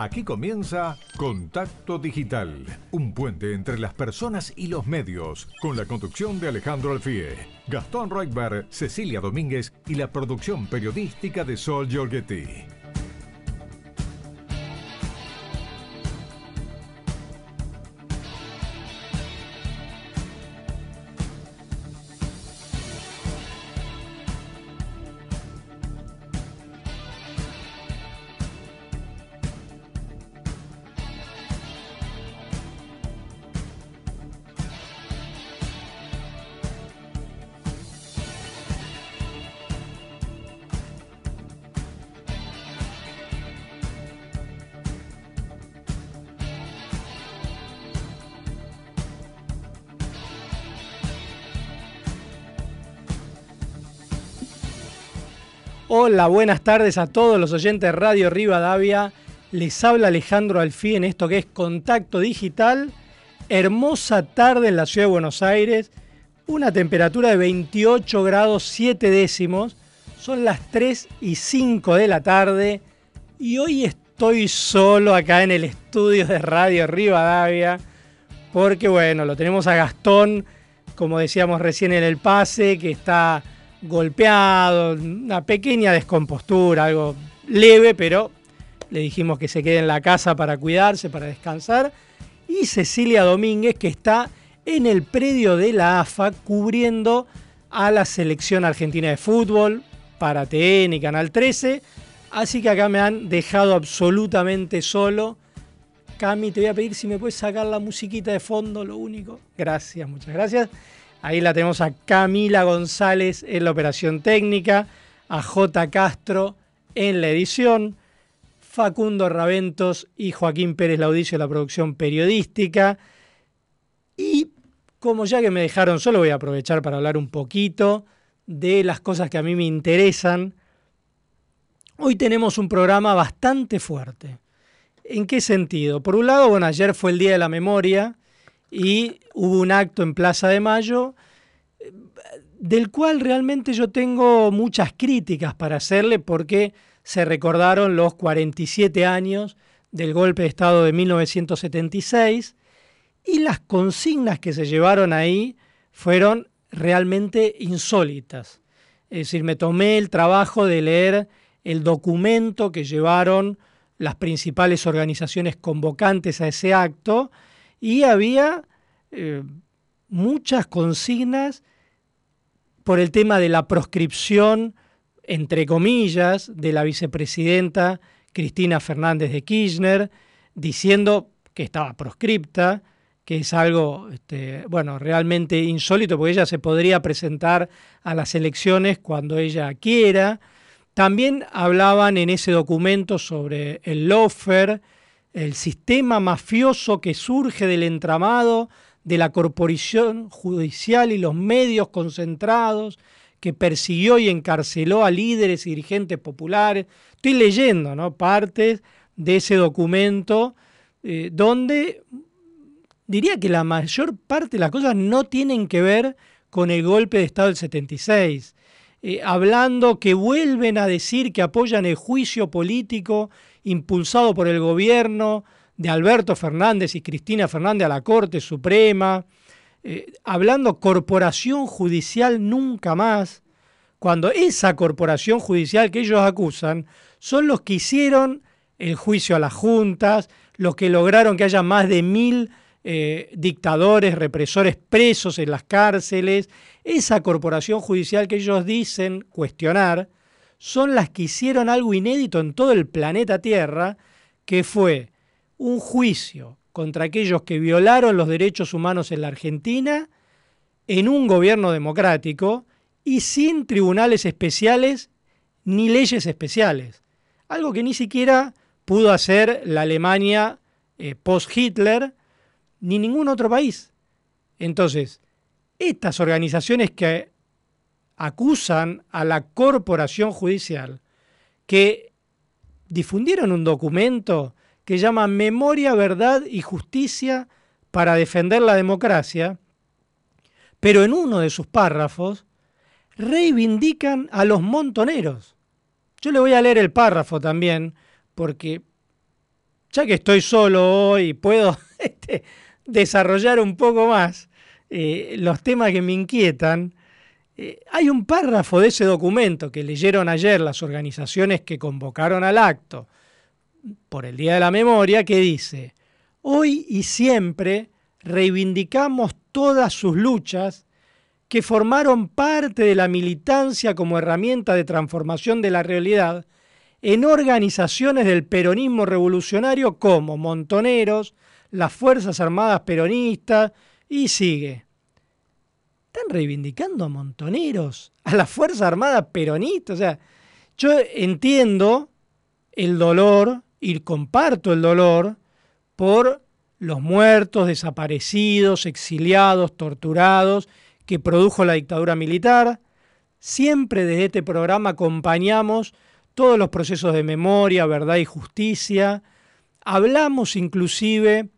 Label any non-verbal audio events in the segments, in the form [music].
Aquí comienza Contacto Digital, un puente entre las personas y los medios, con la conducción de Alejandro Alfie, Gastón Reutberg, Cecilia Domínguez y la producción periodística de Sol Giorgetti. Buenas tardes a todos los oyentes de Radio Rivadavia. Les habla Alejandro Alfí en esto que es Contacto Digital. Hermosa tarde en la ciudad de Buenos Aires. Una temperatura de 28 grados 7 décimos. Son las 3 y 5 de la tarde. Y hoy estoy solo acá en el estudio de Radio Rivadavia. Porque bueno, lo tenemos a Gastón, como decíamos recién en el pase, que está golpeado, una pequeña descompostura, algo leve, pero le dijimos que se quede en la casa para cuidarse, para descansar. Y Cecilia Domínguez, que está en el predio de la AFA cubriendo a la selección argentina de fútbol para TN y Canal 13. Así que acá me han dejado absolutamente solo. Cami, te voy a pedir si me puedes sacar la musiquita de fondo, lo único. Gracias, muchas gracias. Ahí la tenemos a Camila González en la operación técnica, a J. Castro en la edición, Facundo Raventos y Joaquín Pérez Laudicio en la producción periodística. Y como ya que me dejaron solo, voy a aprovechar para hablar un poquito de las cosas que a mí me interesan. Hoy tenemos un programa bastante fuerte. ¿En qué sentido? Por un lado, bueno, ayer fue el Día de la Memoria y hubo un acto en Plaza de Mayo del cual realmente yo tengo muchas críticas para hacerle porque se recordaron los 47 años del golpe de Estado de 1976 y las consignas que se llevaron ahí fueron realmente insólitas. Es decir, me tomé el trabajo de leer el documento que llevaron las principales organizaciones convocantes a ese acto y había eh, muchas consignas por el tema de la proscripción, entre comillas, de la vicepresidenta Cristina Fernández de Kirchner, diciendo que estaba proscripta, que es algo, este, bueno, realmente insólito, porque ella se podría presentar a las elecciones cuando ella quiera. También hablaban en ese documento sobre el lofer, el sistema mafioso que surge del entramado de la corporación judicial y los medios concentrados que persiguió y encarceló a líderes y dirigentes populares. Estoy leyendo ¿no? partes de ese documento eh, donde diría que la mayor parte de las cosas no tienen que ver con el golpe de Estado del 76. Eh, hablando que vuelven a decir que apoyan el juicio político impulsado por el gobierno de Alberto Fernández y Cristina Fernández a la Corte Suprema, eh, hablando corporación judicial nunca más, cuando esa corporación judicial que ellos acusan son los que hicieron el juicio a las juntas, los que lograron que haya más de mil eh, dictadores, represores presos en las cárceles, esa corporación judicial que ellos dicen cuestionar, son las que hicieron algo inédito en todo el planeta Tierra, que fue un juicio contra aquellos que violaron los derechos humanos en la Argentina en un gobierno democrático y sin tribunales especiales ni leyes especiales. Algo que ni siquiera pudo hacer la Alemania eh, post-Hitler ni ningún otro país. Entonces, estas organizaciones que acusan a la corporación judicial que difundieron un documento que llama Memoria, Verdad y Justicia para defender la democracia, pero en uno de sus párrafos reivindican a los montoneros. Yo le voy a leer el párrafo también, porque ya que estoy solo hoy, puedo [laughs] este, desarrollar un poco más eh, los temas que me inquietan. Eh, hay un párrafo de ese documento que leyeron ayer las organizaciones que convocaron al acto por el Día de la Memoria que dice, hoy y siempre reivindicamos todas sus luchas que formaron parte de la militancia como herramienta de transformación de la realidad en organizaciones del peronismo revolucionario como Montoneros, las Fuerzas Armadas Peronistas y sigue. ¿Están reivindicando a Montoneros, a las Fuerzas Armadas Peronistas? O sea, yo entiendo el dolor y comparto el dolor por los muertos, desaparecidos, exiliados, torturados que produjo la dictadura militar. Siempre desde este programa acompañamos todos los procesos de memoria, verdad y justicia. Hablamos inclusive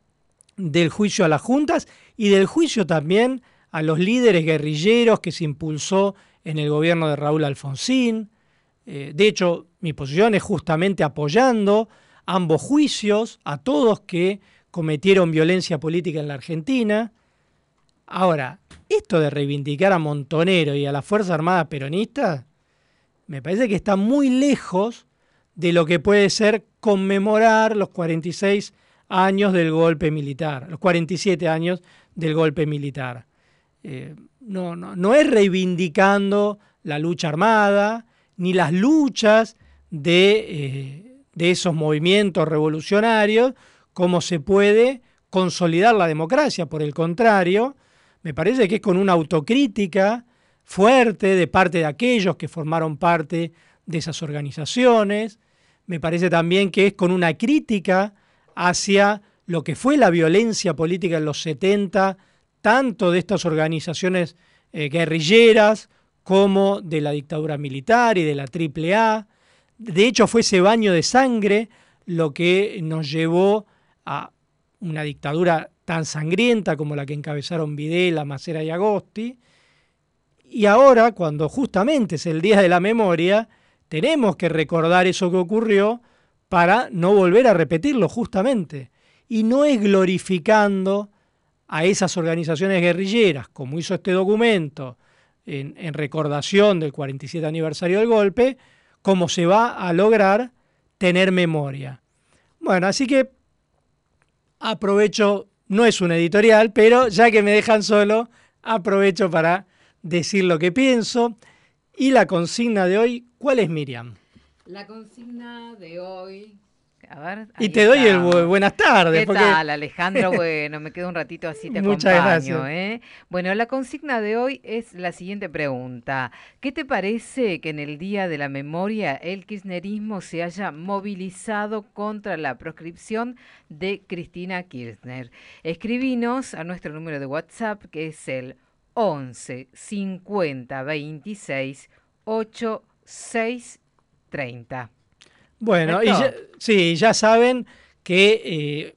del juicio a las juntas y del juicio también a los líderes guerrilleros que se impulsó en el gobierno de Raúl Alfonsín. Eh, de hecho, mi posición es justamente apoyando ambos juicios a todos que cometieron violencia política en la Argentina. Ahora, esto de reivindicar a Montonero y a la Fuerza Armada Peronista, me parece que está muy lejos de lo que puede ser conmemorar los 46 años del golpe militar, los 47 años del golpe militar. Eh, no, no, no es reivindicando la lucha armada, ni las luchas de, eh, de esos movimientos revolucionarios, como se puede consolidar la democracia. Por el contrario, me parece que es con una autocrítica fuerte de parte de aquellos que formaron parte de esas organizaciones. Me parece también que es con una crítica hacia lo que fue la violencia política en los 70, tanto de estas organizaciones eh, guerrilleras como de la dictadura militar y de la AAA. De hecho, fue ese baño de sangre lo que nos llevó a una dictadura tan sangrienta como la que encabezaron Videla, Macera y Agosti. Y ahora, cuando justamente es el Día de la Memoria, tenemos que recordar eso que ocurrió para no volver a repetirlo justamente. Y no es glorificando a esas organizaciones guerrilleras, como hizo este documento en, en, recordación del 47 aniversario del golpe, como se va a lograr tener memoria. Bueno, así que aprovecho no es un editorial, pero ya que me dejan solo, aprovecho para decir lo que pienso. Y la consigna de hoy, ¿cuál es Miriam? La consigna de hoy y te doy el buenas tardes. ¿Qué tal, Alejandro? [laughs] Bueno, me quedo un ratito así, te Muchas acompaño. ¿eh? Bueno, la consigna de hoy es la siguiente pregunta. ¿Qué te parece que en el Día de la Memoria el kirchnerismo se haya movilizado contra la proscripción de Cristina Kirchner? Escribinos a nuestro número de WhatsApp que es el 11 50 26 86 30. Bueno, y ya, sí, ya saben que eh,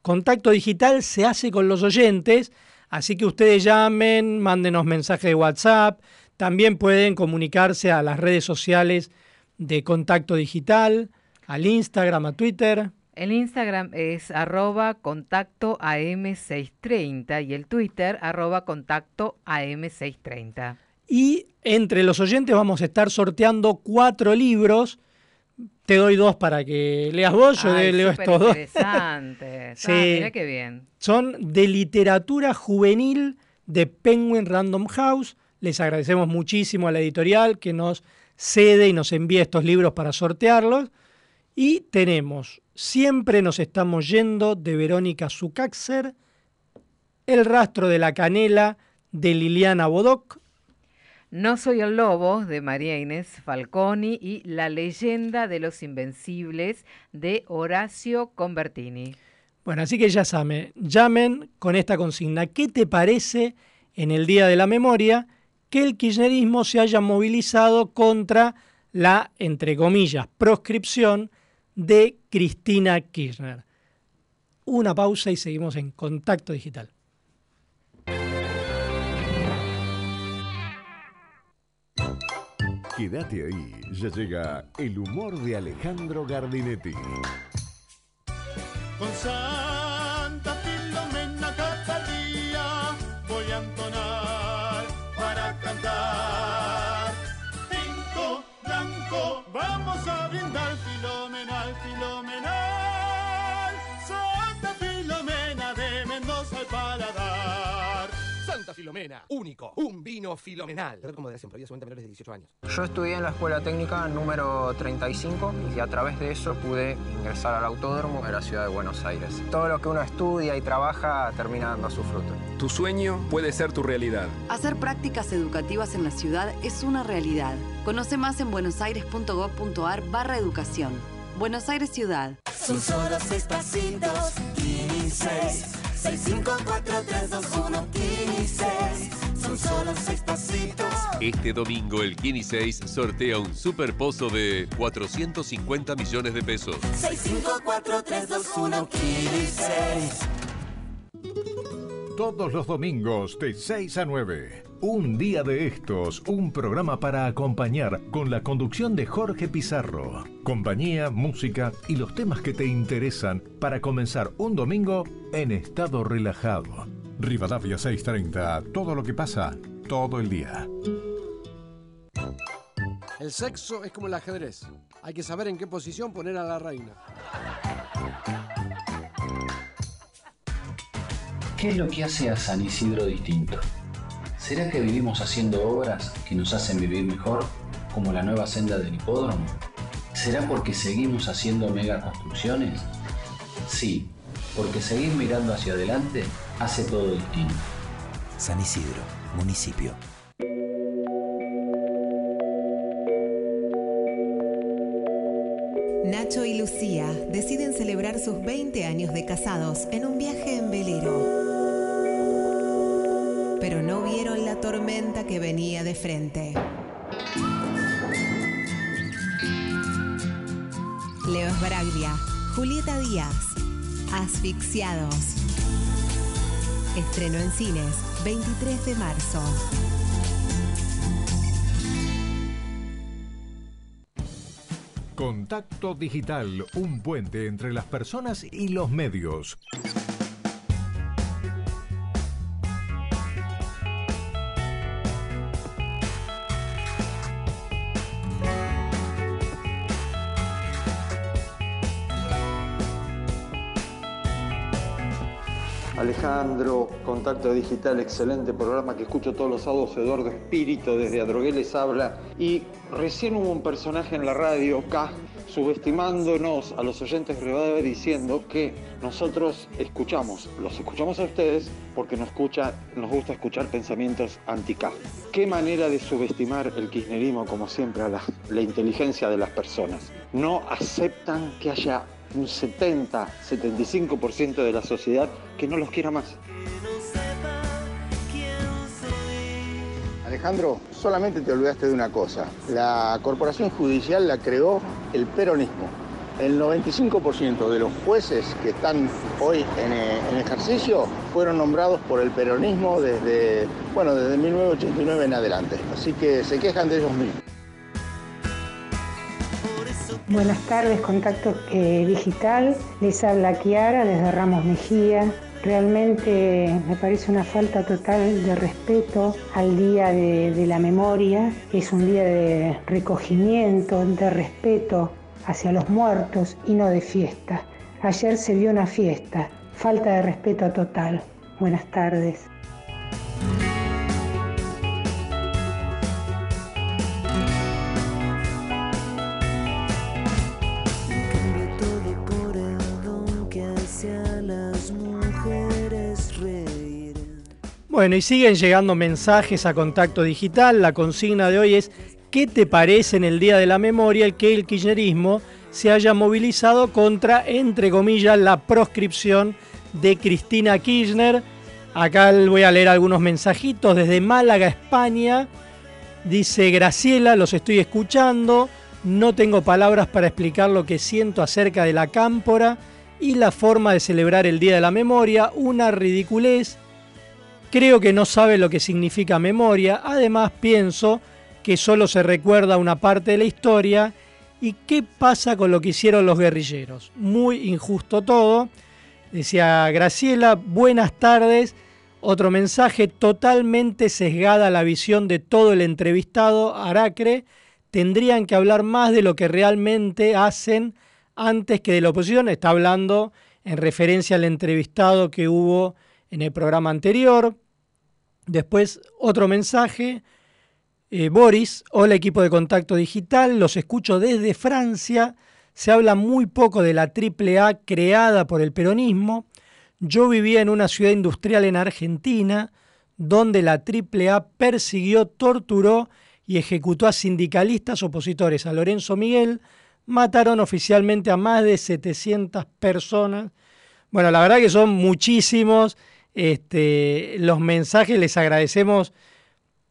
contacto digital se hace con los oyentes, así que ustedes llamen, mándenos mensajes de WhatsApp, también pueden comunicarse a las redes sociales de contacto digital, al Instagram, a Twitter. El Instagram es arroba contacto AM630 y el Twitter arroba contacto AM630. Y entre los oyentes vamos a estar sorteando cuatro libros te doy dos para que leas vos, yo leo estos dos. Interesante. [laughs] sí. mira qué bien. Son de literatura juvenil de Penguin Random House. Les agradecemos muchísimo a la editorial que nos cede y nos envía estos libros para sortearlos. Y tenemos Siempre nos estamos yendo de Verónica Zucaxer, El rastro de la canela de Liliana Bodoc, no soy el lobo de María Inés Falconi y La leyenda de los invencibles de Horacio Convertini. Bueno, así que ya saben, llamen con esta consigna. ¿Qué te parece en el Día de la Memoria que el kirchnerismo se haya movilizado contra la, entre comillas, proscripción de Cristina Kirchner? Una pausa y seguimos en contacto digital. Quédate ahí, ya llega el humor de Alejandro Gardinetti. Filomena, único, un vino filomenal. Como de prohibida solamente menores de 18 años. Yo estudié en la escuela técnica número 35 y a través de eso pude ingresar al autódromo de la ciudad de Buenos Aires. Todo lo que uno estudia y trabaja termina dando su fruto. Tu sueño puede ser tu realidad. Hacer prácticas educativas en la ciudad es una realidad. Conoce más en buenosaires.gov.ar barra educación. Buenos Aires Ciudad. Son solo seis pasitos, 15 654321 Son solo seis pasitos. Este domingo el Kini 6 sortea un super pozo de 450 millones de pesos. 654321 Todos los domingos de 6 a 9. Un día de estos, un programa para acompañar con la conducción de Jorge Pizarro. Compañía, música y los temas que te interesan para comenzar un domingo en estado relajado. Rivadavia 630, todo lo que pasa, todo el día. El sexo es como el ajedrez. Hay que saber en qué posición poner a la reina. ¿Qué es lo que hace a San Isidro distinto? ¿Será que vivimos haciendo obras que nos hacen vivir mejor, como la nueva senda del hipódromo? ¿Será porque seguimos haciendo megaconstrucciones? Sí, porque seguir mirando hacia adelante hace todo distinto. San Isidro, municipio. Nacho y Lucía deciden celebrar sus 20 años de casados en un viaje en velero pero no vieron la tormenta que venía de frente. Leo Esbaraglia, Julieta Díaz, Asfixiados. Estreno en cines, 23 de marzo. Contacto Digital, un puente entre las personas y los medios. Alejandro, Contacto Digital, excelente programa que escucho todos los sábados, Eduardo Espíritu desde Adrogué les habla. Y recién hubo un personaje en la radio acá subestimándonos a los oyentes de diciendo que nosotros escuchamos, los escuchamos a ustedes porque nos, gusta escuchar pensamientos anti-K. Qué manera de subestimar el kirchnerismo, como siempre, a la inteligencia de las personas. No aceptan que haya un 70, 75% de la sociedad que no los quiera más. Alejandro, solamente te olvidaste de una cosa. La corporación judicial la creó el peronismo. El 95% de los jueces que están hoy en, eh, en, ejercicio fueron nombrados por el peronismo desde, bueno, desde 1989 en adelante. Así que se quejan de ellos mismos. Buenas tardes, Contacto eh, Digital. Les habla Kiara desde Ramos Mejía. Realmente me parece una falta total de respeto al Día de, la Memoria. Es un día de recogimiento, de respeto hacia los muertos y no de fiesta. Ayer se dio una fiesta. Falta de respeto total. Buenas tardes. Bueno, y siguen llegando mensajes a contacto digital. La consigna de hoy es, ¿qué te parece en el Día de la Memoria el que el kirchnerismo se haya movilizado contra, entre comillas, la proscripción de Cristina Kirchner? Acá voy a leer algunos mensajitos desde Málaga, España. Dice Graciela, los estoy escuchando. No tengo palabras para explicar lo que siento acerca de la cámpora y la forma de celebrar el Día de la Memoria. Una ridiculez Creo que no sabe lo que significa memoria, además pienso que solo se recuerda una parte de la historia y qué pasa con lo que hicieron los guerrilleros. Muy injusto todo. Decía Graciela, buenas tardes. Otro mensaje totalmente sesgada la visión de todo el entrevistado Aracre. Tendrían que hablar más de lo que realmente hacen antes que de la oposición. Está hablando en referencia al entrevistado que hubo en el programa anterior. Después otro mensaje. Eh, Boris, hola equipo de contacto digital, los escucho desde Francia. Se habla muy poco de la AAA creada por el peronismo. Yo vivía en una ciudad industrial en Argentina donde la AAA persiguió, torturó y ejecutó a sindicalistas opositores a Lorenzo Miguel. Mataron oficialmente a más de 700 personas. Bueno, la verdad que son muchísimos este, los mensajes, les agradecemos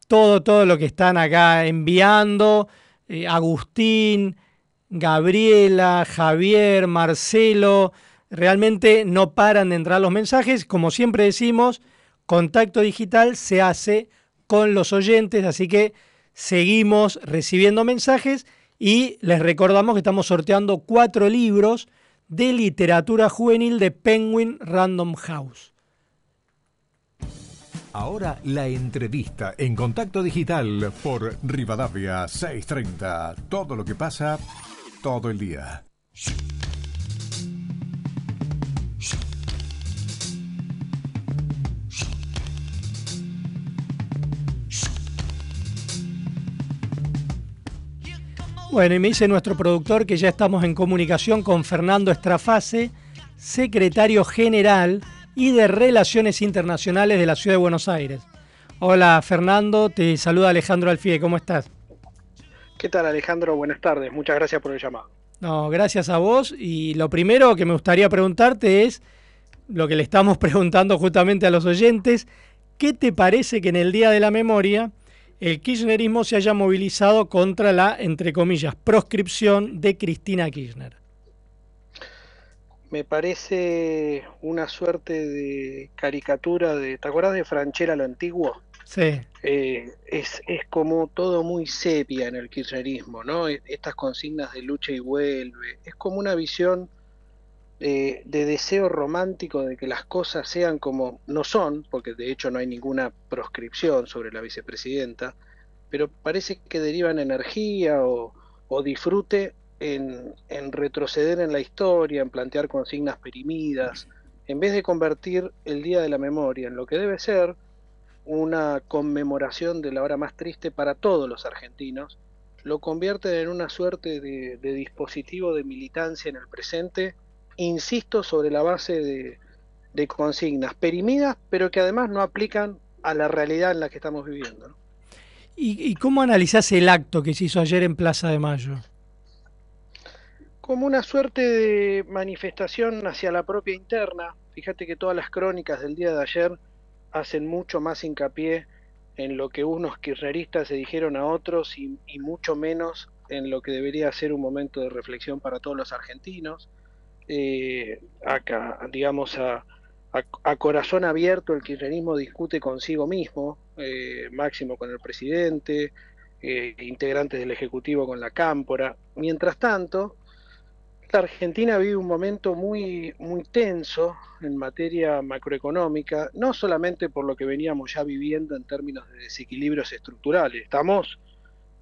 todo, todo lo que están acá enviando. Eh, Agustín, Gabriela, Javier, Marcelo, realmente no paran de entrar los mensajes. Como siempre decimos, contacto digital se hace con los oyentes, así que seguimos recibiendo mensajes y les recordamos que estamos sorteando cuatro libros de literatura juvenil de Penguin Random House. Ahora la entrevista en contacto digital por Rivadavia 630. Todo lo que pasa todo el día. Bueno, y me dice nuestro productor que ya estamos en comunicación con Fernando Estrafase, secretario general y de Relaciones Internacionales de la Ciudad de Buenos Aires. Hola Fernando, te saluda Alejandro Alfie, ¿cómo estás? ¿Qué tal Alejandro? Buenas tardes, muchas gracias por el llamado. No, gracias a vos. Y lo primero que me gustaría preguntarte es lo que le estamos [laughs] preguntando justamente a los oyentes, ¿qué te parece que en el Día de la Memoria el kirchnerismo se haya movilizado contra la, entre comillas, proscripción de Cristina Kirchner. Me parece una suerte de caricatura de. ¿Te acuerdas de Franchera lo antiguo? Sí. Eh, es, es como todo muy sepia en el kirchnerismo, ¿no? E, estas consignas de lucha y vuelve. Es como una visión eh, de deseo romántico de que las cosas sean como no son, porque de hecho no hay ninguna proscripción sobre la vicepresidenta, pero parece que derivan energía o, disfrute en, retroceder en la historia, en plantear consignas perimidas, en vez de convertir el Día de la Memoria en lo que debe ser una conmemoración de la hora más triste para todos los argentinos, lo convierten en una suerte de dispositivo de militancia en el presente insisto, sobre la base de, consignas perimidas, pero que además no aplican a la realidad en la que estamos viviendo. ¿Y, cómo analizás el acto que se hizo ayer en Plaza de Mayo? Como una suerte de manifestación hacia la propia interna. Fíjate que todas las crónicas del día de ayer hacen mucho más hincapié en lo que unos kirchneristas se dijeron a otros y mucho menos en lo que debería ser un momento de reflexión para todos los argentinos eh, acá, digamos, a, corazón abierto el kirchnerismo discute consigo mismo, eh, máximo con el presidente, eh, integrantes del Ejecutivo con la Cámpora. Mientras tanto, la Argentina vive un momento muy, muy tenso en materia macroeconómica, no solamente por lo que veníamos ya viviendo en términos de desequilibrios estructurales, estamos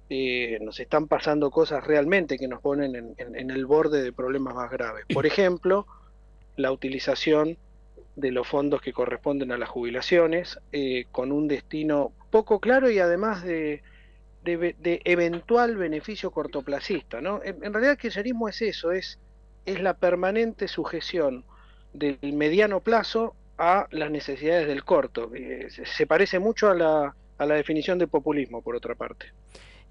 eh, nos están pasando cosas realmente que nos ponen en, el borde de problemas más graves. Por ejemplo, la utilización de los fondos que corresponden a las jubilaciones eh, con un destino poco claro y además de, eventual beneficio cortoplacista. ¿no? En, realidad el kirchnerismo es eso, es, es la permanente sujeción del mediano plazo a las necesidades del corto. Eh, se parece mucho a la, a la definición de populismo, por otra parte.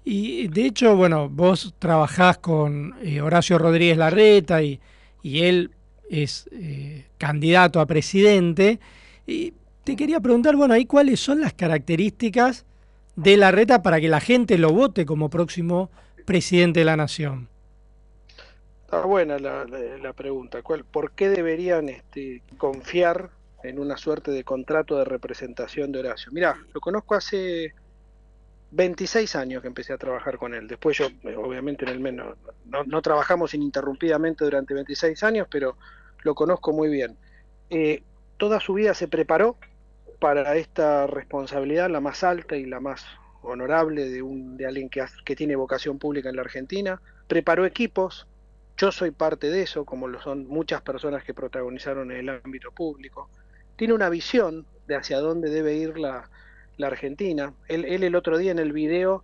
Y de hecho, bueno, vos trabajás con eh, Horacio Rodríguez Larreta y, y él es eh, candidato a presidente. Y te quería preguntar, bueno, ahí cuáles son las características de Larreta para que la gente lo vote como próximo presidente de la nación. Está buena la, la, pregunta. ¿Cuál, ¿Por qué deberían este, confiar en una suerte de contrato de representación de Horacio? Mirá, lo conozco hace 26 años que empecé a trabajar con él. Después yo, obviamente, en el menos, no, trabajamos ininterrumpidamente durante 26 años, pero lo conozco muy bien. eh, toda su vida se preparó para esta responsabilidad, la más alta y la más honorable de, un, de alguien que, que tiene vocación pública en la Argentina. Preparó equipos, yo soy parte de eso, como lo son muchas personas que protagonizaron en el ámbito público. Tiene una visión de hacia dónde debe ir la, la Argentina. Él, él, el otro día en el video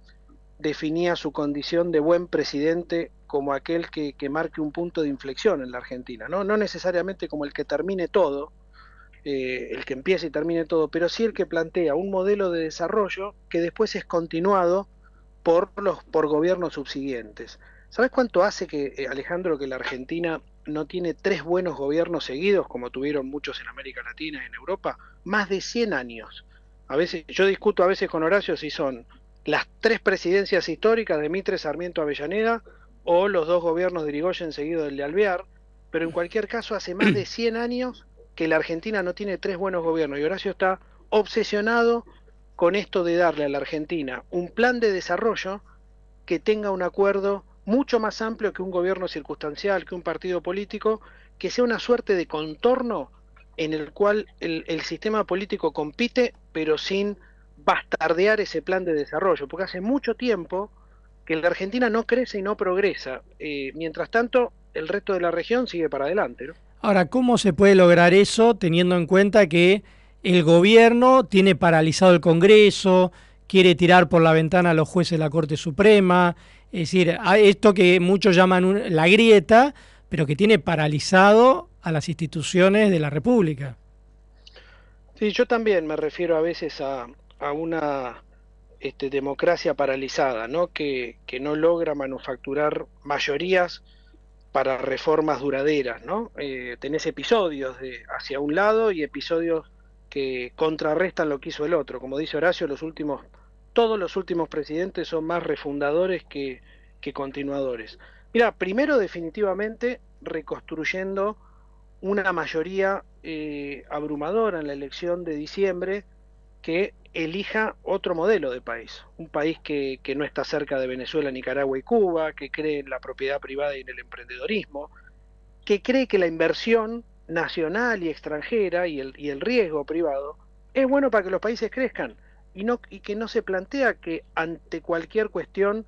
definía su condición de buen presidente como aquel que, que, marque un punto de inflexión en la Argentina, ¿no? no necesariamente como el que termine todo, eh, el que empiece y termine todo, pero sí el que plantea un modelo de desarrollo que después es continuado por los por gobiernos subsiguientes. ¿Sabes cuánto hace que eh, Alejandro que la Argentina no tiene tres buenos gobiernos seguidos como tuvieron muchos en América Latina y en Europa? Más de 100 años. A veces yo discuto a veces con Horacio si son las tres presidencias históricas de Mitre, Sarmiento, Avellaneda o los dos gobiernos de Irigoyen seguido del de Alvear, pero en cualquier caso hace más de 100 años que la Argentina no tiene tres buenos gobiernos y Horacio está obsesionado con esto de darle a la Argentina un plan de desarrollo que tenga un acuerdo mucho más amplio que un gobierno circunstancial, que un partido político, que sea una suerte de contorno en el cual el, sistema político compite, pero sin bastardear ese plan de desarrollo, porque hace mucho tiempo que la Argentina no crece y no progresa. Eh, mientras tanto, el resto de la región sigue para adelante. ¿no? Ahora, ¿cómo se puede lograr eso teniendo en cuenta que el gobierno tiene paralizado el Congreso, quiere tirar por la ventana a los jueces de la Corte Suprema? Es decir, esto que muchos llaman un, la grieta, pero que tiene paralizado a las instituciones de la República. Sí, yo también me refiero a veces a, a una este, democracia paralizada, ¿no? Que, no logra manufacturar mayorías para reformas duraderas, ¿no? Eh, tenés episodios de hacia un lado y episodios que contrarrestan lo que hizo el otro. Como dice Horacio, los últimos, todos los últimos presidentes son más refundadores que, continuadores. Mira, primero definitivamente reconstruyendo una mayoría eh, abrumadora en la elección de diciembre que elija otro modelo de país, un país que, que, no está cerca de Venezuela, Nicaragua y Cuba, que cree en la propiedad privada y en el emprendedorismo, que cree que la inversión nacional y extranjera y el, y el riesgo privado es bueno para que los países crezcan y, no, y que no se plantea que ante cualquier cuestión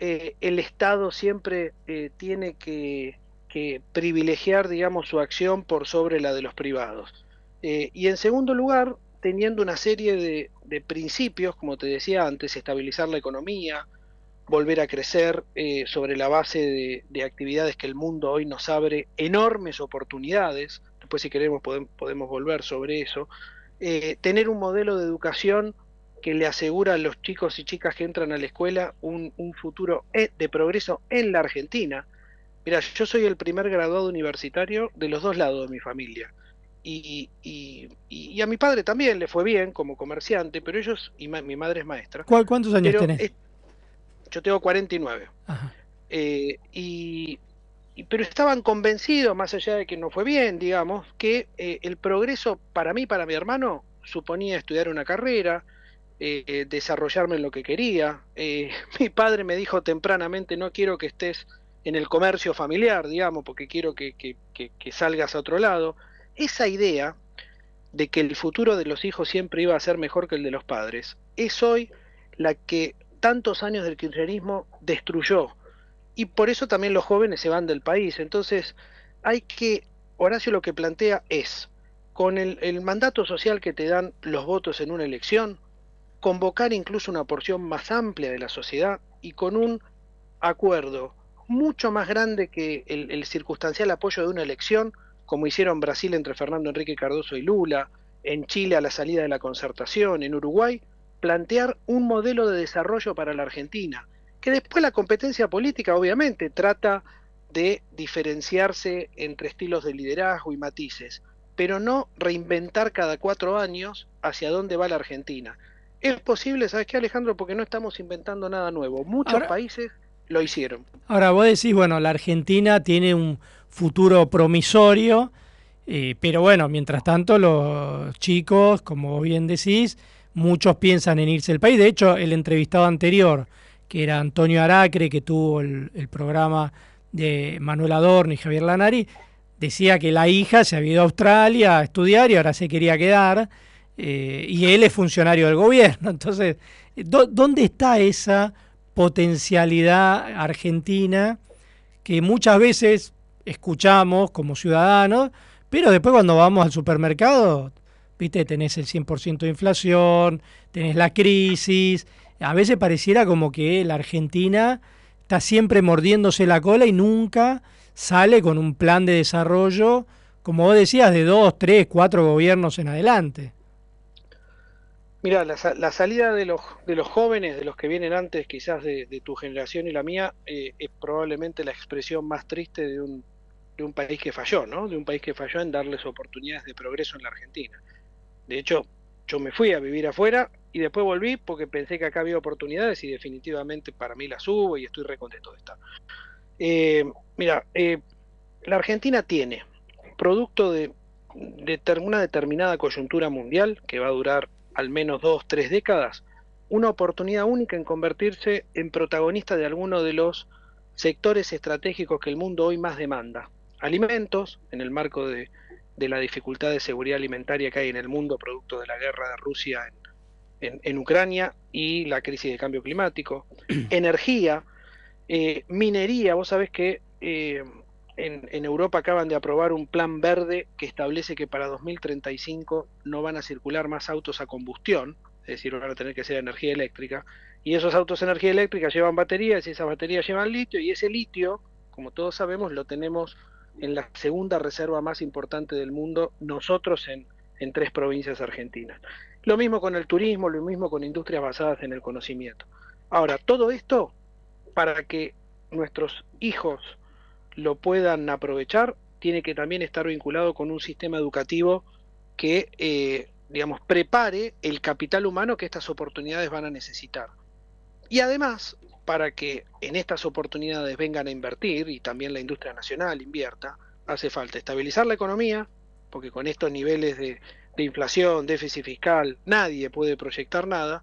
eh, el Estado siempre eh, tiene que, que, privilegiar, digamos, su acción por sobre la de los privados. Eh, y en segundo lugar, teniendo una serie de, principios, como te decía antes, estabilizar la economía, volver a crecer eh, sobre la base de, de, actividades que el mundo hoy nos abre enormes oportunidades, después si queremos podemos, volver sobre eso, eh, tener un modelo de educación que le asegura a los chicos y chicas que entran a la escuela un, un futuro e, de progreso en la Argentina. Mira, yo soy el primer graduado universitario de los dos lados de mi familia y, y, y, a mi padre también le fue bien como comerciante, pero ellos, y ma, mi madre es maestra. ¿Cuál, ¿Cuántos años tenés? Es, yo tengo 49. Eh, y, pero estaban convencidos, más allá de que no fue bien, digamos, que eh, el progreso para mí, para mi hermano, suponía estudiar una carrera, eh, eh desarrollarme en lo que quería. [laughs] mi padre me dijo tempranamente, no quiero que estés en el comercio familiar, digamos, porque quiero que, que, que, que salgas a otro lado esa idea de que el futuro de los hijos siempre iba a ser mejor que el de los padres, es hoy la que tantos años del kirchnerismo destruyó. Y por eso también los jóvenes se van del país. Entonces, hay que, Horacio lo que plantea es, con el, mandato social que te dan los votos en una elección, convocar incluso una porción más amplia de la sociedad y con un acuerdo mucho más grande que el circunstancial apoyo de una elección, como hicieron Brasil entre Fernando Enrique Cardoso y Lula, en Chile a la salida de la concertación, en Uruguay, plantear un modelo de desarrollo para la Argentina, que después la competencia política obviamente trata de diferenciarse entre estilos de liderazgo y matices, pero no reinventar cada cuatro años hacia dónde va la Argentina. Es posible, ¿sabes qué Alejandro? Porque no estamos inventando nada nuevo. Muchos Ahora, países lo hicieron. Ahora vos decís, bueno, la Argentina tiene un futuro promisorio, eh, pero bueno, mientras tanto los chicos, como bien decís, muchos piensan en irse del país. De hecho, el entrevistado anterior, que era Antonio Aracre, que tuvo el, el programa de Manuel Adorno y Javier Lanari, decía que la hija se había ido a Australia a estudiar y ahora se quería quedar, eh, y él es funcionario del gobierno. [laughs] Entonces, ¿dónde está esa potencialidad argentina que muchas veces escuchamos como ciudadanos, pero después cuando vamos al supermercado, viste, tenés el 100% de inflación, tenés la crisis, a veces pareciera como que la Argentina está siempre mordiéndose la cola y nunca sale con un plan de desarrollo, como vos decías, de dos, tres, cuatro gobiernos en adelante. Mira, la, salida de los, de los jóvenes, de los que vienen antes quizás de, tu generación y la mía, eh, es probablemente la expresión más triste de un, de un país que falló, ¿no? De un país que falló en darles oportunidades de progreso en la Argentina. De hecho, yo me fui a vivir afuera y después volví porque pensé que acá había oportunidades y definitivamente para mí las hubo y estoy recontento de estar. Eh, mira, eh, la Argentina tiene, producto de, de una determinada coyuntura mundial que va a durar al menos dos, tres décadas, una oportunidad única en convertirse en protagonista de alguno de los sectores estratégicos que el mundo hoy más demanda. Alimentos, en el marco de, la dificultad de seguridad alimentaria que hay en el mundo producto de la guerra de Rusia en, Ucrania y la crisis de cambio climático. [clears throat] Energía, eh, minería, vos sabés que eh, en, Europa acaban de aprobar un plan verde que establece que para 2035 no van a circular más autos a combustión, es decir, van a tener que ser energía eléctrica, y esos autos de energía eléctrica llevan baterías y esas baterías llevan litio, y ese litio, como todos sabemos, lo tenemos en la segunda reserva más importante del mundo, nosotros en, en tres provincias argentinas. Lo mismo con el turismo, lo mismo con industrias basadas en el conocimiento. Ahora, todo esto para que nuestros hijos lo puedan aprovechar, tiene que también estar vinculado con un sistema educativo que, eh, digamos, prepare el capital humano que estas oportunidades van a necesitar. Y además, para que en estas oportunidades vengan a invertir y también la industria nacional invierta, hace falta estabilizar la economía, porque con estos niveles de, de inflación, déficit fiscal, nadie puede proyectar nada,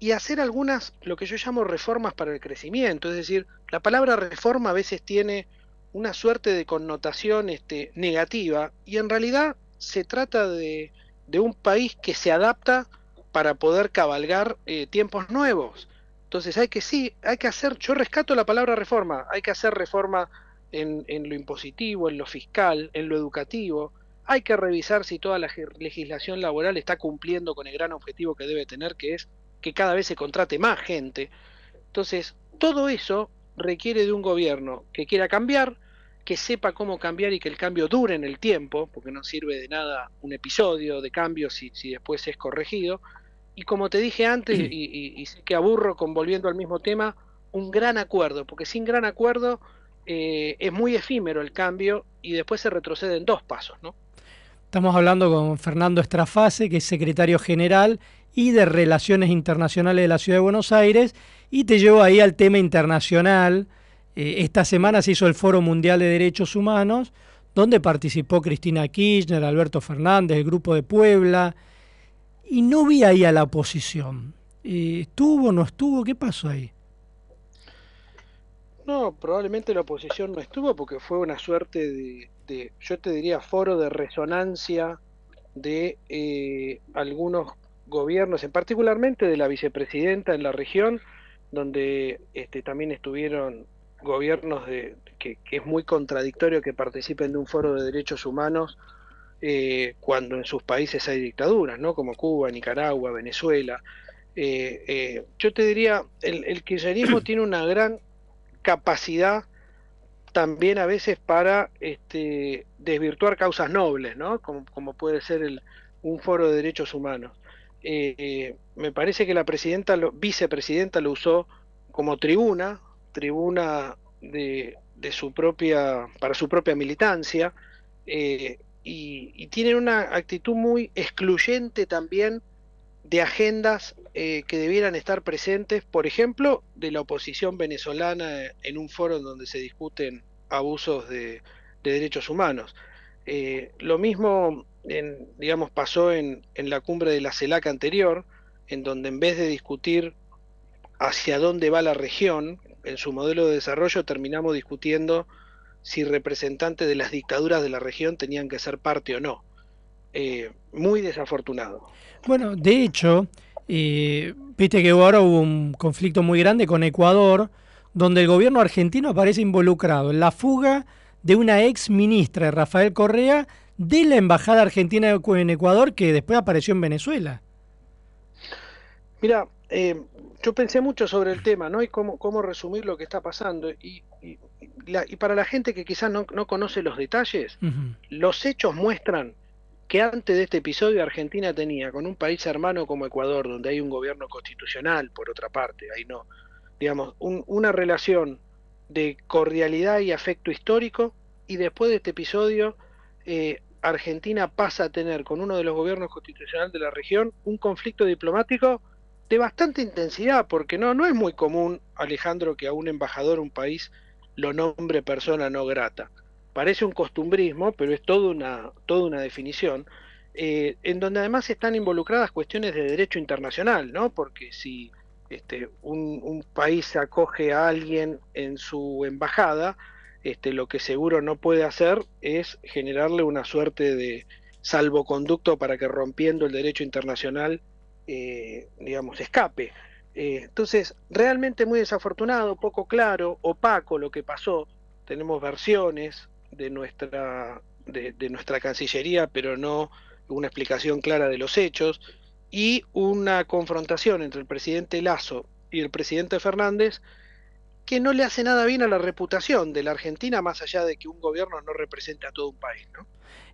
y hacer algunas, lo que yo llamo reformas para el crecimiento, es decir, la palabra reforma a veces tiene una suerte de connotación este, negativa y en realidad se trata de, un país que se adapta para poder cabalgar eh, tiempos nuevos. Entonces hay que sí, hay que hacer, yo rescato la palabra reforma, hay que hacer reforma en, en lo impositivo, en lo fiscal, en lo educativo, hay que revisar si toda la legislación laboral está cumpliendo con el gran objetivo que debe tener, que es que cada vez se contrate más gente. Entonces, todo eso requiere de un gobierno que quiera cambiar, que sepa cómo cambiar y que el cambio dure en el tiempo, porque no sirve de nada un episodio de cambio si, si después es corregido. Y como te dije antes, [clears throat] y, sé que aburro con volviendo al mismo tema, un gran acuerdo, porque sin gran acuerdo eh, es muy efímero el cambio y después se retrocede en dos pasos, ¿no? Estamos hablando con Fernando Estrafase, que es secretario general y de Relaciones Internacionales de la Ciudad de Buenos Aires, y te llevo ahí al tema internacional, eh, esta semana se hizo el Foro Mundial de Derechos Humanos, donde participó Cristina Kirchner, Alberto Fernández, el Grupo de Puebla, y no vi ahí a la oposición. Eh, ¿Estuvo, no estuvo? ¿Qué pasó ahí? No, probablemente la oposición no estuvo porque fue una suerte de, yo te diría, foro de resonancia de eh, algunos gobiernos, en particularmente de la vicepresidenta en la región, donde este, también estuvieron gobiernos de, que, es muy contradictorio que participen de un foro de derechos humanos eh, cuando en sus países hay dictaduras, ¿no? como Cuba, Nicaragua, Venezuela. Eh, eh, yo te diría, el, el kirchnerismo [clears throat] tiene una gran capacidad también a veces para este, desvirtuar causas nobles, ¿no? como, como puede ser el, un foro de derechos humanos. me parece que la presidenta, lo, vicepresidenta lo usó como tribuna tribuna de, su propia, para su propia militancia, eh, y, tienen una actitud muy excluyente también de agendas eh, que debieran estar presentes, por ejemplo, de la oposición venezolana en un foro donde se discuten abusos de, derechos humanos. Eh, lo mismo, digamos, pasó en, en la cumbre de la CELAC anterior, en donde en vez de discutir hacia dónde va la región, en su modelo de desarrollo terminamos discutiendo si representantes de las dictaduras de la región tenían que ser parte o no. Eh, muy desafortunado. Bueno, de hecho, eh, viste que ahora hubo un conflicto muy grande con Ecuador, donde el gobierno argentino aparece involucrado en la fuga de una ex ministra, Rafael Correa, de la Embajada Argentina en Ecuador, que después apareció en Venezuela. Mira, eh, yo pensé mucho sobre el tema, ¿no? Y cómo, cómo resumir lo que está pasando. Y, y, para la gente que quizás no, no conoce los detalles, los hechos muestran que antes de este episodio Argentina tenía con un país hermano como Ecuador, donde hay un gobierno constitucional, por otra parte, ahí no, digamos, una relación de cordialidad y afecto histórico, y después de este episodio, eh, Argentina pasa a tener con uno de los gobiernos constitucionales de la región un conflicto diplomático de bastante intensidad, porque no, no es muy común, Alejandro, que a un embajador un país lo nombre persona no grata parece un costumbrismo, pero es toda una, toda una definición, eh, en donde además están involucradas cuestiones de derecho internacional, ¿no? Porque si este, un, país acoge a alguien en su embajada, este, lo que seguro no puede hacer es generarle una suerte de salvoconducto para que rompiendo el derecho internacional, eh, digamos, escape. Eh, entonces, realmente muy desafortunado, poco claro, opaco lo que pasó. Tenemos versiones, de nuestra, de, nuestra Cancillería, pero no una explicación clara de los hechos, y una confrontación entre el presidente Lazo y el presidente Fernández que no le hace nada bien a la reputación de la Argentina, más allá de que un gobierno no represente a todo un país. ¿no?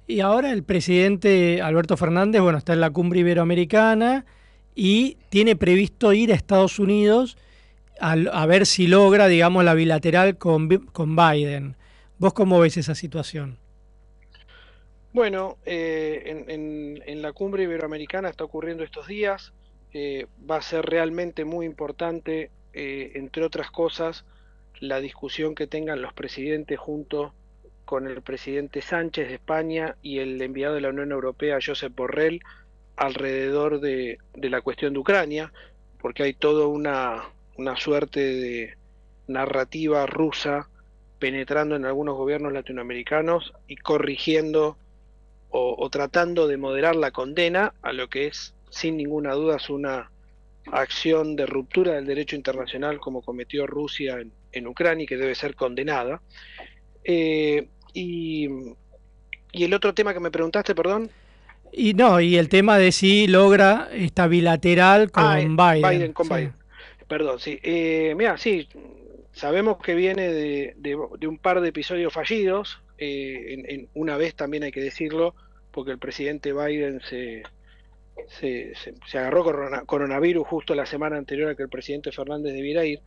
Y ahora el presidente Alberto Fernández, bueno, está en la cumbre iberoamericana y tiene previsto ir a Estados Unidos a, a ver si logra, digamos, la bilateral con, con Biden. ¿Vos cómo ves esa situación? Bueno, eh, en, la cumbre iberoamericana está ocurriendo estos días. Eh, va a ser realmente muy importante, eh, entre otras cosas, la discusión que tengan los presidentes junto con el presidente Sánchez de España y el enviado de la Unión Europea, Josep Borrell, alrededor de, de la cuestión de Ucrania, porque hay toda una, una suerte de narrativa rusa penetrando en algunos gobiernos latinoamericanos y corrigiendo o, tratando de moderar la condena a lo que es, sin ninguna duda, es una acción de ruptura del derecho internacional como cometió Rusia en, Ucrania y que debe ser condenada. Eh, y, y el otro tema que me preguntaste, perdón. Y no, y el tema de si logra esta bilateral con ah, eh, Biden. Biden con Biden. Perdón, sí. Eh, mira, sí, Sabemos que viene de, un par de episodios fallidos, eh, en, una vez también hay que decirlo, porque el presidente Biden se, se, agarró coronavirus justo la semana anterior a que el presidente Fernández debiera ir.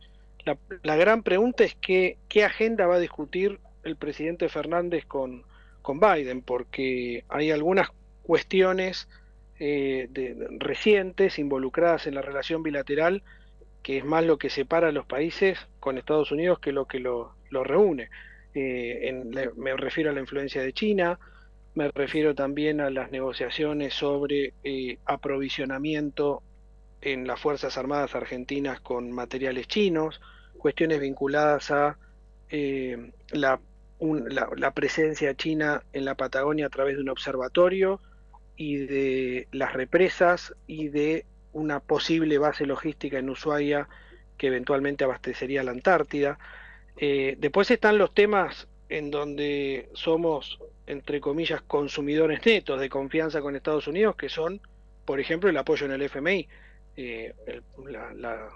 La, gran pregunta es que, qué agenda va a discutir el presidente Fernández con, con Biden, porque hay algunas cuestiones eh, recientes involucradas en la relación bilateral que es más lo que separa a los países con Estados Unidos que lo que lo, reúne. Eh, me refiero a la influencia de China, me refiero también a las negociaciones sobre eh, aprovisionamiento en las Fuerzas Armadas Argentinas con materiales chinos, cuestiones vinculadas a eh, la, la, presencia china en la Patagonia a través de un observatorio y de las represas y de una posible base logística en Ushuaia que eventualmente abastecería la Antártida. Eh, después están los temas en donde somos, entre comillas, consumidores netos de confianza con Estados Unidos, que son, por ejemplo, el apoyo en el FMI. Eh, la,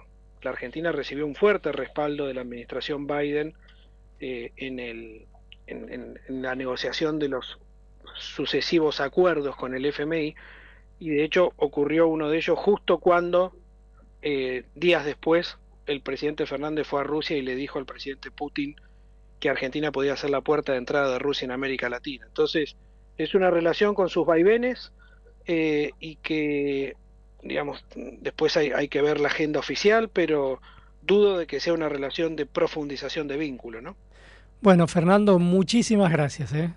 Argentina recibió un fuerte respaldo de la administración Biden eh, en, la negociación de los sucesivos acuerdos con el FMI y de hecho ocurrió uno de ellos justo cuando eh, días después el presidente Fernández fue a Rusia y le dijo al presidente Putin que Argentina podía ser la puerta de entrada de Rusia en América Latina. Entonces, es una relación con sus vaivenes eh, y que, digamos, después hay, hay, que ver la agenda oficial, pero dudo de que sea una relación de profundización de vínculo, ¿no? Bueno, Fernando, muchísimas gracias. ¿eh?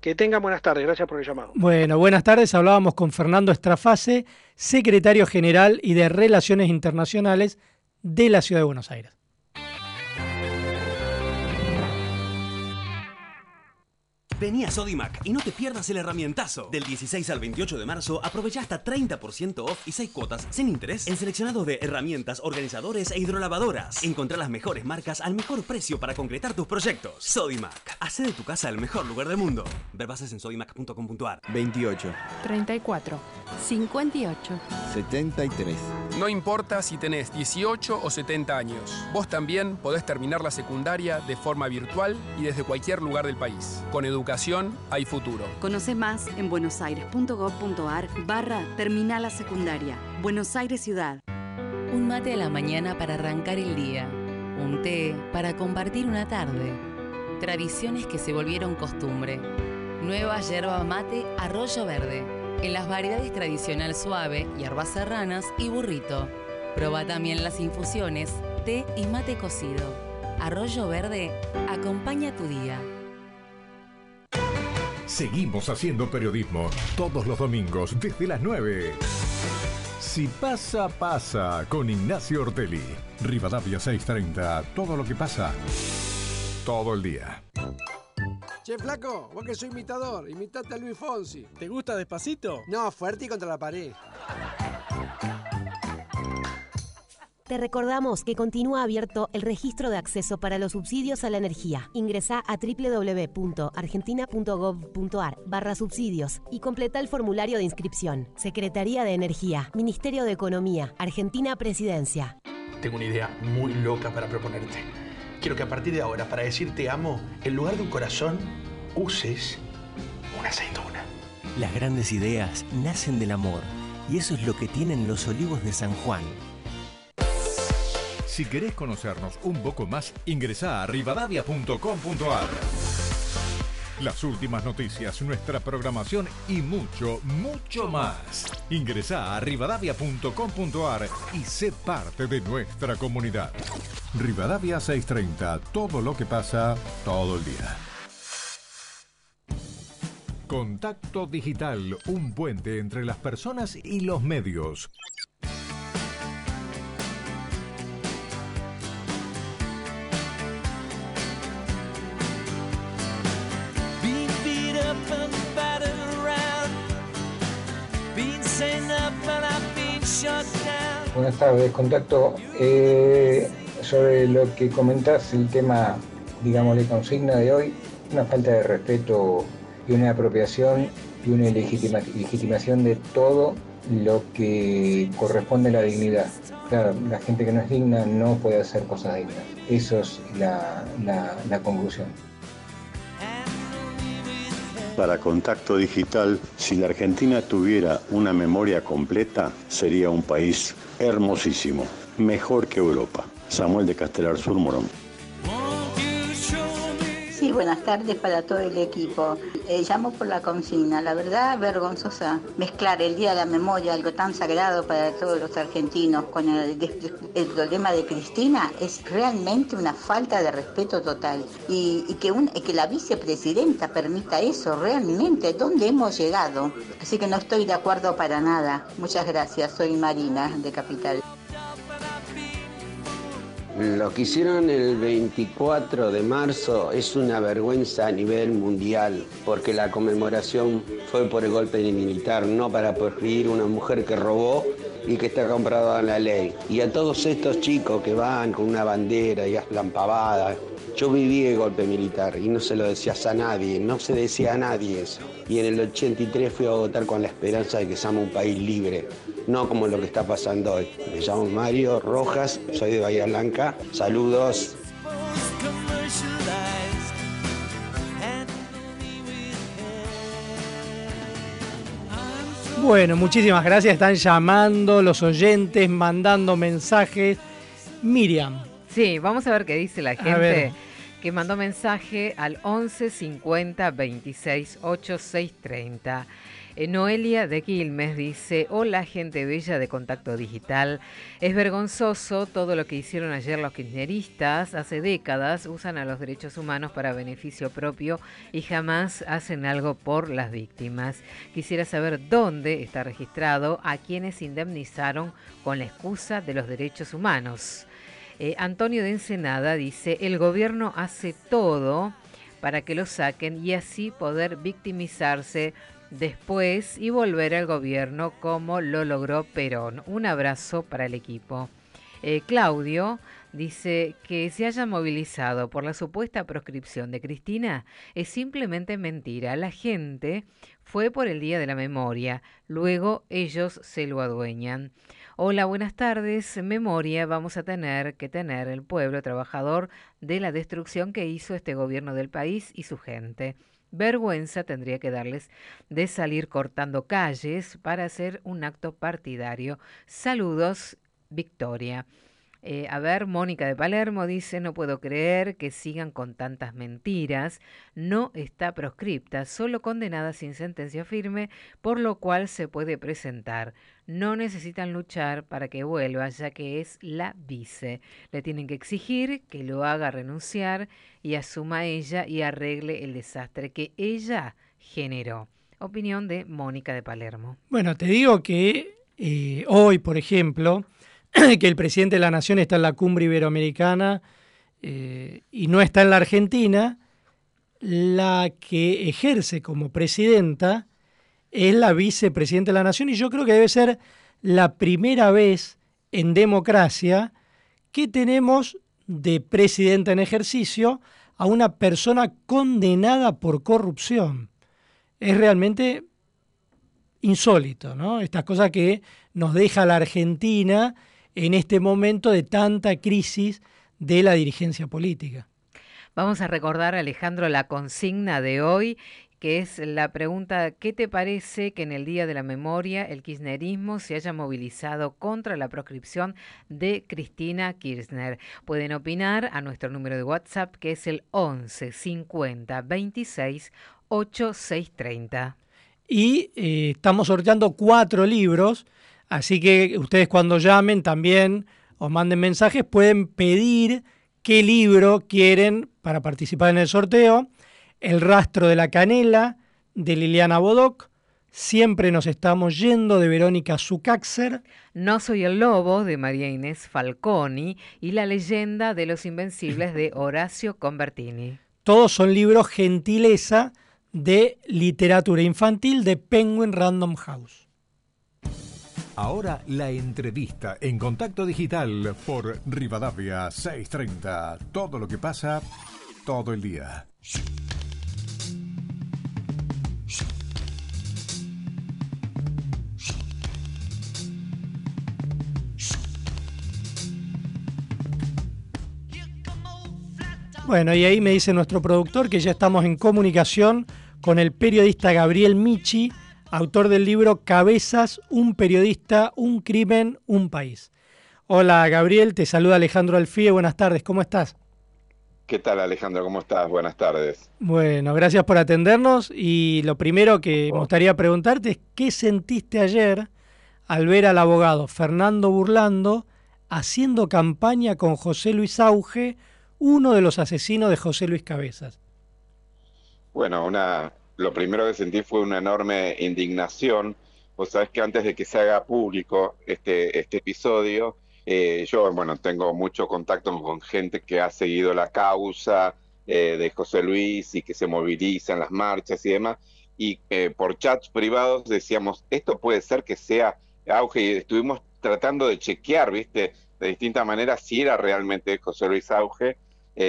Que tengan buenas tardes, gracias por el llamado. Bueno, buenas tardes. Hablábamos con Fernando Estrafase, secretario general y de Relaciones Internacionales de la Ciudad de Buenos Aires. Vení a Sodimac y no te pierdas el herramientazo. Del 16 al 28 de marzo aprovecha hasta 30% off y 6 cuotas sin interés en seleccionados de herramientas, organizadores e hidrolavadoras. Encontrá las mejores marcas al mejor precio para concretar tus proyectos. Sodimac, hace de tu casa el mejor lugar del mundo. Ver bases en sodimac.com.ar. 28. 34. 58. 73. No importa si tenés 18 o 70 años, vos también podés terminar la secundaria de forma virtual y desde cualquier lugar del país. Con educación hay futuro. Conoce más en buenosaires.gov.ar barra Terminal la Secundaria. Buenos Aires Ciudad. Un mate a la mañana para arrancar el día. Un té para compartir una tarde. Tradiciones que se volvieron costumbre. Nueva yerba mate Arroyo Verde. En las variedades tradicional suave, hierbas serranas y burrito. Proba también las infusiones, té y mate cocido. Arroyo Verde acompaña tu día. Seguimos haciendo periodismo todos los domingos desde las 9. Si pasa, pasa con Ignacio Ortelli. Rivadavia 630. Todo lo que pasa. Todo el día. Che, flaco, vos que soy imitador, imitate a Luis Fonsi. ¿Te gusta despacito? No, fuerte y contra la pared. Te recordamos que continúa abierto el registro de acceso para los subsidios a la energía. Ingresa a www.argentina.gov.ar barra subsidios y completa el formulario de inscripción. Secretaría de Energía, Ministerio de Economía, Argentina Presidencia. Tengo una idea muy loca para proponerte. Quiero que a partir de ahora, para decir te amo, en lugar de un corazón, uses una aceituna. Las grandes ideas nacen del amor y eso es lo que tienen los olivos de San Juan. Si querés conocernos un poco más, ingresá a rivadavia.com.ar. Las últimas noticias, nuestra programación y mucho, mucho más. Ingresá a rivadavia.com.ar y sé parte de nuestra comunidad. Rivadavia 630, todo lo que pasa todo el día. Contacto Digital, un puente entre las personas y los medios. Buenas tardes, contacto. Eh, sobre lo que comentás, el tema, digamos, de consigna de hoy, una falta de respeto y una apropiación y una legitima- legitimación de todo lo que corresponde a la dignidad. Claro, la gente que no es digna no puede hacer cosas dignas. Eso es la, la- la conclusión. Para Contacto Digital, si la Argentina tuviera una memoria completa, sería un país hermosísimo, mejor que Europa. Samuel de Castelar Sur, Morón. Sí, buenas tardes para todo el equipo. Eh, llamo por la consigna. La verdad, vergonzosa mezclar el Día de la Memoria, algo tan sagrado para todos los argentinos, con el, el problema de Cristina, es realmente una falta de respeto total. Y, que, que la vicepresidenta permita eso, realmente, ¿dónde hemos llegado? Así que no estoy de acuerdo para nada. Muchas gracias. Soy Marina, de Capital. Lo que hicieron el 24 de marzo es una vergüenza a nivel mundial, porque la conmemoración fue por el golpe militar, no para perseguir una mujer que robó y que está comprada en la ley. Y a todos estos chicos que van con una bandera y hacen pavadas, yo viví el golpe militar y no se lo decías a nadie, no se decía a nadie eso. Y en el 83 fui a votar con la esperanza de que seamos un país libre, no como lo que está pasando hoy. Me llamo Mario Rojas, soy de Bahía Blanca. Saludos. Bueno, muchísimas gracias. Están llamando los oyentes, mandando mensajes. Miriam. Sí, vamos a ver qué dice la gente que mandó mensaje al 11 50 26 86 30. Eh, Noelia de Quilmes dice, hola gente bella de Contacto Digital, es vergonzoso todo lo que hicieron ayer los kirchneristas, hace décadas usan a los derechos humanos para beneficio propio y jamás hacen algo por las víctimas. Quisiera saber dónde está registrado a quienes indemnizaron con la excusa de los derechos humanos. Eh, Antonio de Ensenada dice, el gobierno hace todo para que lo saquen y así poder victimizarse después y volver al gobierno como lo logró Perón. Un abrazo para el equipo. Eh, Claudio dice que se haya movilizado por la supuesta proscripción de Cristina es simplemente mentira. La gente fue por el Día de la Memoria, luego ellos se lo adueñan. Hola, buenas tardes. Memoria vamos a tener que tener el pueblo trabajador de la destrucción que hizo este gobierno del país y su gente. Vergüenza tendría que darles de salir cortando calles para hacer un acto partidario. Saludos, Victoria. Eh, a ver, Mónica de Palermo dice, no puedo creer que sigan con tantas mentiras. No está proscripta, solo condenada sin sentencia firme, por lo cual se puede presentar. No necesitan luchar para que vuelva, ya que es la vice. Le tienen que exigir que lo haga renunciar y asuma ella y arregle el desastre que ella generó. Opinión de Mónica de Palermo. Bueno, te digo que eh, hoy, por ejemplo, [coughs] que el presidente de la Nación está en la cumbre iberoamericana eh, y no está en la Argentina, la que ejerce como presidenta es la vicepresidenta de la Nación y yo creo que debe ser la primera vez en democracia que tenemos de presidenta en ejercicio a una persona condenada por corrupción. Es realmente insólito, ¿no? Estas cosas que nos deja la Argentina en este momento de tanta crisis de la dirigencia política. Vamos a recordar, Alejandro, la consigna de hoy, que es la pregunta, ¿qué te parece que en el Día de la Memoria el kirchnerismo se haya movilizado contra la proscripción de Cristina Kirchner? Pueden opinar a nuestro número de WhatsApp, que es el 11 50 26 8630. Y eh, estamos sorteando cuatro libros Así que ustedes cuando llamen también o manden mensajes pueden pedir qué libro quieren para participar en el sorteo. El rastro de la canela de Liliana Bodoc. Siempre nos estamos yendo de Verónica Zucaxer. No soy el lobo de María Inés Falconi y La leyenda de los invencibles de Horacio Convertini. Todos son libros gentileza de literatura infantil de Penguin Random House. Ahora la entrevista en contacto digital por Rivadavia 630. Todo lo que pasa todo el día. Bueno, y ahí me dice nuestro productor que ya estamos en comunicación con el periodista Gabriel Michi autor del libro Cabezas, un periodista, un crimen, un país. Hola Gabriel, te saluda Alejandro Alfie, buenas tardes, ¿cómo estás? ¿Qué tal Alejandro? ¿Cómo estás? Buenas tardes. Bueno, gracias por atendernos y lo primero que me gustaría preguntarte es qué sentiste ayer al ver al abogado Fernando Burlando haciendo campaña con José Luis Auge, uno de los asesinos de José Luis Cabezas. Bueno, una, lo primero que sentí fue una enorme indignación. Vos sabés que antes de que se haga público este, este episodio, eh, yo, bueno, tengo mucho contacto con gente que ha seguido la causa eh, de José Luis y que se moviliza en las marchas y demás. Y eh, por chats privados decíamos, esto puede ser que sea auge. Y estuvimos tratando de chequear, ¿viste? De distintas maneras si era realmente José Luis Auge.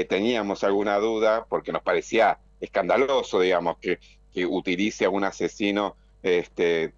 teníamos alguna duda porque nos parecía escandaloso, digamos, que utilice a un asesino, este,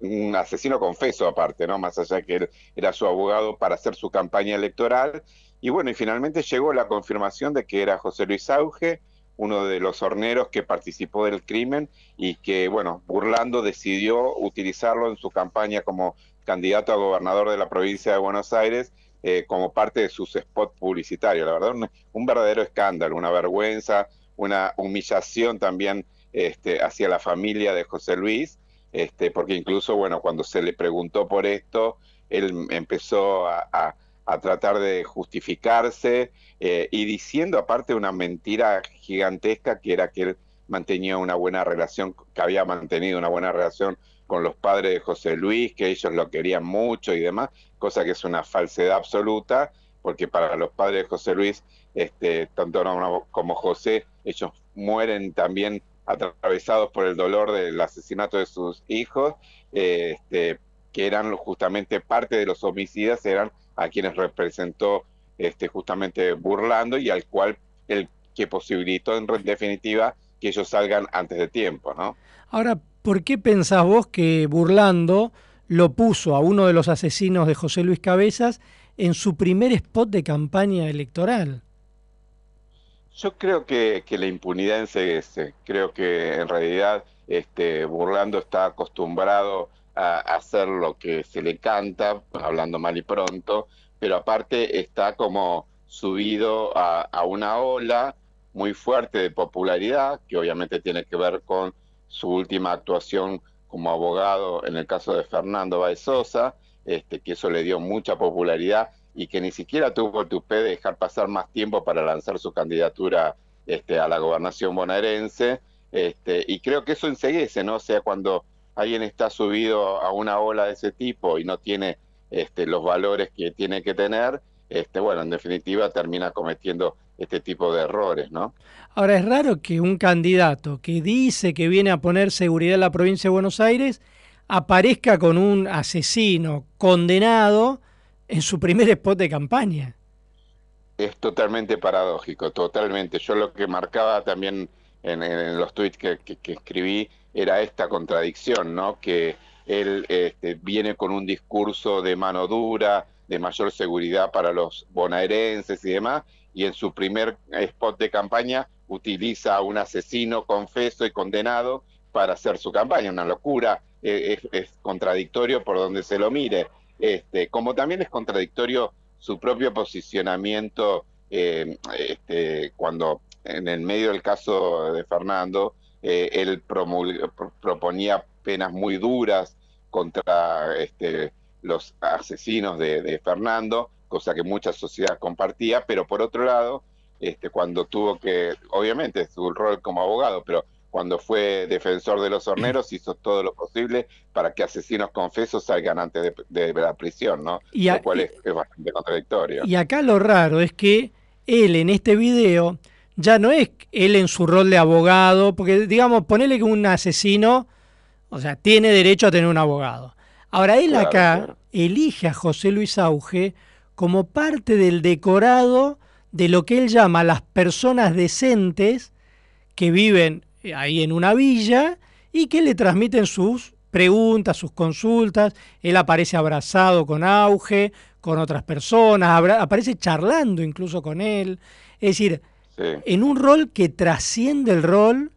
un asesino confeso aparte, ¿no? Más allá que él era su abogado para hacer su campaña electoral. Y bueno, y finalmente llegó la confirmación de que era José Luis Auge, uno de los horneros que participó del crimen y que, bueno, Burlando decidió utilizarlo en su campaña como candidato a gobernador de la provincia de Buenos Aires eh, como parte de sus spots publicitarios. La verdad, un verdadero escándalo, una vergüenza, una humillación también este, hacia la familia de José Luis, este, porque incluso, bueno, cuando se le preguntó por esto, él empezó a, tratar de justificarse eh, y diciendo aparte una mentira gigantesca que era que él mantenía una buena relación, que había mantenido una buena relación con los padres de José Luis, que ellos lo querían mucho y demás, cosa que es una falsedad absoluta, porque para los padres de José Luis, este, tanto como José, ellos mueren también atravesados por el dolor del asesinato de sus hijos, este, que eran justamente parte de los homicidas, eran a quienes representó este, justamente burlando y al cual el que posibilitó en definitiva que ellos salgan antes de tiempo, ¿no? Ahora, ¿por qué pensás vos que burlando lo puso a uno de los asesinos de José Luis Cabezas en su primer spot de campaña electoral? Yo creo que, la impunidad enseguece. Creo que en realidad este, Burlando está acostumbrado a hacer lo que se le canta, hablando mal y pronto, pero aparte está como subido a, una ola muy fuerte de popularidad, que obviamente tiene que ver con su última actuación como abogado en el caso de Fernando Baezosa, este, que eso le dio mucha popularidad y que ni siquiera tuvo el tupé de dejar pasar más tiempo para lanzar su candidatura este, a la gobernación bonaerense. Este, y creo que eso enseguece, ¿no? O sea, cuando alguien está subido a una ola de ese tipo y no tiene este, los valores que tiene que tener, bueno, en definitiva termina cometiendo este tipo de errores, ¿no? Ahora, es raro que un candidato que dice que viene a poner seguridad en la provincia de Buenos Aires aparezca con un asesino condenado en su primer spot de campaña. Es totalmente paradójico, totalmente. Yo lo que marcaba también en, los tweets que, escribí era esta contradicción, ¿no? Que él este, viene con un discurso de mano dura, de mayor seguridad para los bonaerenses y demás, y en su primer spot de campaña utiliza a un asesino confeso y condenado para hacer su campaña. Una locura, eh, es contradictorio por donde se lo mire. Este, como también es contradictorio su propio posicionamiento eh, este, cuando en el medio del caso de Fernando, eh, él proponía penas muy duras contra este, los asesinos de, Fernando, cosa que mucha sociedad compartía, pero por otro lado, este, cuando tuvo que, obviamente, su rol como abogado, pero cuando fue defensor de los horneros, hizo todo lo posible para que asesinos confesos salgan antes de, la prisión, ¿no? Y lo cual es, bastante contradictorio. Y acá lo raro es que él en este video ya no es él en su rol de abogado, porque digamos, ponele que un asesino, o sea, tiene derecho a tener un abogado. Ahora él acá elige a José Luis Auge como parte del decorado de lo que él llama las personas decentes que viven ahí en una villa y que le transmiten sus preguntas, sus consultas. Él aparece abrazado con auge, con otras personas, aparece charlando incluso con él. Es decir, en un rol que trasciende el rol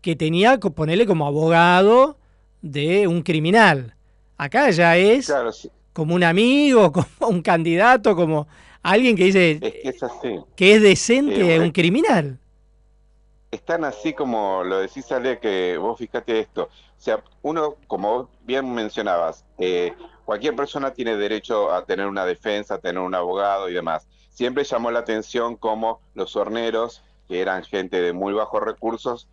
que tenía ponerle como abogado de un criminal. Acá ya es como un amigo, [laughs] como un candidato, como alguien que dice que es, decente, un criminal están así como lo decís, Ale, que vos fíjate esto. O sea, uno, como bien mencionabas, eh, cualquier persona tiene derecho a tener una defensa, a tener un abogado y demás. Siempre llamó la atención cómo los horneros, que eran gente de muy bajos recursos,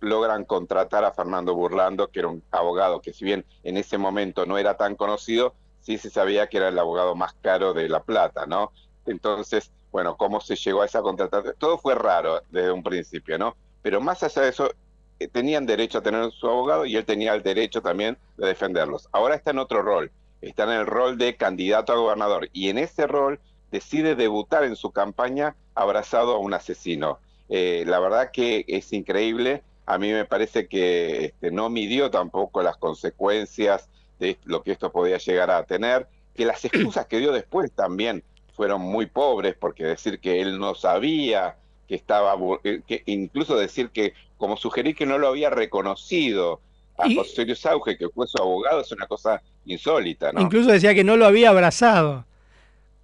logran contratar a Fernando Burlando, que era un abogado que si bien en ese momento no era tan conocido, sí se sabía que era el abogado más caro de La Plata, ¿no? Entonces, bueno, cómo se llegó a esa contratación. Todo fue raro desde un principio, ¿no? Pero más allá de eso, eh, tenían derecho a tener su abogado y él tenía el derecho también de defenderlos. Ahora está en otro rol, está en el rol de candidato a gobernador y en ese rol decide debutar en su campaña abrazado a un asesino. Eh, la verdad que es increíble, a mí me parece que este, no midió tampoco las consecuencias de lo que esto podía llegar a tener, que las excusas que dio después también fueron muy pobres, porque decir que él no sabía que estaba, eh, que incluso decir que, como sugerir que no lo había reconocido a José Luis Auge, que fue su abogado, es una cosa insólita, ¿no? Incluso decía que no lo había abrazado.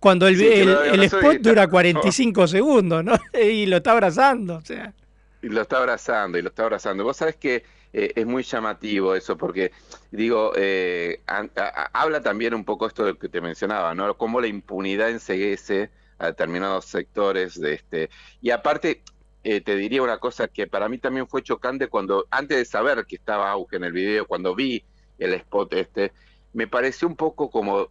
Cuando el, el, spot dura 45 segundos, ¿no? [laughs] y lo está abrazando, o sea. Y lo está abrazando, y lo está abrazando. Vos sabés que eh, es muy llamativo eso, porque, digo, eh, habla también un poco esto de lo que te mencionaba, ¿no? Cómo la impunidad enseguece a determinados sectores de este. Y aparte, eh, te diría una cosa que para mí también fue chocante cuando, antes de saber que estaba auge en el video, cuando vi el spot este, me pareció un poco como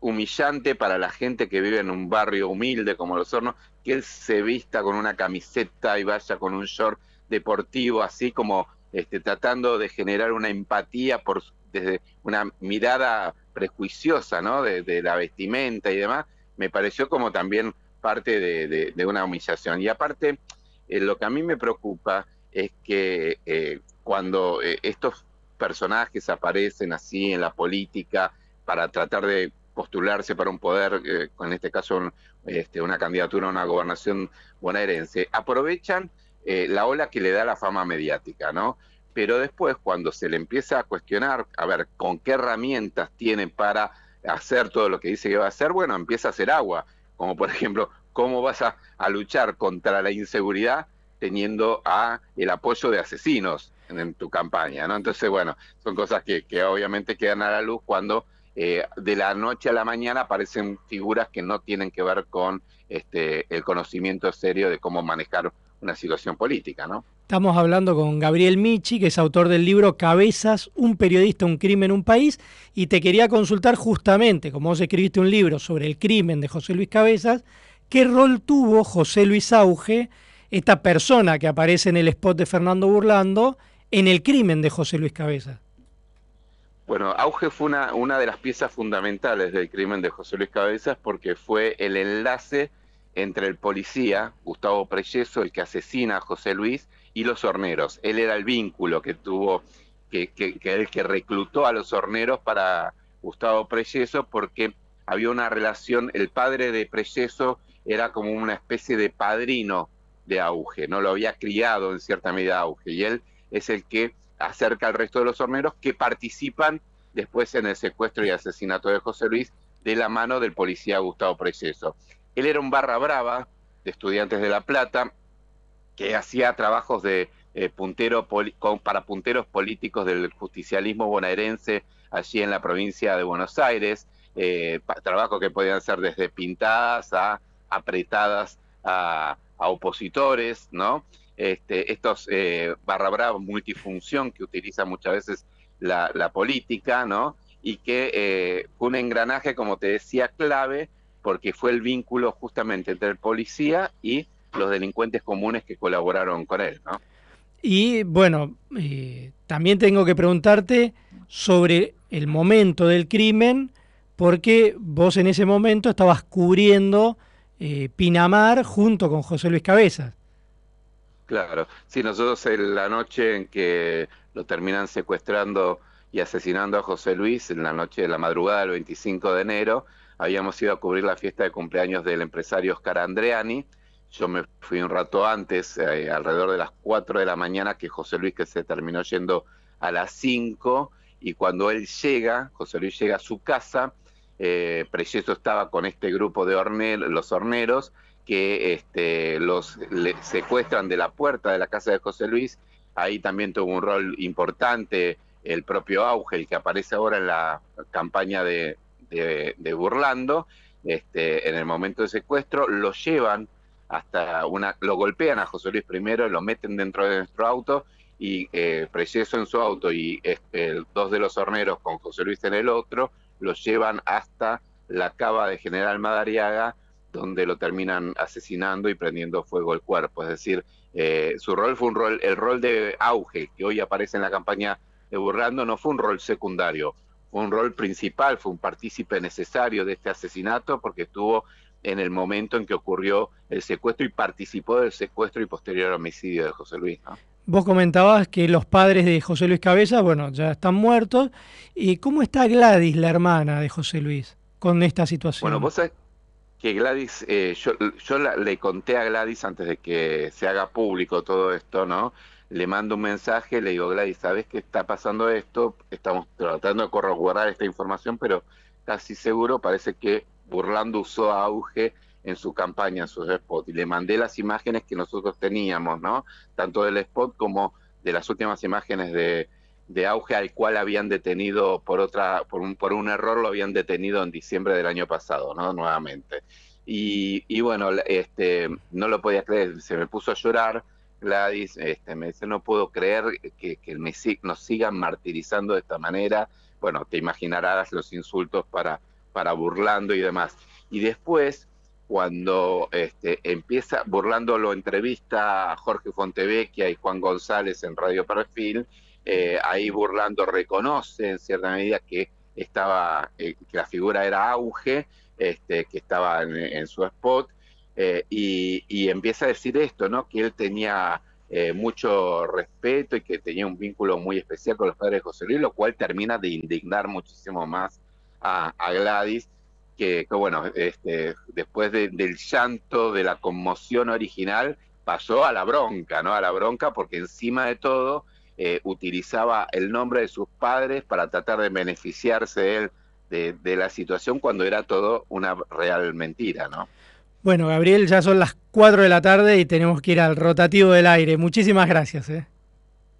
humillante para la gente que vive en un barrio humilde como Los Hornos, que él se vista con una camiseta y vaya con un short deportivo, así como este, tratando de generar una empatía por desde una mirada prejuiciosa, ¿no? De, la vestimenta y demás, me pareció como también parte de, una humillación. Y aparte, eh, lo que a mí me preocupa es que eh, cuando eh, estos personajes aparecen así en la política para tratar de postularse para un poder, en este caso este, una candidatura a una gobernación bonaerense, aprovechan la ola que le da la fama mediática, ¿no? pero después cuando se le empieza a cuestionar, a ver, con qué herramientas tiene para hacer todo lo que dice que va a hacer, bueno, empieza a hacer agua, como por ejemplo, ¿cómo vas a, luchar contra la inseguridad teniendo a el apoyo de asesinos en, tu campaña, ¿no? Entonces, bueno, son cosas que, obviamente quedan a la luz cuando eh, de la noche a la mañana aparecen figuras que no tienen que ver con este, el conocimiento serio de cómo manejar una situación política, ¿no? Estamos hablando con Gabriel Michi, que es autor del libro Cabezas, un periodista, un crimen, un país, y te quería consultar justamente, como vos escribiste un libro sobre el crimen de José Luis Cabezas, ¿qué rol tuvo José Luis Auge, esta persona que aparece en el spot de Fernando Burlando, en el crimen de José Luis Cabezas? Bueno, Auge fue una, una de las piezas fundamentales del crimen de José Luis Cabezas porque fue el enlace entre el policía, Gustavo Preyeso, el que asesina a José Luis, y los horneros. Él era el vínculo que tuvo, que, que, el que reclutó a los horneros para Gustavo Preyeso, porque había una relación, el padre de Preyeso era como una especie de padrino de Auge, no lo había criado en cierta medida Auge, y él es el que acerca al resto de los horneros que participan después en el secuestro y asesinato de José Luis de la mano del policía Gustavo Preyeso. Él era un barra brava de estudiantes de La Plata que hacía trabajos de eh, puntero para punteros políticos del justicialismo bonaerense allí en la provincia de Buenos Aires, eh, trabajos que podían ser desde pintadas a apretadas a, opositores, ¿no? Este, estos eh, barra brava multifunción que utiliza muchas veces la, política, ¿no? Y que eh, un engranaje, como te decía, clave porque fue el vínculo justamente entre el policía y los delincuentes comunes que colaboraron con él. ¿no? Y bueno, eh, también tengo que preguntarte sobre el momento del crimen, porque vos en ese momento estabas cubriendo eh, Pinamar junto con José Luis Cabezas. Claro, sí, nosotros en la noche en que lo terminan secuestrando y asesinando a José Luis, en la noche de la madrugada del 25 de enero, habíamos ido a cubrir la fiesta de cumpleaños del empresario Oscar Andreani. Yo me fui un rato antes, eh, alrededor de las 4 de la mañana, que José Luis que se terminó yendo a las 5, y cuando él llega, José Luis llega a su casa, eh, estaba con este grupo de horneros, los horneros, que este, los secuestran de la puerta de la casa de José Luis. Ahí también tuvo un rol importante el propio Auge, el que aparece ahora en la campaña de, de, Burlando, este, en el momento de secuestro, lo llevan hasta una, lo golpean a José Luis primero, lo meten dentro de nuestro auto y eh, en su auto y este, dos de los horneros con José Luis en el otro, lo llevan hasta la cava de General Madariaga, donde lo terminan asesinando y prendiendo fuego el cuerpo. Es decir, eh, su rol fue un rol, el rol de auge que hoy aparece en la campaña de Burlando no fue un rol secundario, un rol principal, fue un partícipe necesario de este asesinato porque estuvo en el momento en que ocurrió el secuestro y participó del secuestro y posterior homicidio de José Luis. Vos comentabas que los padres de José Luis Cabeza, bueno, ya están muertos. ¿Y cómo está Gladys, la hermana de José Luis, con esta situación? Bueno, vos sabés que Gladys, eh, yo, yo le conté a Gladys antes de que se haga público todo esto, ¿no? Le mando un mensaje, le digo, Gladys, ¿sabes qué está pasando esto? Estamos tratando de corroborar esta información, pero casi seguro parece que Burlando usó auge en su campaña, en sus spots. Y le mandé las imágenes que nosotros teníamos, ¿no? Tanto del spot como de las últimas imágenes de, auge al cual habían detenido por otra, por un, por un error lo habían detenido en diciembre del año pasado, ¿no? Nuevamente. Y, y bueno, este, no lo podía creer, se me puso a llorar Gladys, este, me dice, no puedo creer que, nos sigan martirizando de esta manera. Bueno, te imaginarás los insultos para para burlando y demás. Y después, cuando este, empieza, burlando lo entrevista a Jorge Fontevecchia y Juan González en Radio Perfil, eh, ahí burlando reconoce en cierta medida que estaba, eh, que la figura era auge, este, que estaba en, su spot, eh, y, empieza a decir esto, ¿no? Que él tenía mucho respeto y que tenía un vínculo muy especial con los padres de José Luis, lo cual termina de indignar muchísimo más a, Gladys, que, bueno, este, después del llanto, de la conmoción original, pasó a la bronca, ¿no? A la bronca porque encima de todo eh, utilizaba el nombre de sus padres para tratar de beneficiarse él de, la situación cuando era todo una real mentira, ¿no? Bueno, Gabriel, ya son las 4 de la tarde y tenemos que ir al rotativo del aire. Muchísimas gracias. ¿eh?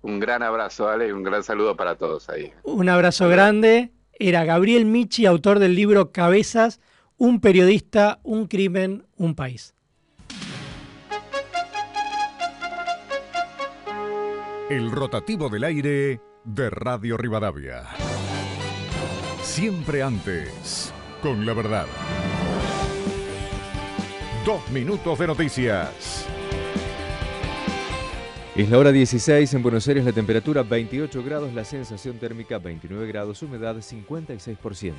Un gran abrazo, Ale, y un gran saludo para todos ahí. Un abrazo grande. Era Gabriel Michi, autor del libro Cabezas, un periodista, un crimen, un país. El rotativo del aire de Radio Rivadavia. Siempre antes, con la verdad. Dos minutos de noticias. Es la hora 16 en Buenos Aires, la temperatura 28 grados, la sensación térmica 29 grados, humedad 56%.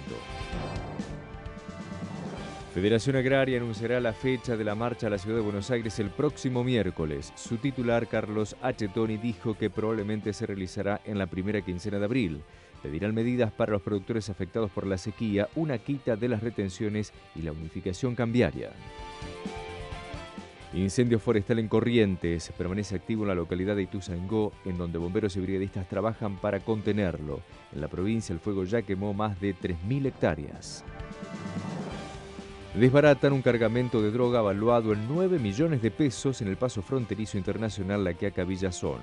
Federación Agraria anunciará la fecha de la marcha a la ciudad de Buenos Aires el próximo miércoles. Su titular, Carlos H. Toni, dijo que probablemente se realizará en la primera quincena de abril. Pedirán medidas para los productores afectados por la sequía, una quita de las retenciones y la unificación cambiaria. Incendio forestal en Corrientes permanece activo en la localidad de Ituzaingó, en donde bomberos y brigadistas trabajan para contenerlo. En la provincia el fuego ya quemó más de 3.000 hectáreas. Desbaratan un cargamento de droga valuado en 9 millones de pesos en el paso fronterizo internacional La Quiaca Villazón.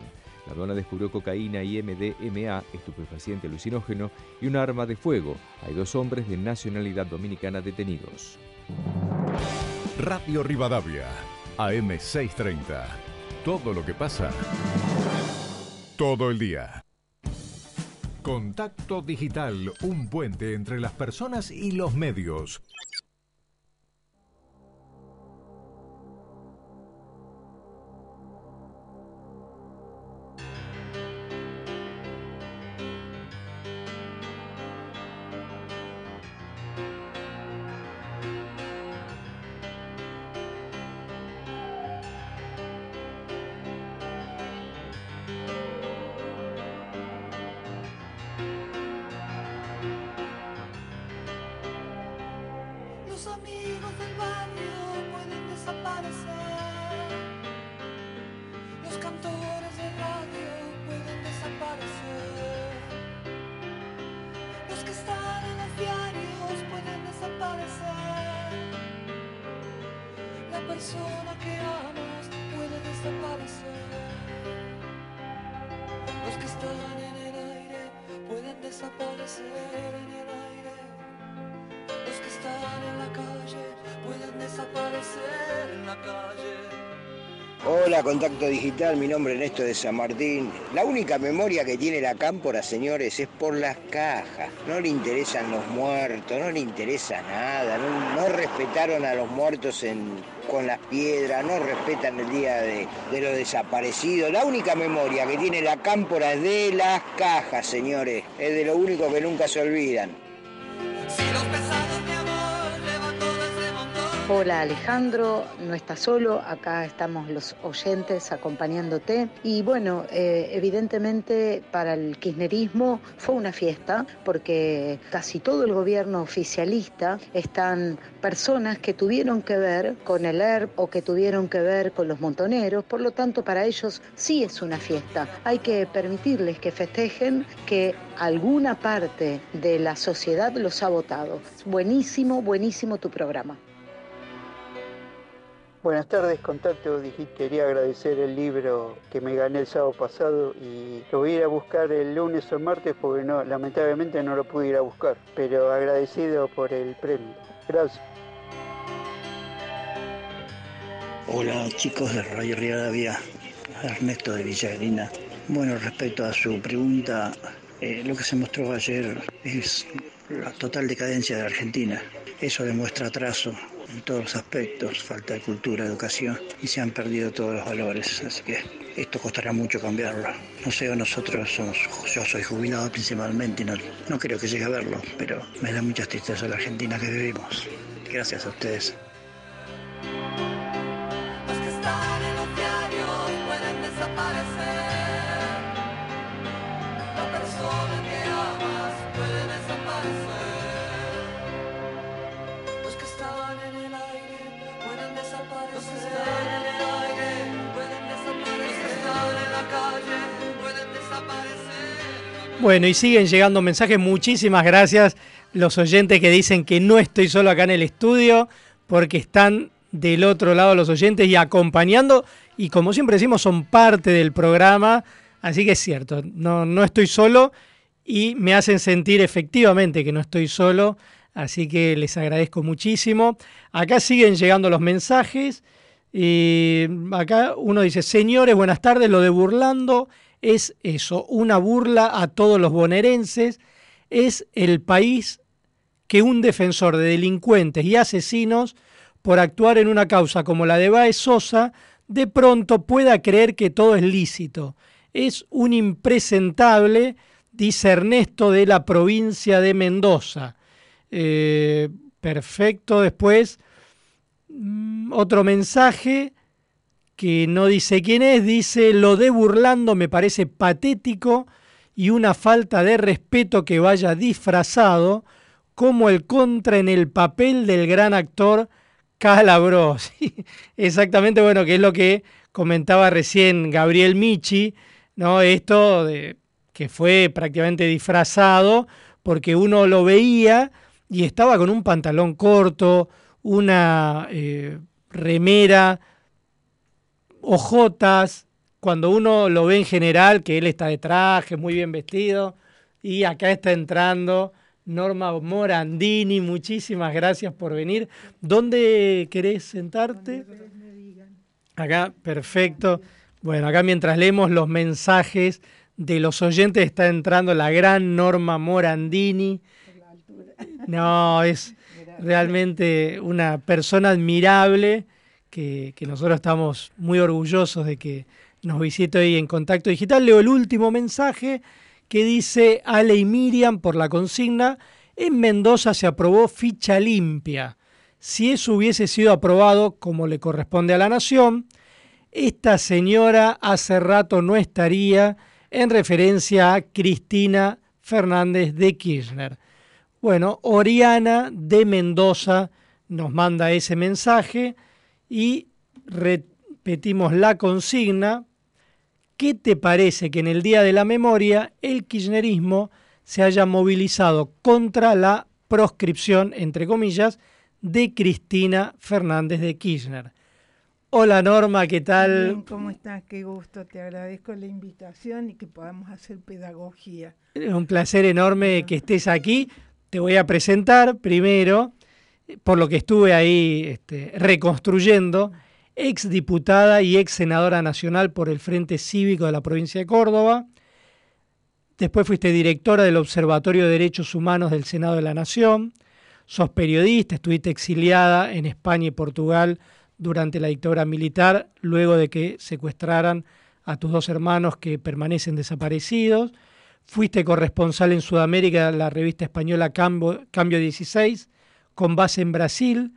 La aduana descubrió cocaína y MDMA, estupefaciente alucinógeno, y un arma de fuego. Hay dos hombres de nacionalidad dominicana detenidos. Radio Rivadavia, AM630. Todo lo que pasa. Todo el día. Contacto Digital, un puente entre las personas y los medios. Contacto Digital, mi nombre es Néstor de San Martín. La única memoria que tiene la cámpora, señores, es por las cajas. No le interesan los muertos, no le interesa nada, no, respetaron a los muertos con las piedras, no respetan el día de, los desaparecidos. La única memoria que tiene la cámpora es de las cajas, señores. Es de lo único que nunca se olvidan. Hola Alejandro, no estás solo, acá estamos los oyentes acompañándote. Y bueno, eh, evidentemente para el kirchnerismo fue una fiesta porque casi todo el gobierno oficialista están personas que tuvieron que ver con el ERP o que tuvieron que ver con los montoneros, por lo tanto para ellos sí es una fiesta. Hay que permitirles que festejen que alguna parte de la sociedad los ha votado. Buenísimo, buenísimo tu programa. Buenas tardes, Contacto Digital. Quería agradecer el libro que me gané el sábado pasado y lo voy a ir a buscar el lunes o el martes porque no, lamentablemente no lo pude ir a buscar, pero agradecido por el premio. Gracias. Hola chicos de Radio Rivadavia, Ernesto de Villagrina. Bueno, respecto a su pregunta, eh, lo que se mostró ayer es la total decadencia de Argentina. Eso demuestra atraso en todos los aspectos, falta de cultura, educación y se han perdido todos los valores. Así que esto costará mucho cambiarlo. No sé, nosotros somos, yo soy jubilado principalmente no, no creo que llegue a verlo, pero me da mucha tristeza la Argentina que vivimos. Gracias a ustedes. Bueno, y siguen llegando mensajes. Muchísimas gracias los oyentes que dicen que no estoy solo acá en el estudio, porque están del otro lado los oyentes y acompañando. Y como siempre decimos, son parte del programa. Así que es cierto, no, no estoy solo y me hacen sentir efectivamente que no estoy solo. Así que les agradezco muchísimo. Acá siguen llegando los mensajes. Y acá uno dice, señores, buenas tardes, lo de burlando es eso, una burla a todos los bonaerenses. Es el país que un defensor de delincuentes y asesinos, por actuar en una causa como la de Baez Sosa, de pronto pueda creer que todo es lícito. Es un impresentable, dice Ernesto, de la provincia de Mendoza. Eh, perfecto, después mm, otro mensaje que no dice quién es, dice, lo de burlando me parece patético y una falta de respeto que vaya disfrazado como el contra en el papel del gran actor Calabros. [laughs] Exactamente, bueno, que es lo que comentaba recién Gabriel Michi, ¿no? Esto que fue prácticamente disfrazado porque uno lo veía y estaba con un pantalón corto, una eh, remera, ojotas, cuando uno lo ve en general, que él está de traje, muy bien vestido, y acá está entrando Norma Morandini, muchísimas gracias por venir. ¿Dónde querés sentarte? Acá, perfecto. Bueno, acá mientras leemos los mensajes de los oyentes está entrando la gran Norma Morandini. No, es [laughs] realmente una persona admirable que, nosotros estamos muy orgullosos de que nos visite hoy en Contacto Digital. Leo el último mensaje que dice Ale y Miriam por la consigna, en Mendoza se aprobó ficha limpia. Si eso hubiese sido aprobado como le corresponde a la nación, esta señora hace rato no estaría en referencia a Cristina Fernández de Kirchner. Bueno, Oriana de Mendoza nos manda ese mensaje y repetimos la consigna ¿Qué te parece que en el Día de la Memoria el kirchnerismo se haya movilizado contra la proscripción, entre comillas, de Cristina Fernández de Kirchner? Hola Norma, ¿qué tal? Bien, ¿Cómo estás? Qué gusto, te agradezco la invitación y que podamos hacer pedagogía. Es un placer enorme que estés aquí. Te voy a presentar primero, por lo que estuve ahí este, reconstruyendo ex diputada y ex senadora nacional por el Frente Cívico de la provincia de Córdoba. Después fuiste directora del Observatorio de Derechos Humanos del Senado de la Nación. Sos periodista, estuviste exiliada en España y Portugal durante la dictadura militar, luego de que secuestraran a tus dos hermanos que permanecen desaparecidos. Fuiste corresponsal en Sudamérica de la revista española Cambio, Cambio 16, con base en Brasil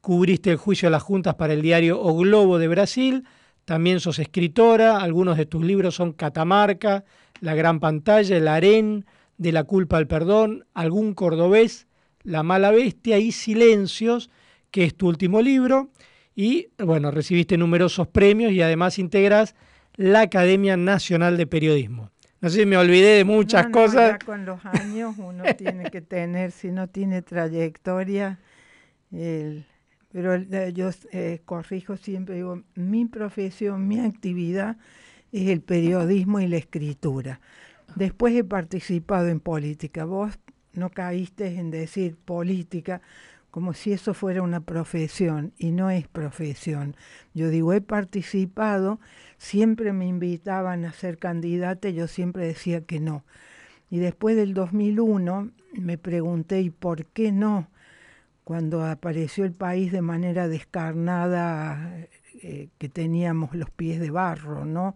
cubriste el juicio de las juntas para el diario O Globo de Brasil, también sos escritora, algunos de tus libros son Catamarca, La Gran Pantalla, El Harén, De la Culpa al Perdón, Algún Cordobés, La Mala Bestia y Silencios, que es tu último libro, y bueno, recibiste numerosos premios y además integras la Academia Nacional de Periodismo. No sé si me olvidé de muchas no, cosas. Ya con los años uno [laughs] tiene que tener, si no tiene trayectoria, el, pero yo eh, corrijo siempre, digo, mi profesión, mi actividad es el periodismo y la escritura. Después he participado en política. Vos no caíste en decir política como si eso fuera una profesión y no es profesión. Yo digo, he participado, siempre me invitaban a ser candidata y yo siempre decía que no. Y después del 2001 me pregunté, ¿y por qué no? Cuando apareció el país de manera descarnada, eh, que teníamos los pies de barro, ¿no?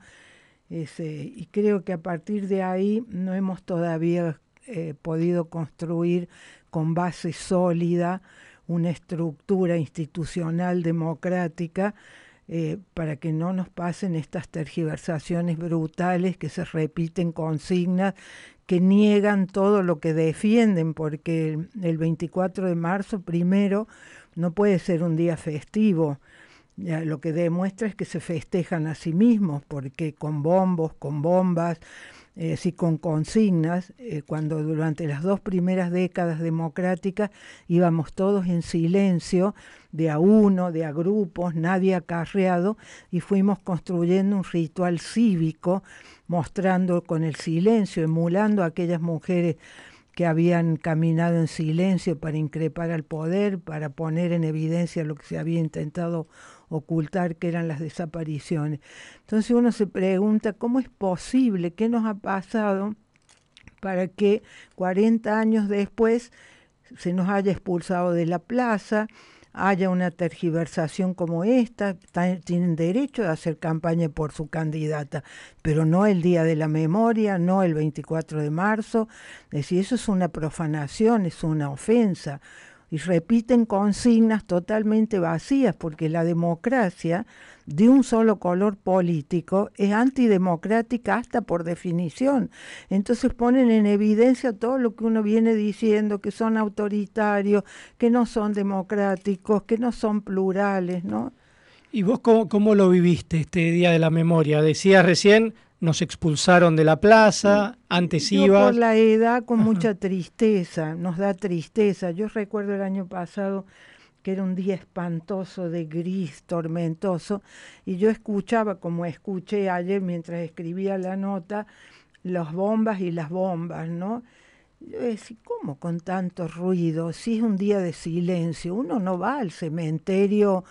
y creo que a partir de ahí no hemos todavía eh, podido construir con base sólida una estructura institucional democrática eh, para que no nos pasen estas tergiversaciones brutales que se repiten consignas que niegan todo lo que defienden, porque el, 24 de marzo, primero, no puede ser un día festivo. lo que demuestra es que se festejan a sí mismos, porque con bombos, con bombas, eh, con consignas, eh, cuando durante las dos primeras décadas democráticas íbamos todos en silencio, de a uno, de a grupos, nadie acarreado, y fuimos construyendo un ritual cívico, mostrando con el silencio, emulando a aquellas mujeres que habían caminado en silencio para increpar al poder, para poner en evidencia lo que se había intentado ocultar que eran las desapariciones. Entonces uno se pregunta, ¿cómo es posible? ¿Qué nos ha pasado para que 40 años después se nos haya expulsado de la plaza, haya una tergiversación como esta, tienen derecho a hacer campaña por su candidata, pero no el Día de la Memoria, no el 24 de marzo. Es decir, eso es una profanación, es una ofensa y repiten consignas totalmente vacías, porque la democracia de un solo color político es antidemocrática hasta por definición. Entonces ponen en evidencia todo lo que uno viene diciendo, que son autoritarios, que no son democráticos, que no son plurales, ¿no? ¿Y vos cómo, cómo lo viviste este Día de la Memoria? Decías recién, nos expulsaron de la plaza, antes iba. Por la edad con mucha tristeza, nos da tristeza. Yo recuerdo el año pasado que era un día espantoso de gris, tormentoso, y yo escuchaba, como escuché ayer mientras escribía la nota, las bombas y las bombas, ¿no? Yo decía, ¿cómo con tanto ruido? Si es un día de silencio, uno no va al cementerio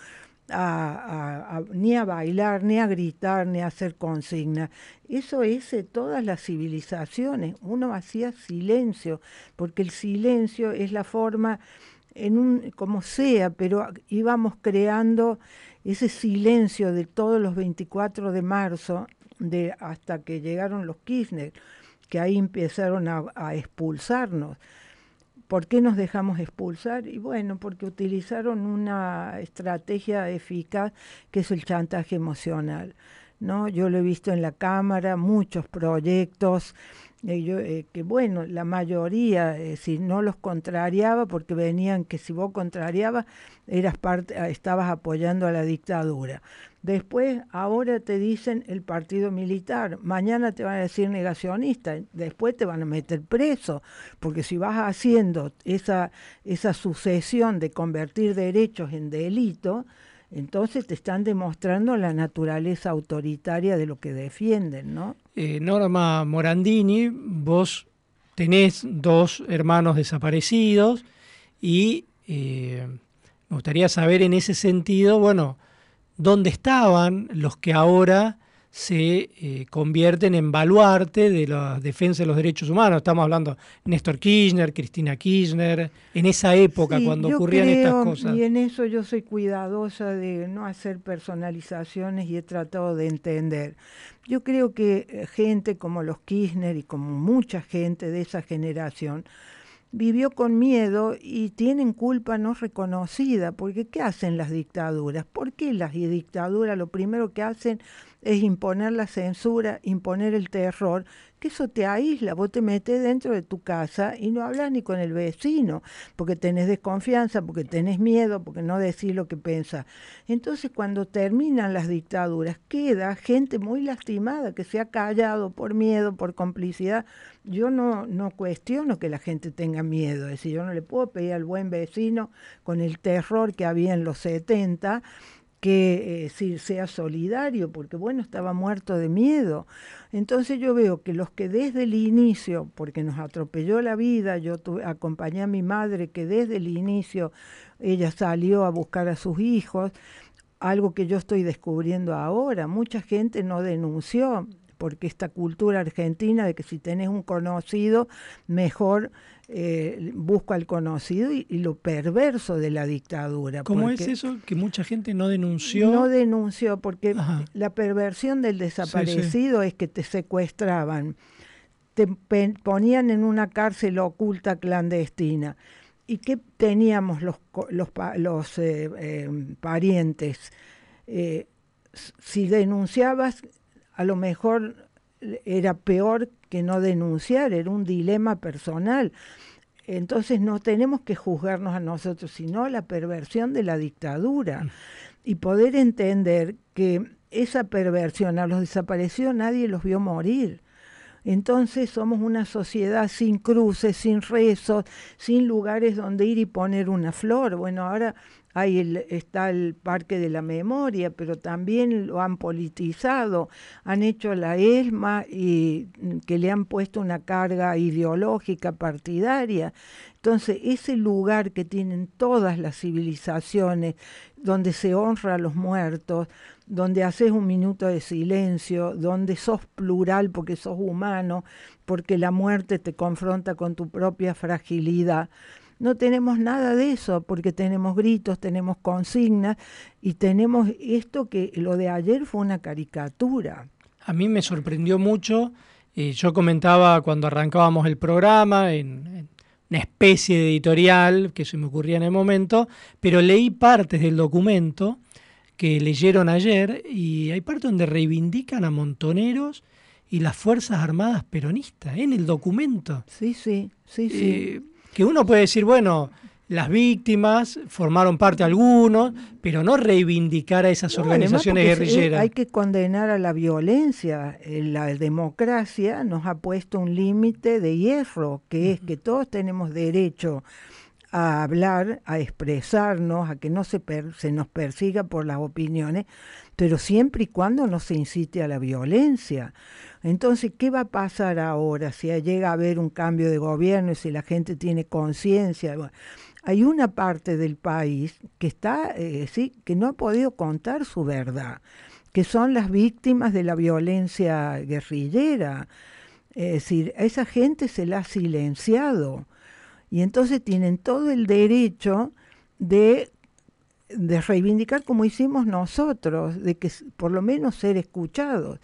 ni a bailar, ni a gritar, ni a hacer consignas. Eso es de todas las civilizaciones. Uno hacía silencio, porque el silencio es la forma, en un, como sea, pero íbamos creando ese silencio de todos los 24 de marzo, de, hasta que llegaron los Kirchner, que ahí empezaron a expulsarnos. ¿Por qué nos dejamos expulsar? Y bueno, porque utilizaron una estrategia eficaz que es el chantaje emocional. ¿no? Yo lo he visto en la Cámara, muchos proyectos, eh, que bueno, la mayoría, eh, si no los contrariaba, porque venían que si vos contrariabas, eras parte, ah, estabas apoyando a la dictadura. Después, ahora te dicen el partido militar, mañana te van a decir negacionista, después te van a meter preso, porque si vas haciendo esa, esa sucesión de convertir derechos en delito, entonces te están demostrando la naturaleza autoritaria de lo que defienden, ¿no? Eh, Norma Morandini, vos tenés dos hermanos desaparecidos y eh, me gustaría saber en ese sentido, bueno, dónde estaban los que ahora se eh, convierten en baluarte de la defensa de los derechos humanos. Estamos hablando de Néstor Kirchner, Cristina Kirchner, en esa época cuando ocurrían estas cosas. Y en eso yo soy cuidadosa de no hacer personalizaciones y he tratado de entender. Yo creo que eh, gente como los Kirchner y como mucha gente de esa generación, vivió con miedo y tienen culpa no reconocida, porque ¿qué hacen las dictaduras? ¿Por qué las dictaduras lo primero que hacen es imponer la censura, imponer el terror, que eso te aísla, vos te metes dentro de tu casa y no hablas ni con el vecino, porque tenés desconfianza, porque tenés miedo, porque no decís lo que pensás. Entonces cuando terminan las dictaduras, queda gente muy lastimada que se ha callado por miedo, por complicidad. Yo no, no cuestiono que la gente tenga miedo, es decir, yo no le puedo pedir al buen vecino con el terror que había en los 70 que eh, sea solidario, porque bueno, estaba muerto de miedo. Entonces yo veo que los que desde el inicio, porque nos atropelló la vida, yo acompañé a mi madre que desde el inicio ella salió a buscar a sus hijos, algo que yo estoy descubriendo ahora, mucha gente no denunció porque esta cultura argentina de que si tenés un conocido, mejor eh, busco al conocido y, lo perverso de la dictadura. ¿Cómo es eso? Que mucha gente no denunció. No denunció, porque la perversión del desaparecido es que te secuestraban, te ponían en una cárcel oculta clandestina. ¿Y qué teníamos los, los, los eh, eh, parientes? si denunciabas, a lo mejor era peor que no denunciar, era un dilema personal. Entonces no tenemos que juzgarnos a nosotros, sino la perversión de la dictadura. Mm. Y poder entender que esa perversión a los desaparecidos nadie los vio morir. Entonces somos una sociedad sin cruces, sin rezos, sin lugares donde ir y poner una flor. Bueno, ahora está el Parque de la Memoria, pero también lo han politizado, han hecho la ESMA y mm, que le han puesto una carga ideológica partidaria. Entonces, ese lugar que tienen todas las civilizaciones, donde se honra a los muertos, donde haces un minuto de silencio, donde sos plural porque sos humano, porque la muerte te confronta con tu propia fragilidad no tenemos nada de eso, porque tenemos gritos, tenemos consignas y tenemos esto que lo de ayer fue una caricatura. A mí me sorprendió mucho. Eh, yo comentaba cuando arrancábamos el programa en, una especie de editorial que se me ocurría en el momento, pero leí partes del documento que leyeron ayer y hay partes donde reivindican a montoneros y las Fuerzas Armadas peronistas en el documento. Sí, sí, sí, sí. Eh, que uno puede decir, bueno, las víctimas formaron parte algunos, pero no reivindicar a esas organizaciones guerrilleras. Hay que condenar a la violencia. Eh, la democracia nos ha puesto un límite de hierro, que es que todos tenemos derecho a hablar, a expresarnos, a que no se, se nos persiga por las opiniones, pero siempre y cuando no se incite a la violencia. Entonces, ¿qué va a pasar ahora si llega a haber un cambio de gobierno y si la gente tiene conciencia? Hay una parte del país que está, eh, sí, que no ha podido contar su verdad, que son las víctimas de la violencia guerrillera. Es decir, a esa gente se la ha silenciado y entonces tienen todo el derecho de de reivindicar como hicimos nosotros, de que por lo menos ser escuchados.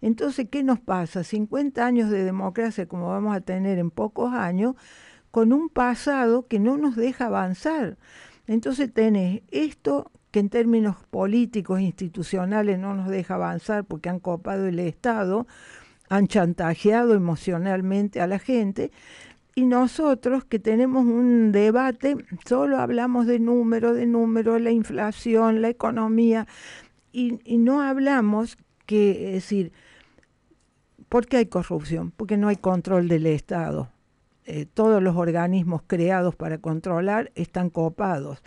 Entonces, ¿qué nos pasa? 50 años de democracia como vamos a tener en pocos años, con un pasado que no nos deja avanzar. Entonces tenés esto que en términos políticos, institucionales no nos deja avanzar porque han copado el Estado, han chantajeado emocionalmente a la gente, y nosotros que tenemos un debate, solo hablamos de número, de número, la inflación, la economía, y, no hablamos que, es decir, ¿por qué hay corrupción? Porque no hay control del Estado. Eh, todos los organismos creados para controlar están copados.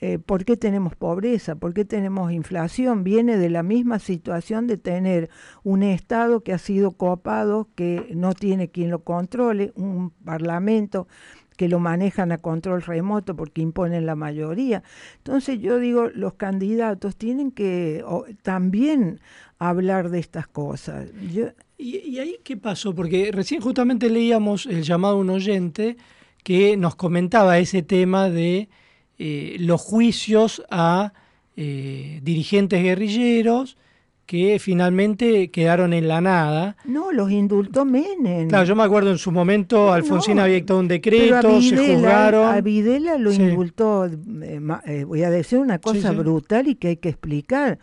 Eh, ¿Por qué tenemos pobreza? ¿Por qué tenemos inflación? Viene de la misma situación de tener un Estado que ha sido copado, que no tiene quien lo controle, un Parlamento que lo manejan a control remoto porque imponen la mayoría. Entonces yo digo, los candidatos tienen que también hablar de estas cosas. ¿Y, ¿Y, ahí qué pasó? Porque recién justamente leíamos el llamado a un oyente que nos comentaba ese tema de eh, los juicios a eh, dirigentes guerrilleros que finalmente quedaron en la nada. No, los indultó Menem. Claro, yo me acuerdo en su momento, Alfonsín había dictado un decreto, se juzgaron. A Videla lo indultó, eh, voy a decir una cosa brutal y que hay que explicar.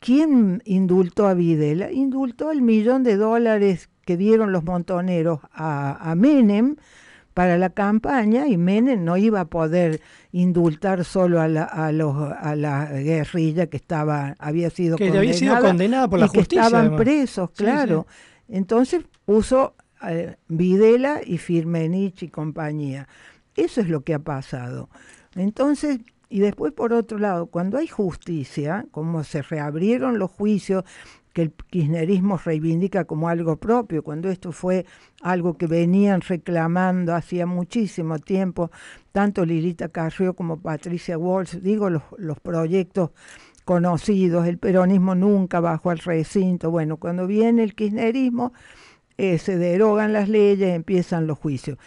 ¿Quién indultó a Videla? Indultó el millón de dólares que dieron los montoneros a, a Menem para la campaña y Menem no iba a poder indultar solo a la, a los, a la guerrilla que estaba había sido que condenada, había sido condenada por la y que estaban presos, claro. Entonces puso eh, Videla y Firmenich y compañía. Eso es lo que ha pasado. Entonces, y después por otro lado, cuando hay justicia, como se reabrieron los juicios, que el kirchnerismo reivindica como algo propio, cuando esto fue algo que venían reclamando hacía muchísimo tiempo, tanto Lilita Carrió como Patricia Walsh, digo, los, los proyectos desconocidos, el peronismo nunca bajó al recinto. Bueno, cuando viene el kirchnerismo, eh, se derogan las leyes, empiezan los juicios.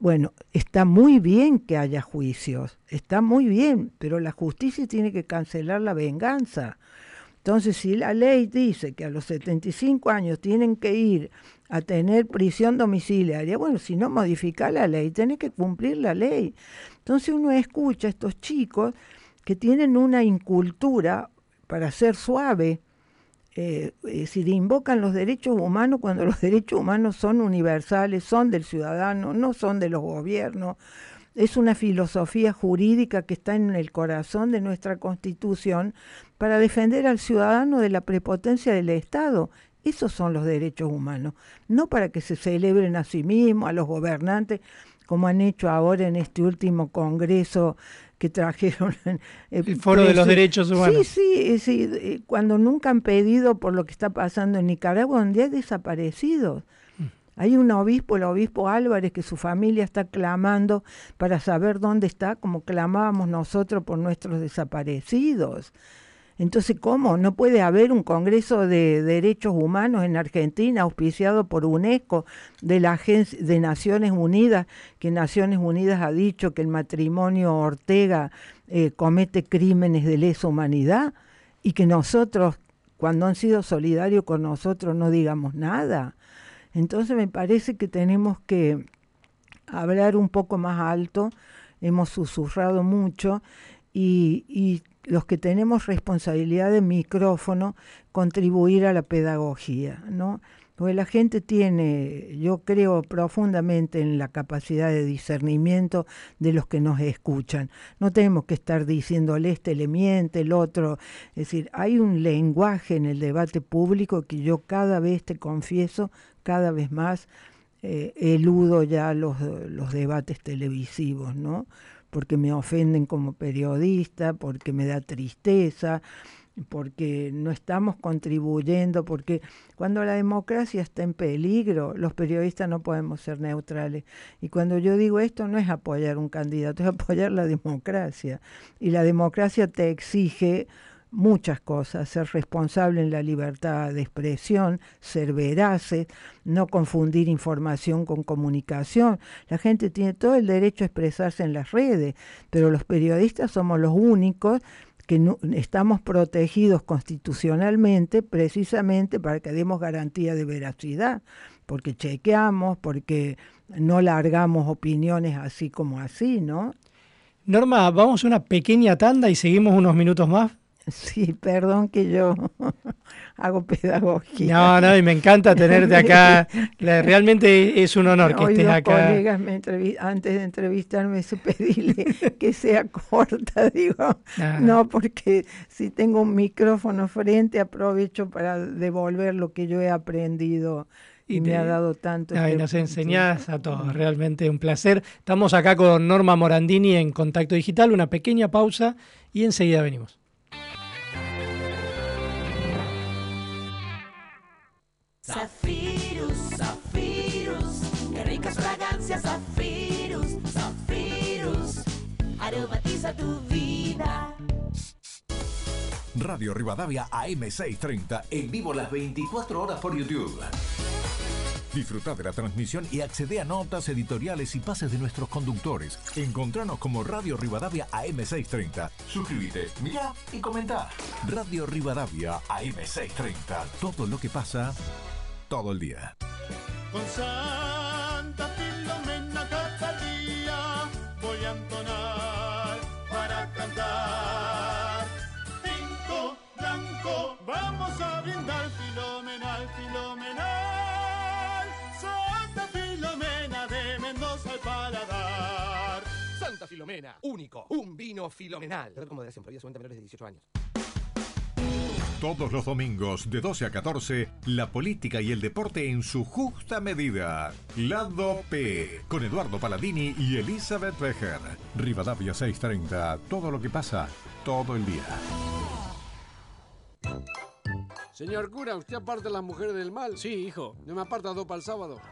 Bueno, está muy bien que haya juicios, está muy bien, pero la justicia tiene que cancelar la venganza. Entonces, si la ley dice que a los 75 años tienen que ir a tener prisión domiciliaria, bueno, si no modifica la ley, tiene que cumplir la ley. Entonces uno escucha a estos chicos que tienen una incultura para ser suave, eh, es decir, invocan los derechos humanos cuando [laughs] los derechos humanos son universales, son del ciudadano, no son de los gobiernos. Es una filosofía jurídica que está en el corazón de nuestra Constitución para defender al ciudadano de la prepotencia del Estado. Esos son los derechos humanos, no para que se celebren a sí mismos, a los gobernantes, como han hecho ahora en este último Congreso que trajeron el foro de los derechos humanos. Sí, sí, sí, cuando nunca han pedido por lo que está pasando en Nicaragua, donde hay desaparecidos. Mm. Hay un obispo, el obispo Álvarez, que su familia está clamando para saber dónde está, como clamábamos nosotros por nuestros desaparecidos. Entonces, ¿cómo? No puede haber un Congreso de Derechos Humanos en Argentina auspiciado por UNESCO, de la de Naciones Unidas, que Naciones Unidas ha dicho que el matrimonio Ortega eh, comete crímenes de lesa humanidad y que nosotros, cuando han sido solidarios con nosotros, no digamos nada. Entonces me parece que tenemos que hablar un poco más alto, hemos susurrado mucho y, y los que tenemos responsabilidad de micrófono, contribuir a la pedagogía, ¿no? Porque la gente tiene, yo creo profundamente en la capacidad de discernimiento de los que nos escuchan. No tenemos que estar diciéndole este le miente, el otro. Es decir, hay un lenguaje en el debate público que yo cada vez te confieso, cada vez más eh, eludo ya los, los debates televisivos, ¿no? Porque me ofenden como periodista, porque me da tristeza, porque no estamos contribuyendo, porque cuando la democracia está en peligro, los periodistas no podemos ser neutrales. Y cuando yo digo esto no es apoyar un candidato, es apoyar la democracia. Y la democracia te exige muchas cosas, ser responsable en la libertad de expresión, ser veraces, no confundir información con comunicación. La gente tiene todo el derecho a expresarse en las redes, pero los periodistas somos los únicos que estamos protegidos constitucionalmente precisamente para que demos garantía de veracidad, porque chequeamos, porque no largamos opiniones así como así, ¿no? Norma, vamos a una pequeña tanda y seguimos unos minutos más. Sí, perdón que yo [laughs] hago pedagogía. No, no, y me encanta tenerte acá. [laughs] Realmente es un honor que estés acá. colegas me antes de entrevistarme su [laughs] pedirle que sea corta, digo, no, porque si tengo un micrófono frente aprovecho para devolver lo que yo he aprendido y, me ha dado tanto. y este nos enseñás a todos, realmente un placer. Estamos acá con Norma Morandini en Contacto Digital, una pequeña pausa y enseguida venimos. Zafirus, Zafirus, qué ricas fragancias, Zafirus, Zafirus, aromatiza tu vida. Radio Rivadavia AM630, en vivo las 24 horas por YouTube. Disfruta de la transmisión y accede a notas editoriales y pases de nuestros conductores. Encontranos como Radio Rivadavia AM630. Suscríbete, mira y comenta. Radio Rivadavia AM630. Todo lo que pasa todo el día. Con Santa Filomena cada día voy a entonar para cantar. Cinco blanco, vamos a brindar filomenal, filomenal. Santa Filomena de Mendoza al paladar. Santa Filomena, único, un vino filomenal. Como de prohibida menores de 18 años. Todos los domingos de 12 a 14, la política y el deporte en su justa medida. Lado P, con Eduardo Paladini y Elizabeth Becher. Rivadavia 630, todo lo que pasa, todo el día. Señor cura, ¿usted aparta a las mujeres del mal? Sí, hijo. ¿No me aparta dos para el sábado?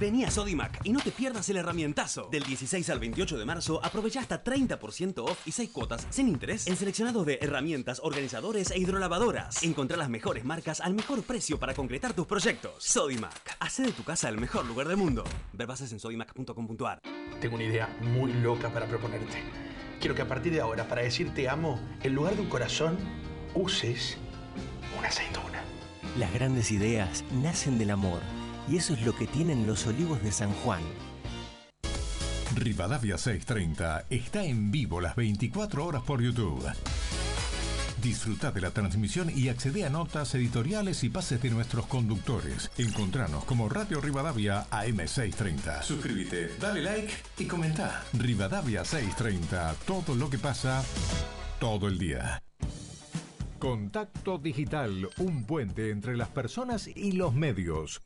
Vení a Sodimac y no te pierdas el herramientazo. Del 16 al 28 de marzo, aprovecha hasta 30% off y 6 cuotas sin interés en seleccionados de herramientas, organizadores e hidrolavadoras. Encontrá las mejores marcas al mejor precio para concretar tus proyectos. Sodimac, hace de tu casa el mejor lugar del mundo. Ver bases en sodimac.com.ar. Tengo una idea muy loca para proponerte. Quiero que a partir de ahora, para decir te amo, en lugar de un corazón, uses una aceituna. Las grandes ideas nacen del amor y eso es lo que tienen los olivos de San Juan. Rivadavia 630 está en vivo las 24 horas por YouTube. Disfruta de la transmisión y accede a notas editoriales y pases de nuestros conductores. Encontranos como Radio Rivadavia AM630. Suscríbete, dale like y comenta. Rivadavia 630, todo lo que pasa todo el día. Contacto Digital, un puente entre las personas y los medios.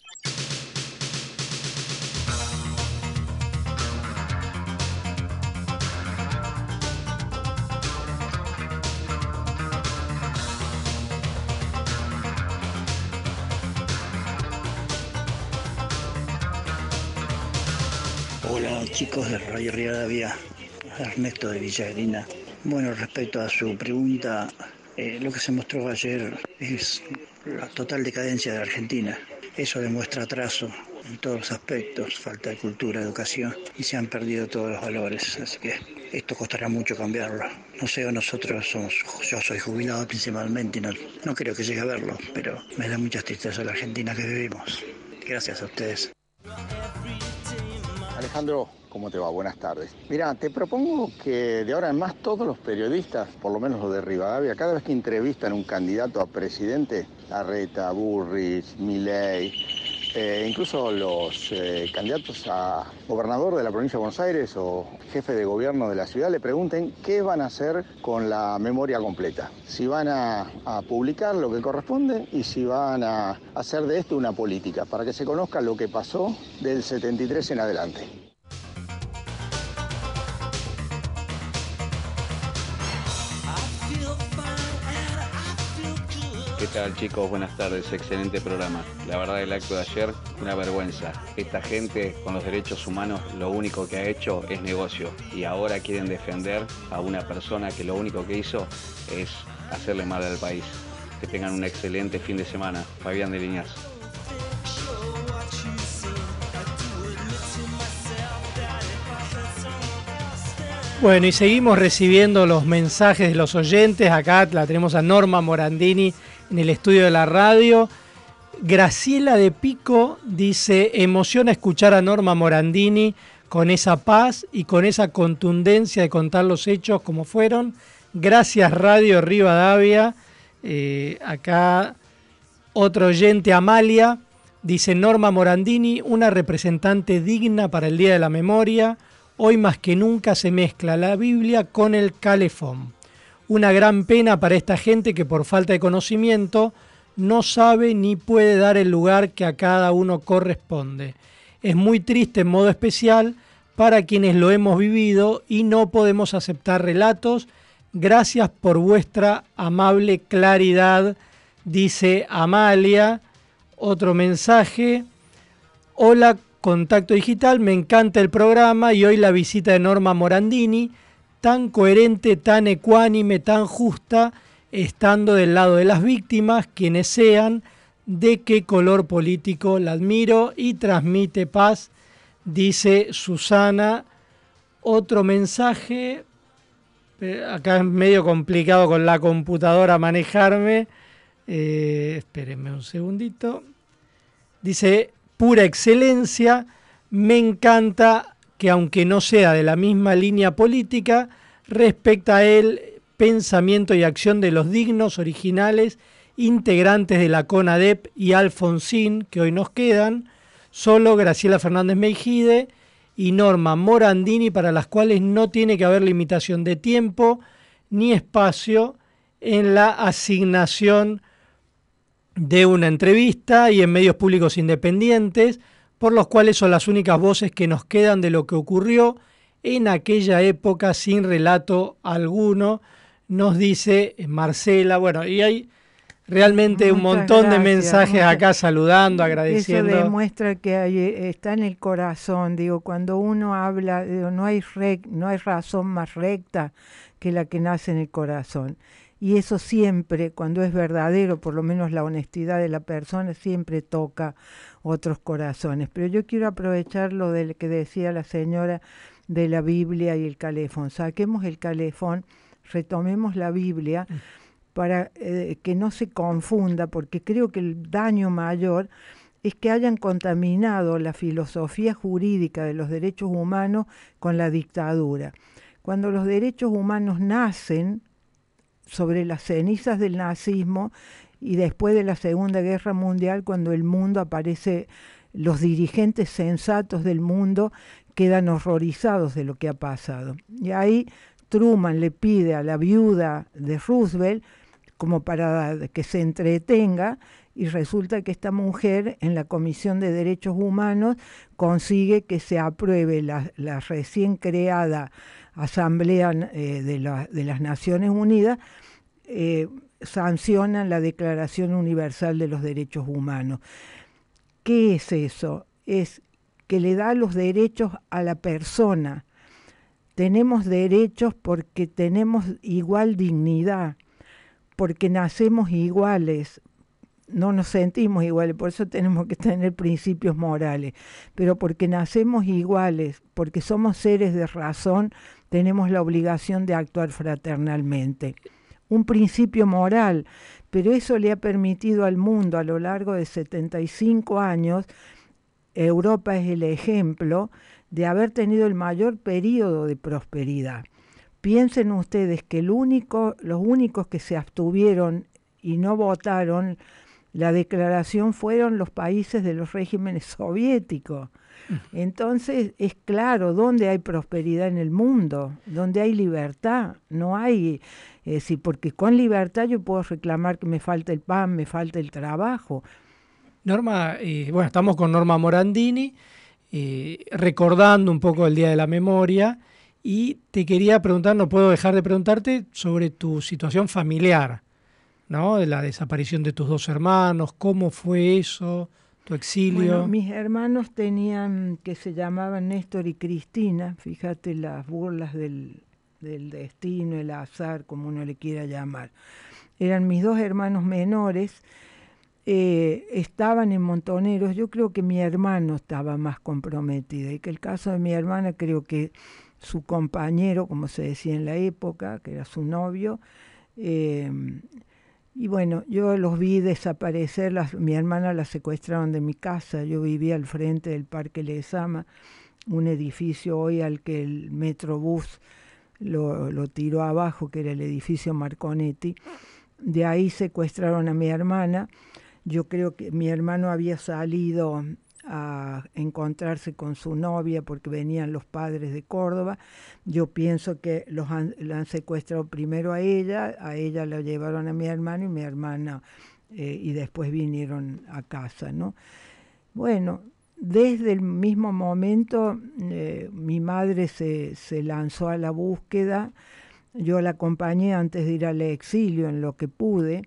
Hola chicos de Radio Rivadavia, Ernesto de Villagrina. Bueno, respecto a su pregunta, eh, lo que se mostró ayer es la total decadencia de Argentina. Eso demuestra atraso en todos los aspectos, falta de cultura, educación y se han perdido todos los valores. Así que esto costará mucho cambiarlo. No sé, nosotros somos, yo soy jubilado principalmente y no, no creo que llegue a verlo, pero me da mucha tristeza la Argentina que vivimos. Gracias a ustedes. Alejandro, ¿cómo te va? Buenas tardes. Mira, te propongo que de ahora en más todos los periodistas, por lo menos los de Rivadavia, cada vez que entrevistan un candidato a presidente, Larreta, Burrich, Milei, eh, incluso los eh, candidatos a gobernador de la provincia de Buenos Aires o jefe de gobierno de la ciudad le pregunten qué van a hacer con la memoria completa. Si van a publicar lo que corresponde y si van a hacer de esto una política, para que se conozca lo que pasó del 73 en adelante. ¿Qué tal chicos? Buenas tardes, excelente programa. La verdad el acto de ayer, una vergüenza. Esta gente con los derechos humanos lo único que ha hecho es negocio y ahora quieren defender a una persona que lo único que hizo es hacerle mal al país. Que tengan un excelente fin de semana. Fabián de Liñas. Bueno, y seguimos recibiendo los mensajes de los oyentes. Acá la tenemos a Norma Morandini en el estudio de la radio. Graciela de Pico dice, emociona escuchar a Norma Morandini con esa paz y con esa contundencia de contar los hechos como fueron. Gracias Radio Rivadavia. Eh, acá otro oyente, Amalia, dice Norma Morandini, una representante digna para el Día de la Memoria. Hoy más que nunca se mezcla la Biblia con el calefón. Una gran pena para esta gente que por falta de conocimiento no sabe ni puede dar el lugar que a cada uno corresponde. Es muy triste en modo especial para quienes lo hemos vivido y no podemos aceptar relatos. Gracias por vuestra amable claridad, dice Amalia. Otro mensaje. Hola, Contacto Digital, me encanta el programa y hoy la visita de Norma Morandini, tan coherente, tan ecuánime, tan justa, estando del lado de las víctimas, quienes sean, de qué color político la admiro y transmite paz, dice Susana. Otro mensaje, eh, acá es medio complicado con la computadora manejarme, eh, espérenme un segundito. Dice, pura excelencia, me encanta que aunque no sea de la misma línea política, respecta el pensamiento y acción de los dignos originales integrantes de la CONADEP y Alfonsín, que hoy nos quedan, solo Graciela Fernández Meijide y Norma Morandini, para las cuales no tiene que haber limitación de tiempo ni espacio en la asignación de una entrevista y en medios públicos independientes, por los cuales son las únicas voces que nos quedan de lo que ocurrió en aquella época sin relato alguno, nos dice Marcela. Bueno, y hay Realmente un montón de mensajes acá saludando, agradeciendo. Eso demuestra que hay, está en el corazón. Digo, cuando uno habla, no, hay no hay razón más recta que la que nace en el corazón. Y eso siempre, cuando es verdadero, por lo menos la honestidad de la persona, siempre toca otros corazones. Pero yo quiero aprovechar lo del que decía la señora de la Biblia y el calefón. Saquemos el calefón, retomemos la Biblia mm. para eh, que no se confunda, porque creo que el daño mayor es que hayan contaminado la filosofía jurídica de los derechos humanos con la dictadura. Cuando los derechos humanos nacen sobre las cenizas del nazismo y después de la Segunda Guerra Mundial, cuando el mundo aparece, los dirigentes sensatos del mundo quedan horrorizados de lo que ha pasado. Y ahí Truman le pide a la viuda de Roosevelt como para que se entretenga y resulta que esta mujer en la Comisión de Derechos Humanos consigue que se apruebe la, recién creada Asamblea eh, de, las Naciones Unidas, eh, sancionan la Declaración Universal de los Derechos Humanos. ¿Qué es eso? Es que le da los derechos a la persona. Tenemos derechos porque tenemos igual dignidad, porque nacemos iguales, no nos sentimos iguales, por eso tenemos que tener principios morales, pero porque nacemos iguales, porque somos seres de razón, tenemos la obligación de actuar fraternalmente un principio moral, pero eso le ha permitido al mundo a lo largo de 75 años, Europa es el ejemplo de haber tenido el mayor periodo de prosperidad. Piensen ustedes que el único, los únicos que se abstuvieron y no votaron la declaración fueron los países de los regímenes [laughs] soviéticos. Entonces es claro dónde hay prosperidad en el mundo, dónde hay libertad, no hay, eh, porque con libertad yo puedo reclamar que me falta el pan, me falta el trabajo. Norma, eh, bueno, estamos con Norma Morandini, eh, recordando un poco el Día de la Memoria, y te quería preguntar, no puedo dejar de preguntarte sobre tu situación familiar, ¿no? De la desaparición de tus dos hermanos, cómo fue eso, tu exilio. mis hermanos tenían, que se llamaban Néstor y Cristina, fíjate las burlas del, destino, el azar, como uno le quiera llamar. Eran mis dos hermanos menores, eh, estaban en Montoneros, yo creo que mi hermano estaba más comprometido y que el caso de mi hermana creo que su compañero, como se decía en la época, que era su novio, eh, y bueno, yo los vi desaparecer, mi hermana la secuestraron de mi casa, yo vivía al frente del Parque Lezama, un edificio hoy al que el Metrobús lo, lo tiró abajo, que era el edificio Marconetti. De ahí secuestraron a mi hermana. Yo creo que mi hermano había salido a encontrarse con su novia porque venían los padres de Córdoba. Yo pienso que los han, la han secuestrado primero a ella, a ella la llevaron a mi hermano y mi hermana eh, y después vinieron a casa, ¿no? Bueno, desde el mismo momento eh, mi madre se, se lanzó a la búsqueda, yo la acompañé antes de ir al exilio en lo que pude,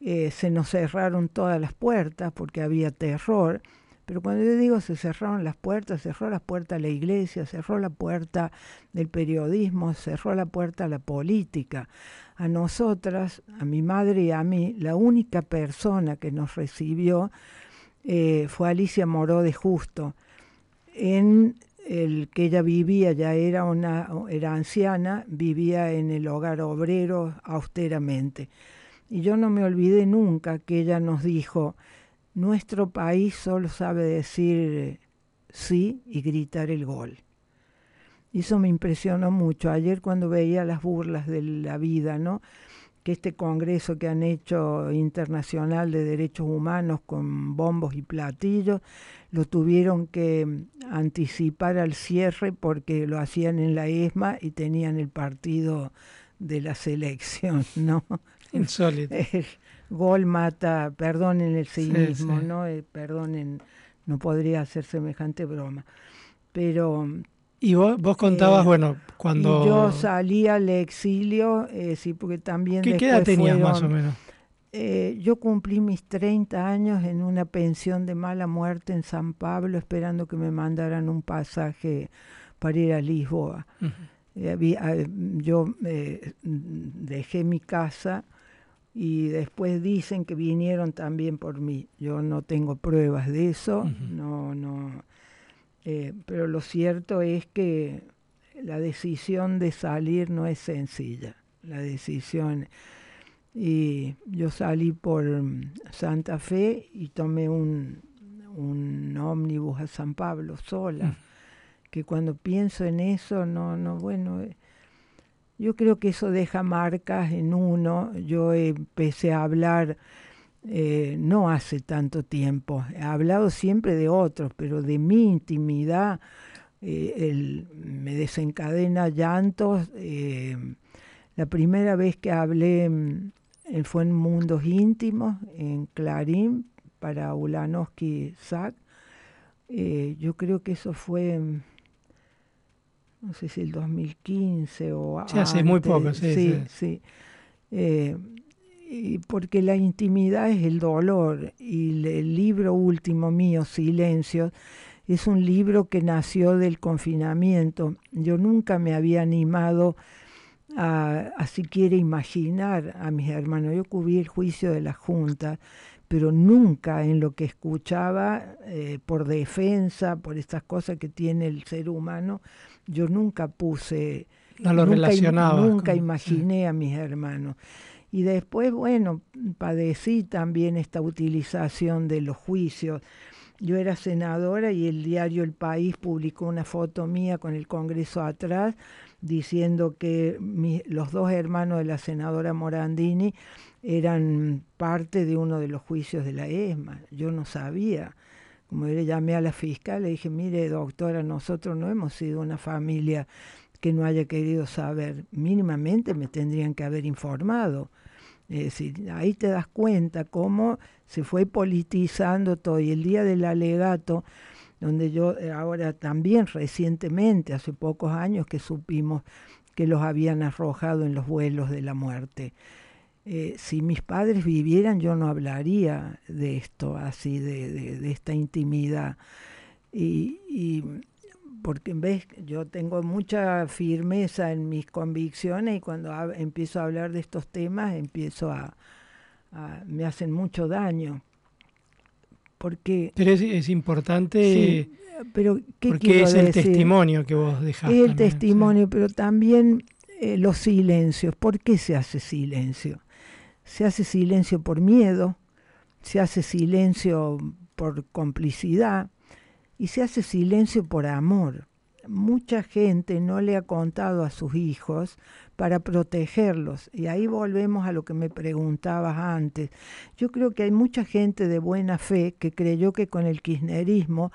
eh, se nos cerraron todas las puertas porque había terror, pero cuando yo digo se cerraron las puertas, cerró la puerta a la iglesia, cerró la puerta del periodismo, cerró la puerta a la política. A nosotras, a mi madre y a mí, la única persona que nos recibió eh, fue Alicia Moró de Justo. En el que ella vivía, ya era, una, era anciana, vivía en el hogar obrero austeramente. Y yo no me olvidé nunca que ella nos dijo, nuestro país solo sabe decir sí y gritar el gol. Y eso me impresionó mucho. Ayer cuando veía las burlas de la vida, ¿no? que este congreso que han hecho internacional de derechos humanos con bombos y platillos, lo tuvieron que anticipar al cierre porque lo hacían en la ESMA y tenían el partido de la selección, [laughs] ¿no? Insólito. [laughs] gol mata, perdonen el cinismo, ¿no? Eh, perdonen, no podría hacer semejante broma. Pero. Y vos, vos contabas, eh, bueno, cuando. yo salí al exilio, eh, sí, porque también. ¿Qué, edad tenías más o menos? eh, yo cumplí mis 30 años en una pensión de mala muerte en San Pablo, esperando que me mandaran un pasaje para ir a Lisboa. Eh, yo eh, dejé mi casa y después dicen que vinieron también por mí. Yo no tengo pruebas de eso, no, no. pero lo cierto es que la decisión de salir no es sencilla. La decisión y yo salí por mm, Santa Fe y tomé un, un ómnibus a San Pablo sola, mm. que cuando pienso en eso, no, no, bueno, eh, yo creo que eso deja marcas en uno. Yo empecé a hablar eh, no hace tanto tiempo, he hablado siempre de otros, pero de mi intimidad eh, me desencadena llantos. la primera vez que hablé mm, fue en Mundos Íntimos, en Clarín, para Ulanowski Sack. Eh, yo creo que eso fue, no sé si el 2015 o sí, hace muy poco, sí. Sí, sí. Eh, y porque la intimidad es el dolor y el libro último mío, Silencio, es un libro que nació del confinamiento. Yo nunca me había animado a, siquiera imaginar a mis hermanos. Yo cubrí el juicio de la Junta, pero nunca en lo que escuchaba eh, por defensa, por estas cosas que tiene el ser humano, yo nunca puse, no lo nunca, relacionaba nunca imaginé a mis hermanos. Y después, bueno, padecí también esta utilización de los juicios. Yo era senadora y el diario El País publicó una foto mía con el Congreso atrás diciendo que los dos hermanos de la senadora Morandini eran parte de uno de los juicios de la ESMA. Yo no sabía. Como le llamé a la fiscal, le dije, mire doctora, nosotros no hemos sido una familia que no haya querido saber. Mínimamente me tendrían que haber informado. Es decir, ahí te das cuenta cómo se fue politizando todo. Y el día del alegato, donde yo eh, ahora también recientemente, hace pocos años que supimos que los habían arrojado en los vuelos de la muerte. Eh, si mis padres vivieran, yo no hablaría de esto, así, de, esta intimidad. Y, y porque ves, yo tengo mucha firmeza en mis convicciones y cuando empiezo a hablar de estos temas, empiezo a me hacen mucho daño porque... Pero es, importante pero porque es el testimonio que vos dejaste. Es el testimonio, pero también eh, los silencios. ¿Por qué se hace silencio? Se hace silencio por miedo, se hace silencio por complicidad y se hace silencio por amor. Mucha gente no le ha contado a sus hijos para protegerlos. Y ahí volvemos a lo que me preguntabas antes. Yo creo que hay mucha gente de buena fe que creyó que con el kirchnerismo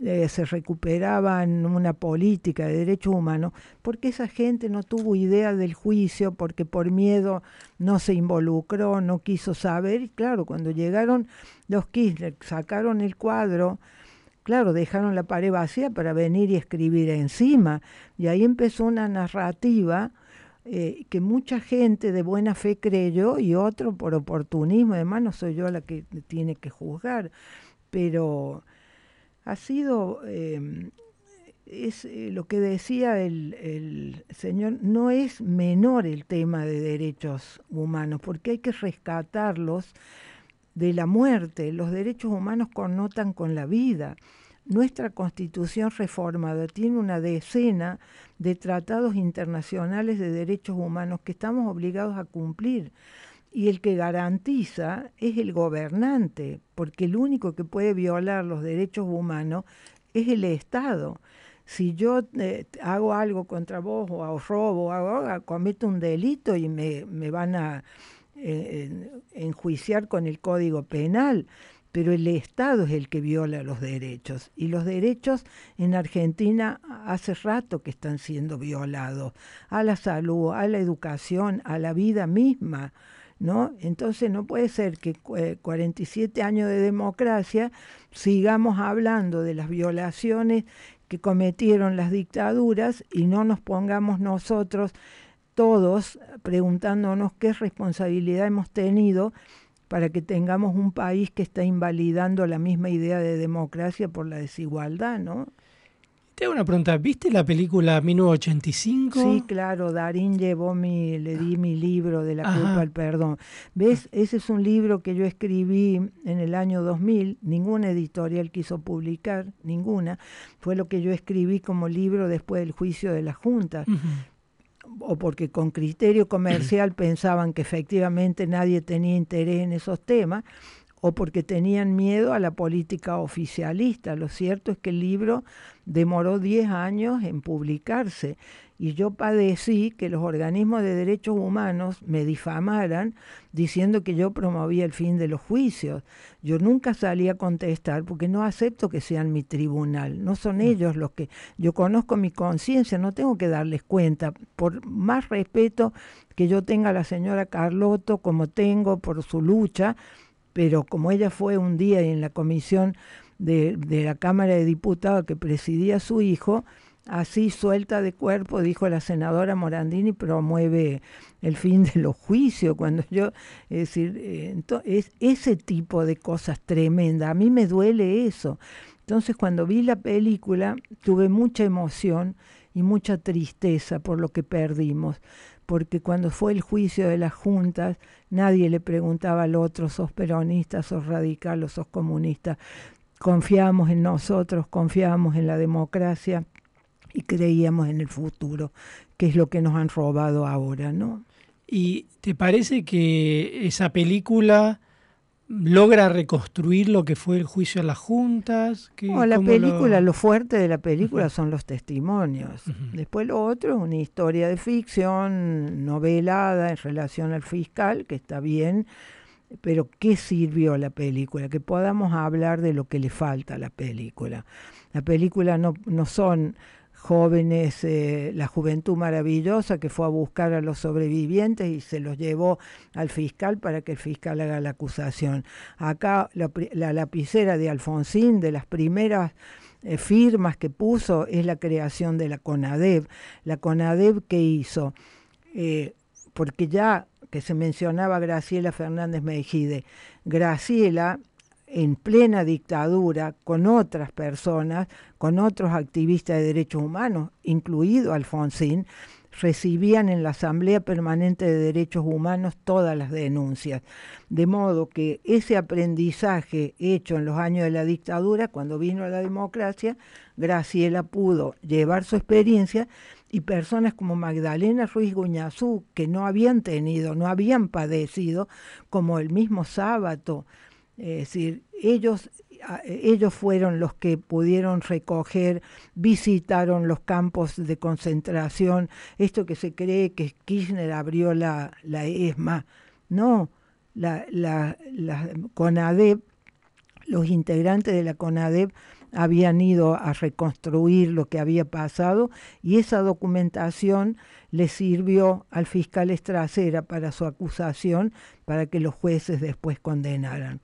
eh, se recuperaba una política de derechos humanos, porque esa gente no tuvo idea del juicio, porque por miedo no se involucró, no quiso saber. Y claro, cuando llegaron los Kirchner, sacaron el cuadro, claro, dejaron la pared vacía para venir y escribir encima. Y ahí empezó una narrativa eh, que mucha gente de buena fe creyó y otro por oportunismo, además no soy yo la que tiene que juzgar, pero ha sido, em, es eh, lo que decía el, el, señor, no es menor el tema de derechos humanos, porque hay que rescatarlos de la muerte, los derechos humanos connotan con la vida. Nuestra constitución reformada tiene una decena de tratados internacionales de derechos humanos que estamos obligados a cumplir. Y el que garantiza es el gobernante, porque el único que puede violar los derechos humanos es el Estado. Si yo eh, hago algo contra vos o robo, o cometo un delito y me, van a eh, enjuiciar con el Código Penal, pero el Estado es el que viola los derechos y los derechos en Argentina hace rato que están siendo violados a la salud, a la educación, a la vida misma. ¿No? Entonces no puede ser que 47 eh, años de democracia sigamos hablando de las violaciones que cometieron las dictaduras y no nos pongamos nosotros todos preguntándonos qué responsabilidad hemos tenido para que tengamos un país que está invalidando la misma idea de democracia por la desigualdad, ¿no? Te hago una pregunta, ¿viste la película 1985? Sí, claro, Darín llevó mi, le di mi libro de la culpa al perdón. ¿Ves? Ese es un libro que yo escribí en el año 2000, ninguna editorial quiso publicar, ninguna. Fue lo que yo escribí como libro después del juicio de la Junta. O porque con criterio comercial [clears throat] pensaban que efectivamente nadie tenía interés en esos temas, o porque tenían miedo a la política oficialista. Lo cierto es que el libro demoró 10 años en publicarse y yo padecí que los organismos de derechos humanos me difamaran diciendo que yo promovía el fin de los juicios. Yo nunca salí a contestar porque no acepto que sean mi tribunal, no son mm. ellos los que yo conozco mi conciencia, no tengo que darles cuenta, por más respeto que yo tenga a la señora Carlotto como tengo por su lucha, pero como ella fue un día en la comisión de, de la Cámara de Diputados que presidía su hijo, así suelta de cuerpo, dijo la senadora Morandini, promueve el fin de los juicios, cuando yo, es decir, eh, es ese tipo de cosas tremendas, a mí me duele eso. Entonces cuando vi la película tuve mucha emoción y mucha tristeza por lo que perdimos, porque cuando fue el juicio de las juntas, nadie le preguntaba al otro, sos peronista, sos radical o sos comunista. Confiábamos en nosotros, confiábamos en la democracia y creíamos en el futuro, que es lo que nos han robado ahora, ¿no? ¿Y te parece que esa película logra reconstruir lo que fue el juicio a las juntas. la película, lo... fuerte de la película son los testimonios. Después lo otro es una historia de ficción novelada en relación al fiscal, que está bien, pero ¿qué sirvió la película? Que podamos hablar de lo que le falta a la película. La película no, no son jóvenes, eh, la juventud maravillosa que fue a buscar a los sobrevivientes y se los llevó al fiscal para que el fiscal haga la acusación. Acá la, lapicera de Alfonsín, de las primeras eh, firmas que puso, es la creación de la CONADEB. La CONADEB que hizo, eh, porque ya que se mencionaba Graciela Fernández Mejide, Graciela en plena dictadura con otras personas, con otros activistas de derechos humanos, incluido Alfonsín, recibían en la Asamblea Permanente de Derechos Humanos todas las denuncias. De modo que ese aprendizaje hecho en los años de la dictadura, cuando vino la democracia, Graciela pudo llevar su experiencia y personas como Magdalena Ruiz Guñazú, que no habían tenido, no habían padecido, como el mismo sábado, es decir, ellos, ellos fueron los que pudieron recoger, visitaron los campos de concentración, esto que se cree que Kirchner abrió la, la ESMA. No, la, la, la CONADEP, los integrantes de la CONADEP habían ido a reconstruir lo que había pasado y esa documentación le sirvió al fiscal Estracera para su acusación para que los jueces después condenaran.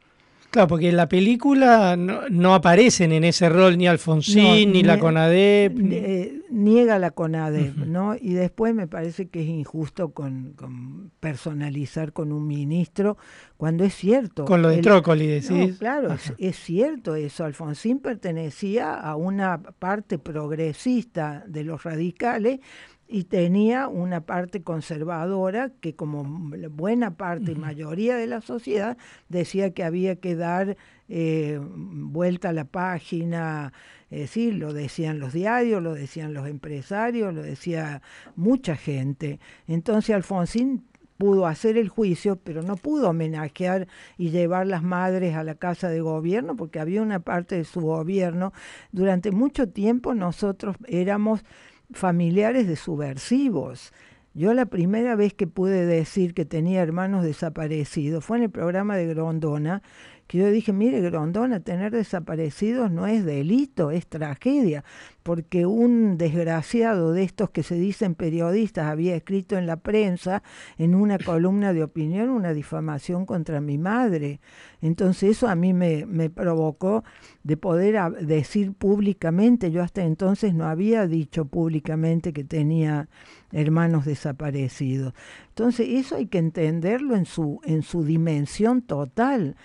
Claro, porque en la película no, aparecen en ese rol ni Alfonsín, ni la CONADEP. Eh, niega la CONADEP, ¿no? Y después me parece que es injusto con, personalizar con un ministro cuando es cierto. Con lo de Trócoli, decís. claro, es, cierto eso. Alfonsín pertenecía a una parte progresista de los radicales y tenía una parte conservadora que como buena parte y mayoría de la sociedad decía que había que dar eh, vuelta a la página, es decir, lo decían los diarios, lo decían los empresarios, lo decía mucha gente. Entonces Alfonsín pudo hacer el juicio, pero no pudo homenajear y llevar las madres a la casa de gobierno, porque había una parte de su gobierno. Durante mucho tiempo nosotros éramos familiares de subversivos. Yo la primera vez que pude decir que tenía hermanos desaparecidos fue en el programa de Grondona que yo dije, mire, Grondona, tener desaparecidos no es delito, es tragedia, porque un desgraciado de estos que se dicen periodistas había escrito en la prensa, en una columna de opinión, una difamación contra mi madre. Entonces eso a mí me, me provocó de poder decir públicamente, yo hasta entonces no había dicho públicamente que tenía hermanos desaparecidos. Entonces eso hay que entenderlo en su, en su dimensión total.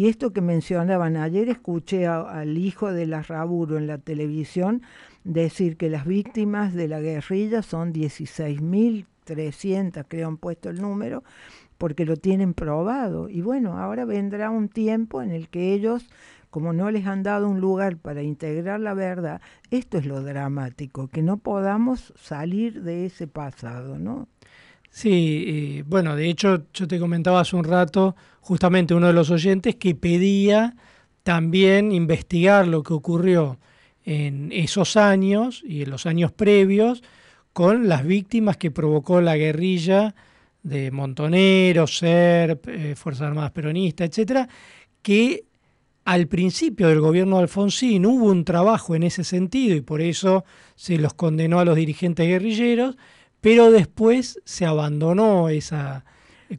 Y esto que mencionaban, ayer escuché al hijo de la Raburo en la televisión decir que las víctimas de la guerrilla son 16.300, creo han puesto el número, porque lo tienen probado. Y bueno, ahora vendrá un tiempo en el que ellos, como no les han dado un lugar para integrar la verdad, esto es lo dramático, que no podamos salir de ese pasado, ¿no? Sí, bueno, de hecho yo te comentaba hace un rato, justamente uno de los oyentes que pedía también investigar lo que ocurrió en esos años y en los años previos con las víctimas que provocó la guerrilla de Montoneros, SERP, eh, Fuerzas Armadas Peronistas, etcétera, que al principio del gobierno de Alfonsín hubo un trabajo en ese sentido y por eso se los condenó a los dirigentes guerrilleros, pero después se abandonó esa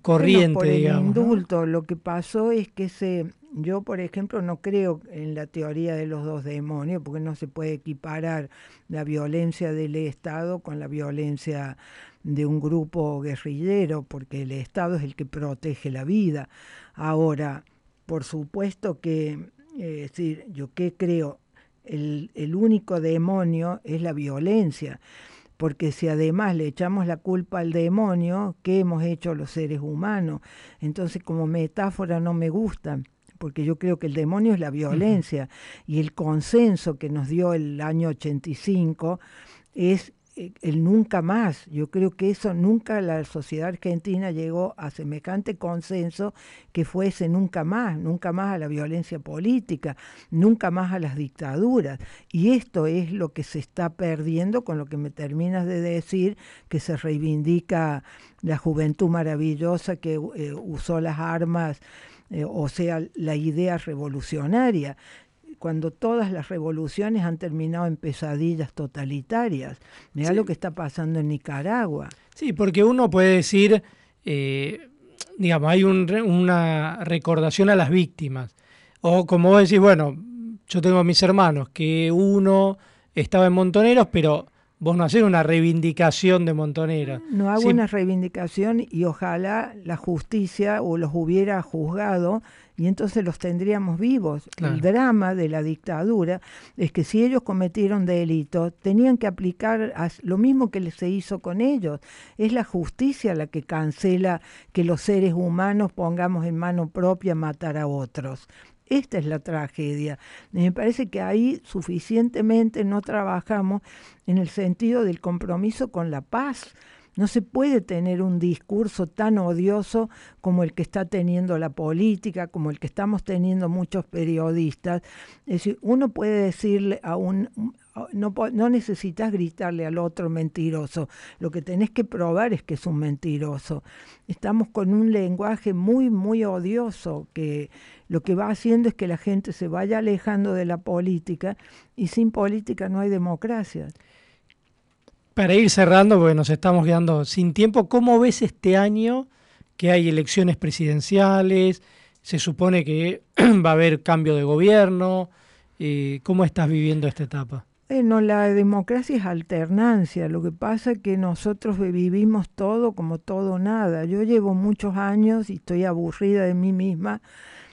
corriente, por el indulto, lo que pasó es que se yo, por ejemplo, no creo en la teoría de los dos demonios, porque no se puede equiparar la violencia del Estado con la violencia de un grupo guerrillero, porque el Estado es el que protege la vida. Ahora, por supuesto que, eh, es decir, yo qué creo, el, el único demonio es la violencia porque si además le echamos la culpa al demonio, ¿qué hemos hecho los seres humanos? Entonces como metáfora no me gusta, porque yo creo que el demonio es la violencia y el consenso que nos dio el año 85 es el nunca más. Yo creo que eso nunca la sociedad argentina llegó a semejante consenso que fuese nunca más, nunca más a la violencia política, nunca más a las dictaduras. Y esto es lo que se está perdiendo con lo que me terminas de decir, que se reivindica la juventud maravillosa que eh, usó las armas, eh, o sea, la idea revolucionaria cuando todas las revoluciones han terminado en pesadillas totalitarias. Mira lo que está pasando en Nicaragua. Sí, porque uno puede decir, eh, digamos, hay una recordación a las víctimas. O como vos decís, bueno, yo tengo a mis hermanos, que uno estaba en Montoneros, pero vos no haces una reivindicación de Montoneros. No hago una reivindicación y ojalá la justicia o los hubiera juzgado y entonces los tendríamos vivos. El drama de la dictadura es que si ellos cometieron delitos, tenían que aplicar lo mismo que se hizo con ellos. Es la justicia la que cancela que los seres humanos pongamos en mano propia matar a otros. Esta es la tragedia. Me parece que ahí suficientemente no trabajamos en el sentido del compromiso con la paz no se puede tener un discurso tan odioso como el que está teniendo la política, como el que estamos teniendo muchos periodistas. Es decir, uno puede decirle a un... No, necesitas gritarle al otro mentiroso, lo que tenés que probar es que es un mentiroso. Estamos con un lenguaje muy, muy odioso que lo que va haciendo es que la gente se vaya alejando de la política y sin política no hay democracia. Para ir cerrando, porque nos estamos quedando sin tiempo, ¿cómo ves este año que hay elecciones presidenciales? Se supone que [clears throat] va a haber cambio de gobierno. Eh, ¿Cómo estás viviendo esta etapa? Bueno, la democracia es alternancia. Lo que pasa es que nosotros vivimos todo como todo nada. Yo llevo muchos años y estoy aburrida de mí misma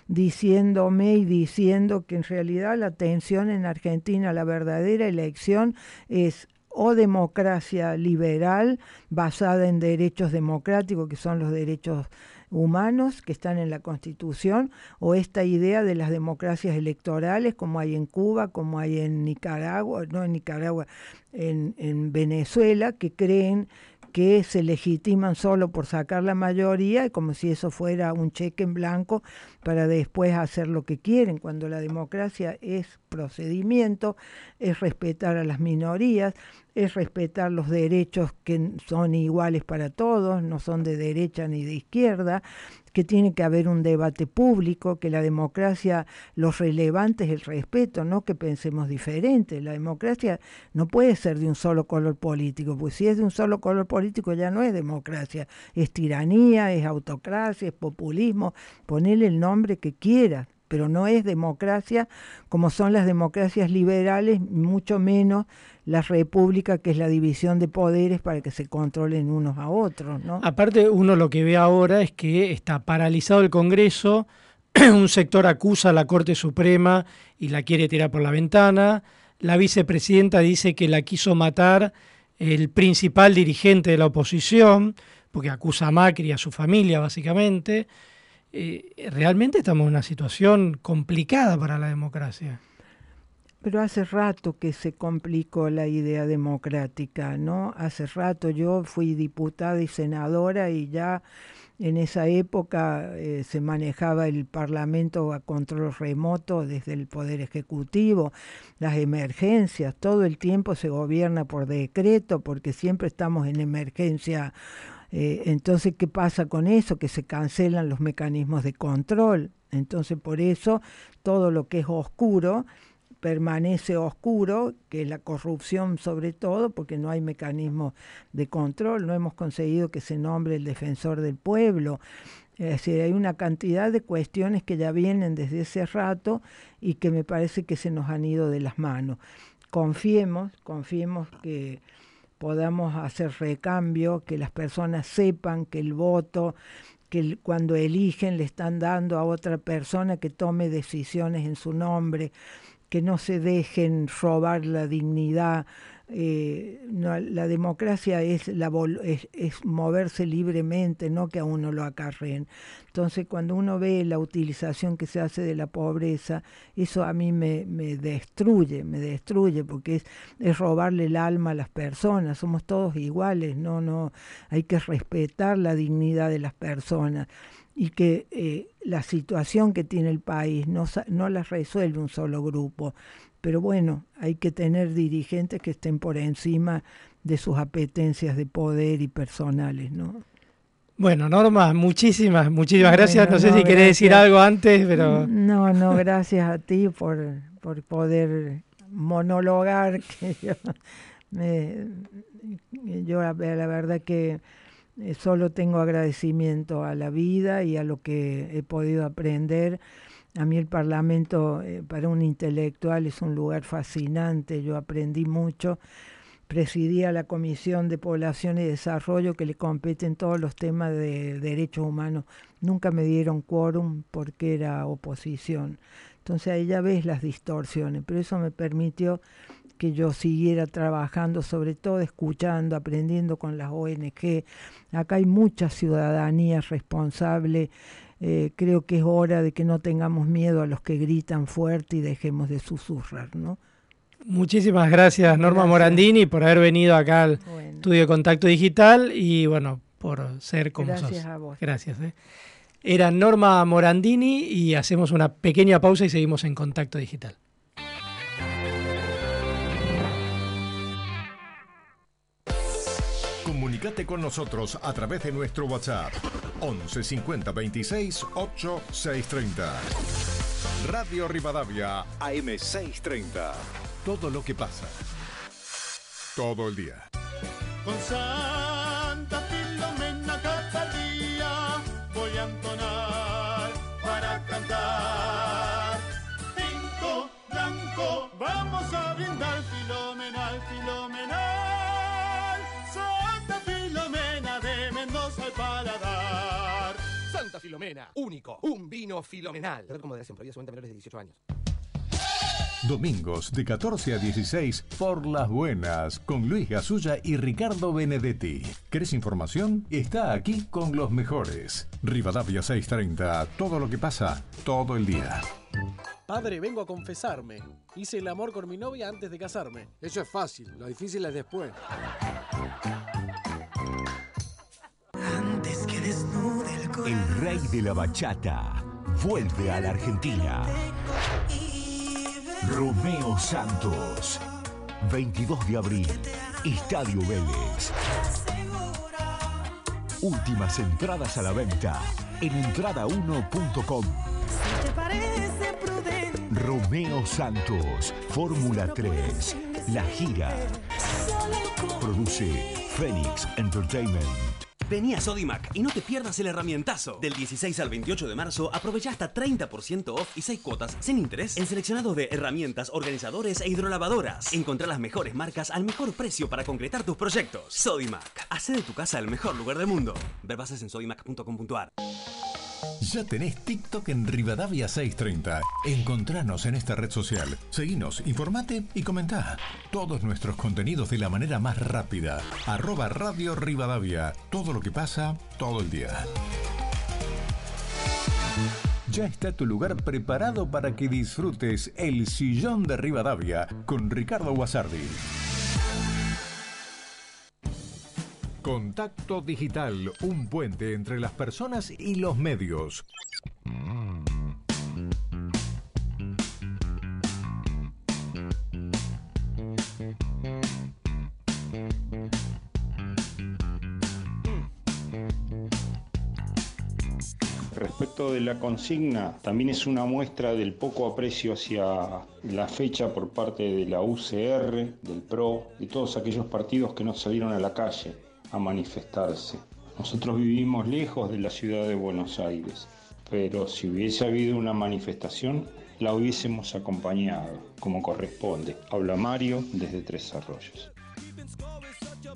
diciéndome y diciendo que en realidad la tensión en Argentina, la verdadera elección es o democracia liberal basada en derechos democráticos, que son los derechos humanos que están en la Constitución, o esta idea de las democracias electorales como hay en Cuba, como hay en Nicaragua, no en Nicaragua, en, en Venezuela, que creen que se legitiman solo por sacar la mayoría, como si eso fuera un cheque en blanco para después hacer lo que quieren, cuando la democracia es procedimiento, es respetar a las minorías. Es respetar los derechos que son iguales para todos, no son de derecha ni de izquierda, que tiene que haber un debate público, que la democracia, lo relevante es el respeto, no que pensemos diferente. La democracia no puede ser de un solo color político, pues si es de un solo color político ya no es democracia, es tiranía, es autocracia, es populismo, ponele el nombre que quiera, pero no es democracia como son las democracias liberales, mucho menos la república, que es la división de poderes para que se controlen unos a otros. ¿no? Aparte, uno lo que ve ahora es que está paralizado el Congreso, [clears throat] un sector acusa a la Corte Suprema y la quiere tirar por la ventana, la vicepresidenta dice que la quiso matar el principal dirigente de la oposición, porque acusa a Macri y a su familia, básicamente. Eh, realmente estamos en una situación complicada para la democracia. Pero hace rato que se complicó la idea democrática, ¿no? Hace rato yo fui diputada y senadora y ya en esa época eh, se manejaba el Parlamento a control remoto desde el Poder Ejecutivo, las emergencias, todo el tiempo se gobierna por decreto porque siempre estamos en emergencia. Eh, entonces, ¿qué pasa con eso? Que se cancelan los mecanismos de control. Entonces, por eso, todo lo que es oscuro permanece oscuro, que es la corrupción sobre todo, porque no hay mecanismo de control, no hemos conseguido que se nombre el defensor del pueblo. Es decir, hay una cantidad de cuestiones que ya vienen desde ese rato y que me parece que se nos han ido de las manos. Confiemos, confiemos que podamos hacer recambio, que las personas sepan que el voto que cuando eligen le están dando a otra persona que tome decisiones en su nombre, que no se dejen robar la dignidad. Eh, la democracia es, moverse libremente, no que a uno lo acarreen. Entonces, cuando uno ve la utilización que se hace de la pobreza, eso a mí me, destruye, me destruye, porque es, es robarle el alma a las personas. Somos todos iguales, no, no, hay que respetar la dignidad de las personas y que eh, la situación que tiene el país no, no la resuelve un solo grupo. Pero bueno, hay que tener dirigentes que estén por encima de sus apetencias de poder y personales, ¿no? Bueno, Norma, muchísimas, muchísimas gracias. No sé si querés decir algo antes, pero... No, no, gracias a ti por, por poder monologar. [laughs] Que yo, me, yo la verdad que eh, solo tengo agradecimiento a la vida y a lo que he podido aprender. A mí el Parlamento eh, para un intelectual es un lugar fascinante, yo aprendí mucho. Presidía la Comisión de Población y Desarrollo que le competen todos los temas de derechos humanos. Nunca me dieron quórum porque era oposición. Entonces ahí ya ves las distorsiones, pero eso me permitió que yo siguiera trabajando, sobre todo escuchando, aprendiendo con las ONG. Acá hay mucha ciudadanía responsable. Eh, creo que es hora de que no tengamos miedo a los que gritan fuerte y dejemos de susurrar, ¿no? Muchísimas gracias Norma Morandini por haber venido acá al estudio de Contacto Digital y bueno, por ser como gracias A vos. Gracias. Eh. Era Norma Morandini y hacemos una pequeña pausa y seguimos en Contacto Digital. Comunicate con nosotros a través de nuestro WhatsApp 11 50 26 8 630. Radio Rivadavia AM 630. Todo lo que pasa. Todo el día. Con Filomena, único, un vino filomenal. Red con moderación, prohibida su venta a menores de 18 años. Domingos de 14 a 16 por las buenas con Luis Gasulla y Ricardo Benedetti. ¿Querés información? Está aquí con los mejores. Rivadavia 630, todo lo que pasa, todo el día. Padre, vengo a confesarme. Hice el amor con mi novia antes de casarme. Eso es fácil, lo difícil es después. Antes que desnude el rey de la bachata vuelve a la Argentina. Romeo Santos. 22 de abril, Estadio Vélez. Últimas entradas a la venta en entrada1.com. Romeo Santos, Fórmula 3, La Gira. Produce Phoenix Entertainment. Vení a Sodimac y no te pierdas el herramientazo. Del 16 al 28 de marzo aprovecha hasta 30% off y 6 cuotas sin interés en seleccionados de herramientas, organizadores e hidrolavadoras. Encontrá las mejores marcas al mejor precio para concretar tus proyectos. Sodimac, hace de tu casa el mejor lugar del mundo. Ver bases en sodimac.com.ar. Ya tenés TikTok en Rivadavia 630. Encontranos en esta red social. Seguinos, informate y comentá. Todos nuestros contenidos de la manera más rápida. Arroba Radio Rivadavia. Todo lo que pasa, todo el día. Ya está tu lugar preparado para que disfrutes el sillón de Rivadavia con Ricardo Guasardi. Contacto Digital, un puente entre las personas y los medios. Respecto de la consigna, también es una muestra del poco aprecio hacia la fecha por parte de la UCR, del PRO, de todos aquellos partidos que no salieron a la calle a manifestarse. Nosotros vivimos lejos de la ciudad de Buenos Aires, pero si hubiese habido una manifestación, la hubiésemos acompañado, como corresponde. Habla Mario desde Tres Arroyos.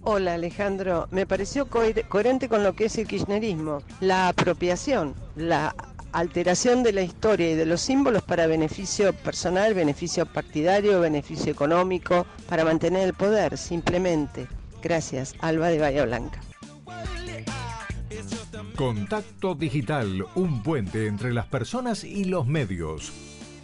Hola Alejandro, me pareció coher- coherente con lo que es el kirchnerismo, la apropiación, la alteración de la historia y de los símbolos para beneficio personal, beneficio partidario, beneficio económico, para mantener el poder, simplemente. Gracias, Alba de Bahía Blanca. Contacto Digital, un puente entre las personas y los medios.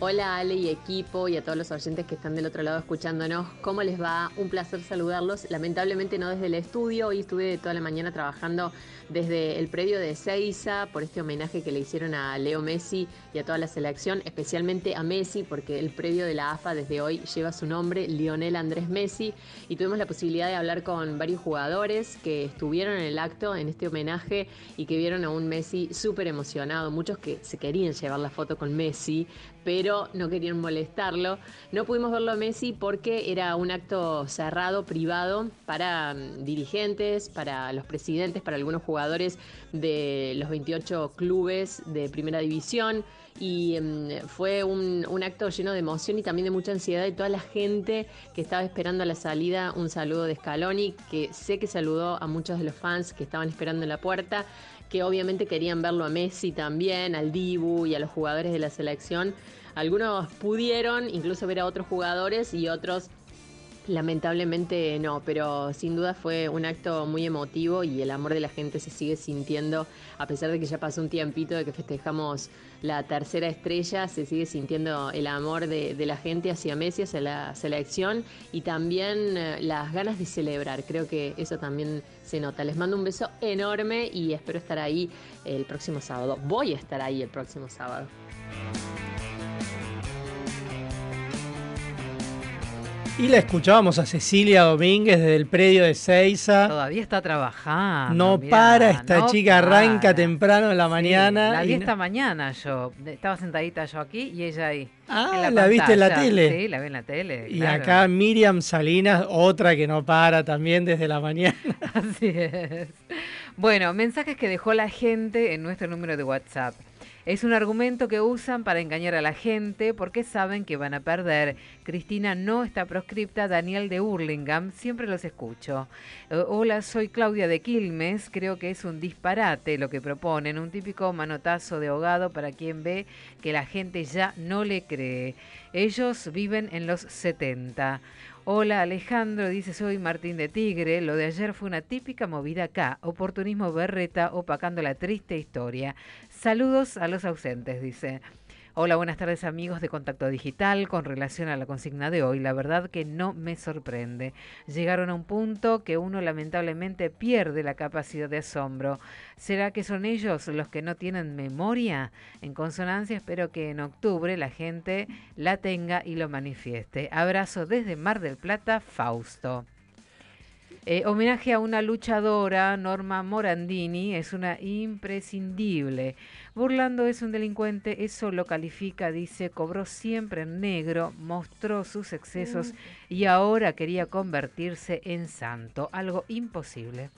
Hola Ale y equipo y a todos los oyentes que están del otro lado escuchándonos. ¿Cómo les va? Un placer saludarlos. Lamentablemente no desde el estudio. Hoy estuve toda la mañana trabajando desde el predio de Seiza por este homenaje que le hicieron a Leo Messi y a toda la selección, especialmente a Messi porque el predio de la AFA desde hoy lleva su nombre, Lionel Andrés Messi, y tuvimos la posibilidad de hablar con varios jugadores que estuvieron en el acto, en este homenaje, y que vieron a un Messi súper emocionado, muchos que se querían llevar la foto con Messi, pero no querían molestarlo. No pudimos verlo a Messi porque era un acto cerrado, privado, para mm, dirigentes, para los presidentes, para algunos jugadores de los 28 clubes de primera división. Y mm, fue un, un acto lleno de emoción y también de mucha ansiedad de toda la gente que estaba esperando a la salida. Un saludo de Scaloni, que sé que saludó a muchos de los fans que estaban esperando en la puerta que obviamente querían verlo a Messi también, al Dibu y a los jugadores de la selección. Algunos pudieron incluso ver a otros jugadores y otros lamentablemente no, pero sin duda fue un acto muy emotivo y el amor de la gente se sigue sintiendo, a pesar de que ya pasó un tiempito de que festejamos la tercera estrella, se sigue sintiendo el amor de, la gente hacia Messi, hacia la selección y también eh, las ganas de celebrar. Creo que eso también se nota. Les mando un beso enorme y espero estar ahí el próximo sábado. Voy a estar ahí el próximo sábado. Y la escuchábamos a Cecilia Domínguez desde el predio de Seiza. Todavía está trabajando. No mirá, para, esta no chica arranca temprano en la Sí, mañana. la vi y esta mañana yo. Estaba sentadita yo aquí y ella ahí. Ah, ¿la viste en la tele? Sí, la vi en la tele. Y claro. acá Miriam Salinas, otra que no para también desde la mañana. [laughs] Así es. Bueno, mensajes que dejó la gente en nuestro número de WhatsApp. Es un argumento que usan para engañar a la gente porque saben que van a perder. Cristina no está proscripta, Daniel de Hurlingham, siempre los escucho. Eh, hola, soy Claudia de Quilmes, creo que es un disparate lo que proponen, un típico manotazo de ahogado para quien ve que la gente ya no le cree. Ellos viven en los 70. Hola Alejandro, dice soy Martín de Tigre. Lo de ayer fue una típica movida acá. Oportunismo berreta opacando la triste historia. Saludos a los ausentes, dice. Hola, buenas tardes amigos de Contacto Digital. Con relación a la consigna de hoy, la verdad que no me sorprende. Llegaron a un punto que uno lamentablemente pierde la capacidad de asombro. ¿Será que son ellos los que no tienen memoria? En consonancia, espero que en octubre la gente la tenga y lo manifieste. Abrazo desde Mar del Plata, Fausto. Eh, homenaje a una luchadora, Norma Morandini, es una imprescindible. Burlando es un delincuente, eso lo califica, dice, cobró siempre en negro, mostró sus excesos y ahora quería convertirse en santo, algo imposible.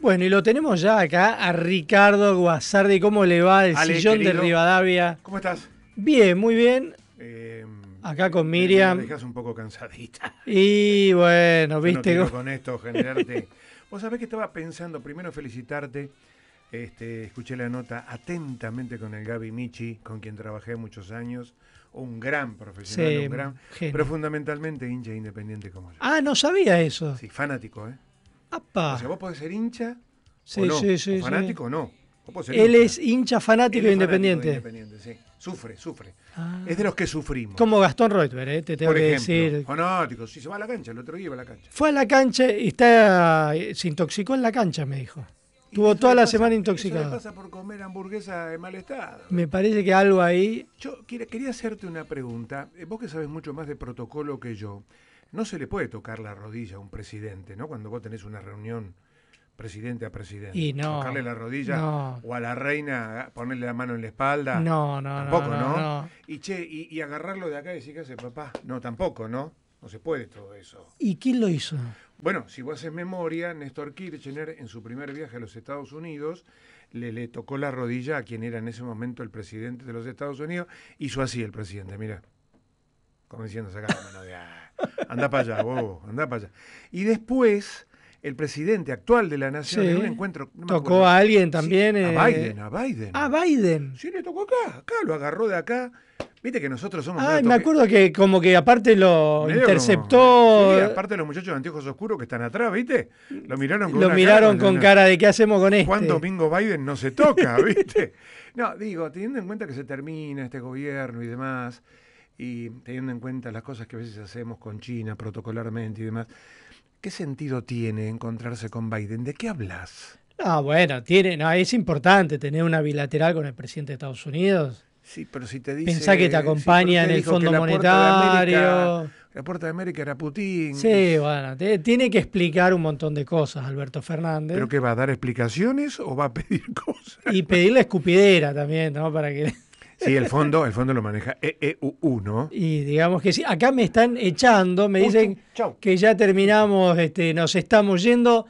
Bueno, y lo tenemos ya acá a Ricardo Guasardi. ¿Cómo le va el Ale, sillón querido. de Rivadavia? ¿Cómo estás? Bien, muy bien. Eh, Acá con Me Miriam. dejas un poco cansadita. Y bueno, Yo no viste. quiero cómo- con esto generarte. [laughs] Vos sabés que estaba pensando, primero felicitarte. Este, escuché la nota atentamente con el Gaby Michi, con quien trabajé muchos años. Un gran profesional, Sí, un gran. genio. Pero fundamentalmente hincha independiente como yo. Ah, no sabía eso. Sí, fanático, ¿eh? Apa. O sea, vos podés ser hincha Sí, o no. sí, sí, o sí. fanático o no. Él hincha. es hincha fanático Él e es fanático independiente. independiente, sí. Sufre, sufre. Ah. Es de los que sufrimos. Como Gastón Reutberg, eh, te tengo Por que ejemplo, decir. fanático. Si se va a la cancha, el otro día iba a la cancha. Fue a la cancha y está, eh, se intoxicó en la cancha, me dijo. Estuvo toda la semana Eso le intoxicado. pasa por comer hamburguesa en mal estado. Me parece que algo ahí. Yo quería hacerte una pregunta. Eh, Vos que sabes mucho más de protocolo que yo, no se le puede tocar la rodilla a un presidente, ¿no? Cuando vos tenés una reunión presidente a presidente. Y no, Tocarle la rodilla no. o a la reina ponerle la mano en la espalda. No, no, no, Tampoco, no, ¿no? no. Y che, y, y agarrarlo de acá y decir, ¿qué hace papá? No, tampoco, ¿no? No se puede todo eso. ¿Y quién lo hizo? Bueno, si vos haces memoria, Néstor Kirchner en su primer viaje a los Estados Unidos le, le tocó la rodilla a quien era en ese momento el presidente de los Estados Unidos. Hizo así el presidente, mira. Como diciendo, saca la mano de ah, Anda para allá, bobo, anda para allá. Y después, el presidente actual de la nación, Sí. en un encuentro... no Tocó a alguien también. Sí, eh, a Biden, a Biden. Ah, Biden. Sí, le tocó acá, acá, lo agarró de acá. Viste que nosotros somos... Ay, medio me acuerdo que como que aparte lo medio interceptó. como- sí, aparte los muchachos de anteojos oscuros que están atrás, ¿viste? Lo miraron con lo miraron cara, con no, cara de qué hacemos con este. Juan Domingo Biden no se toca, [laughs] ¿viste? No, digo, teniendo en cuenta que se termina este gobierno y demás, y teniendo en cuenta las cosas que a veces hacemos con China protocolarmente y demás, ¿qué sentido tiene encontrarse con Biden? ¿De qué hablas? Ah, bueno, tiene, no, es importante tener una bilateral con el presidente de Estados Unidos. Sí, pero si te dice... Pensá que te acompaña en el Fondo la Monetario. América- la Puerta de América era Putin. Sí, bueno, te- tiene que explicar un montón de cosas, Alberto Fernández. ¿Pero que va a dar explicaciones o va a pedir [laughs] cosas? Y pedirle escupidera también, ¿no? Para que. Sí, el fondo, el fondo lo maneja EEUU, ¿no? Y digamos que sí. Acá me están echando, me dicen que ya terminamos, este, nos estamos yendo.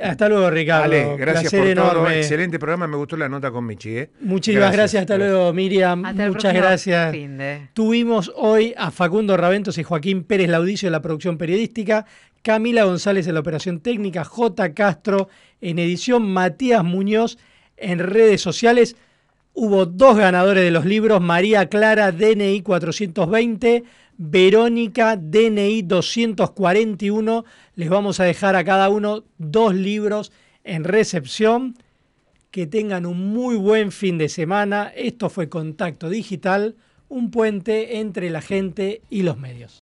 Hasta luego, Ricardo. Ale, gracias Placer por todo. Excelente programa, me gustó la nota con Michi, ¿eh? Muchísimas gracias, hasta luego Miriam, Hasta muchas gracias. fin de. Tuvimos hoy a Facundo Raventos y Joaquín Pérez Laudicio en la producción periodística, Camila González en la operación técnica, J. Castro en edición, Matías Muñoz en redes sociales. Hubo dos ganadores de los libros, María Clara, DNI 420, Verónica, DNI 241. Les vamos a dejar a cada uno dos libros en recepción. Que tengan un muy buen fin de semana. Esto fue Contacto Digital, un puente entre la gente y los medios.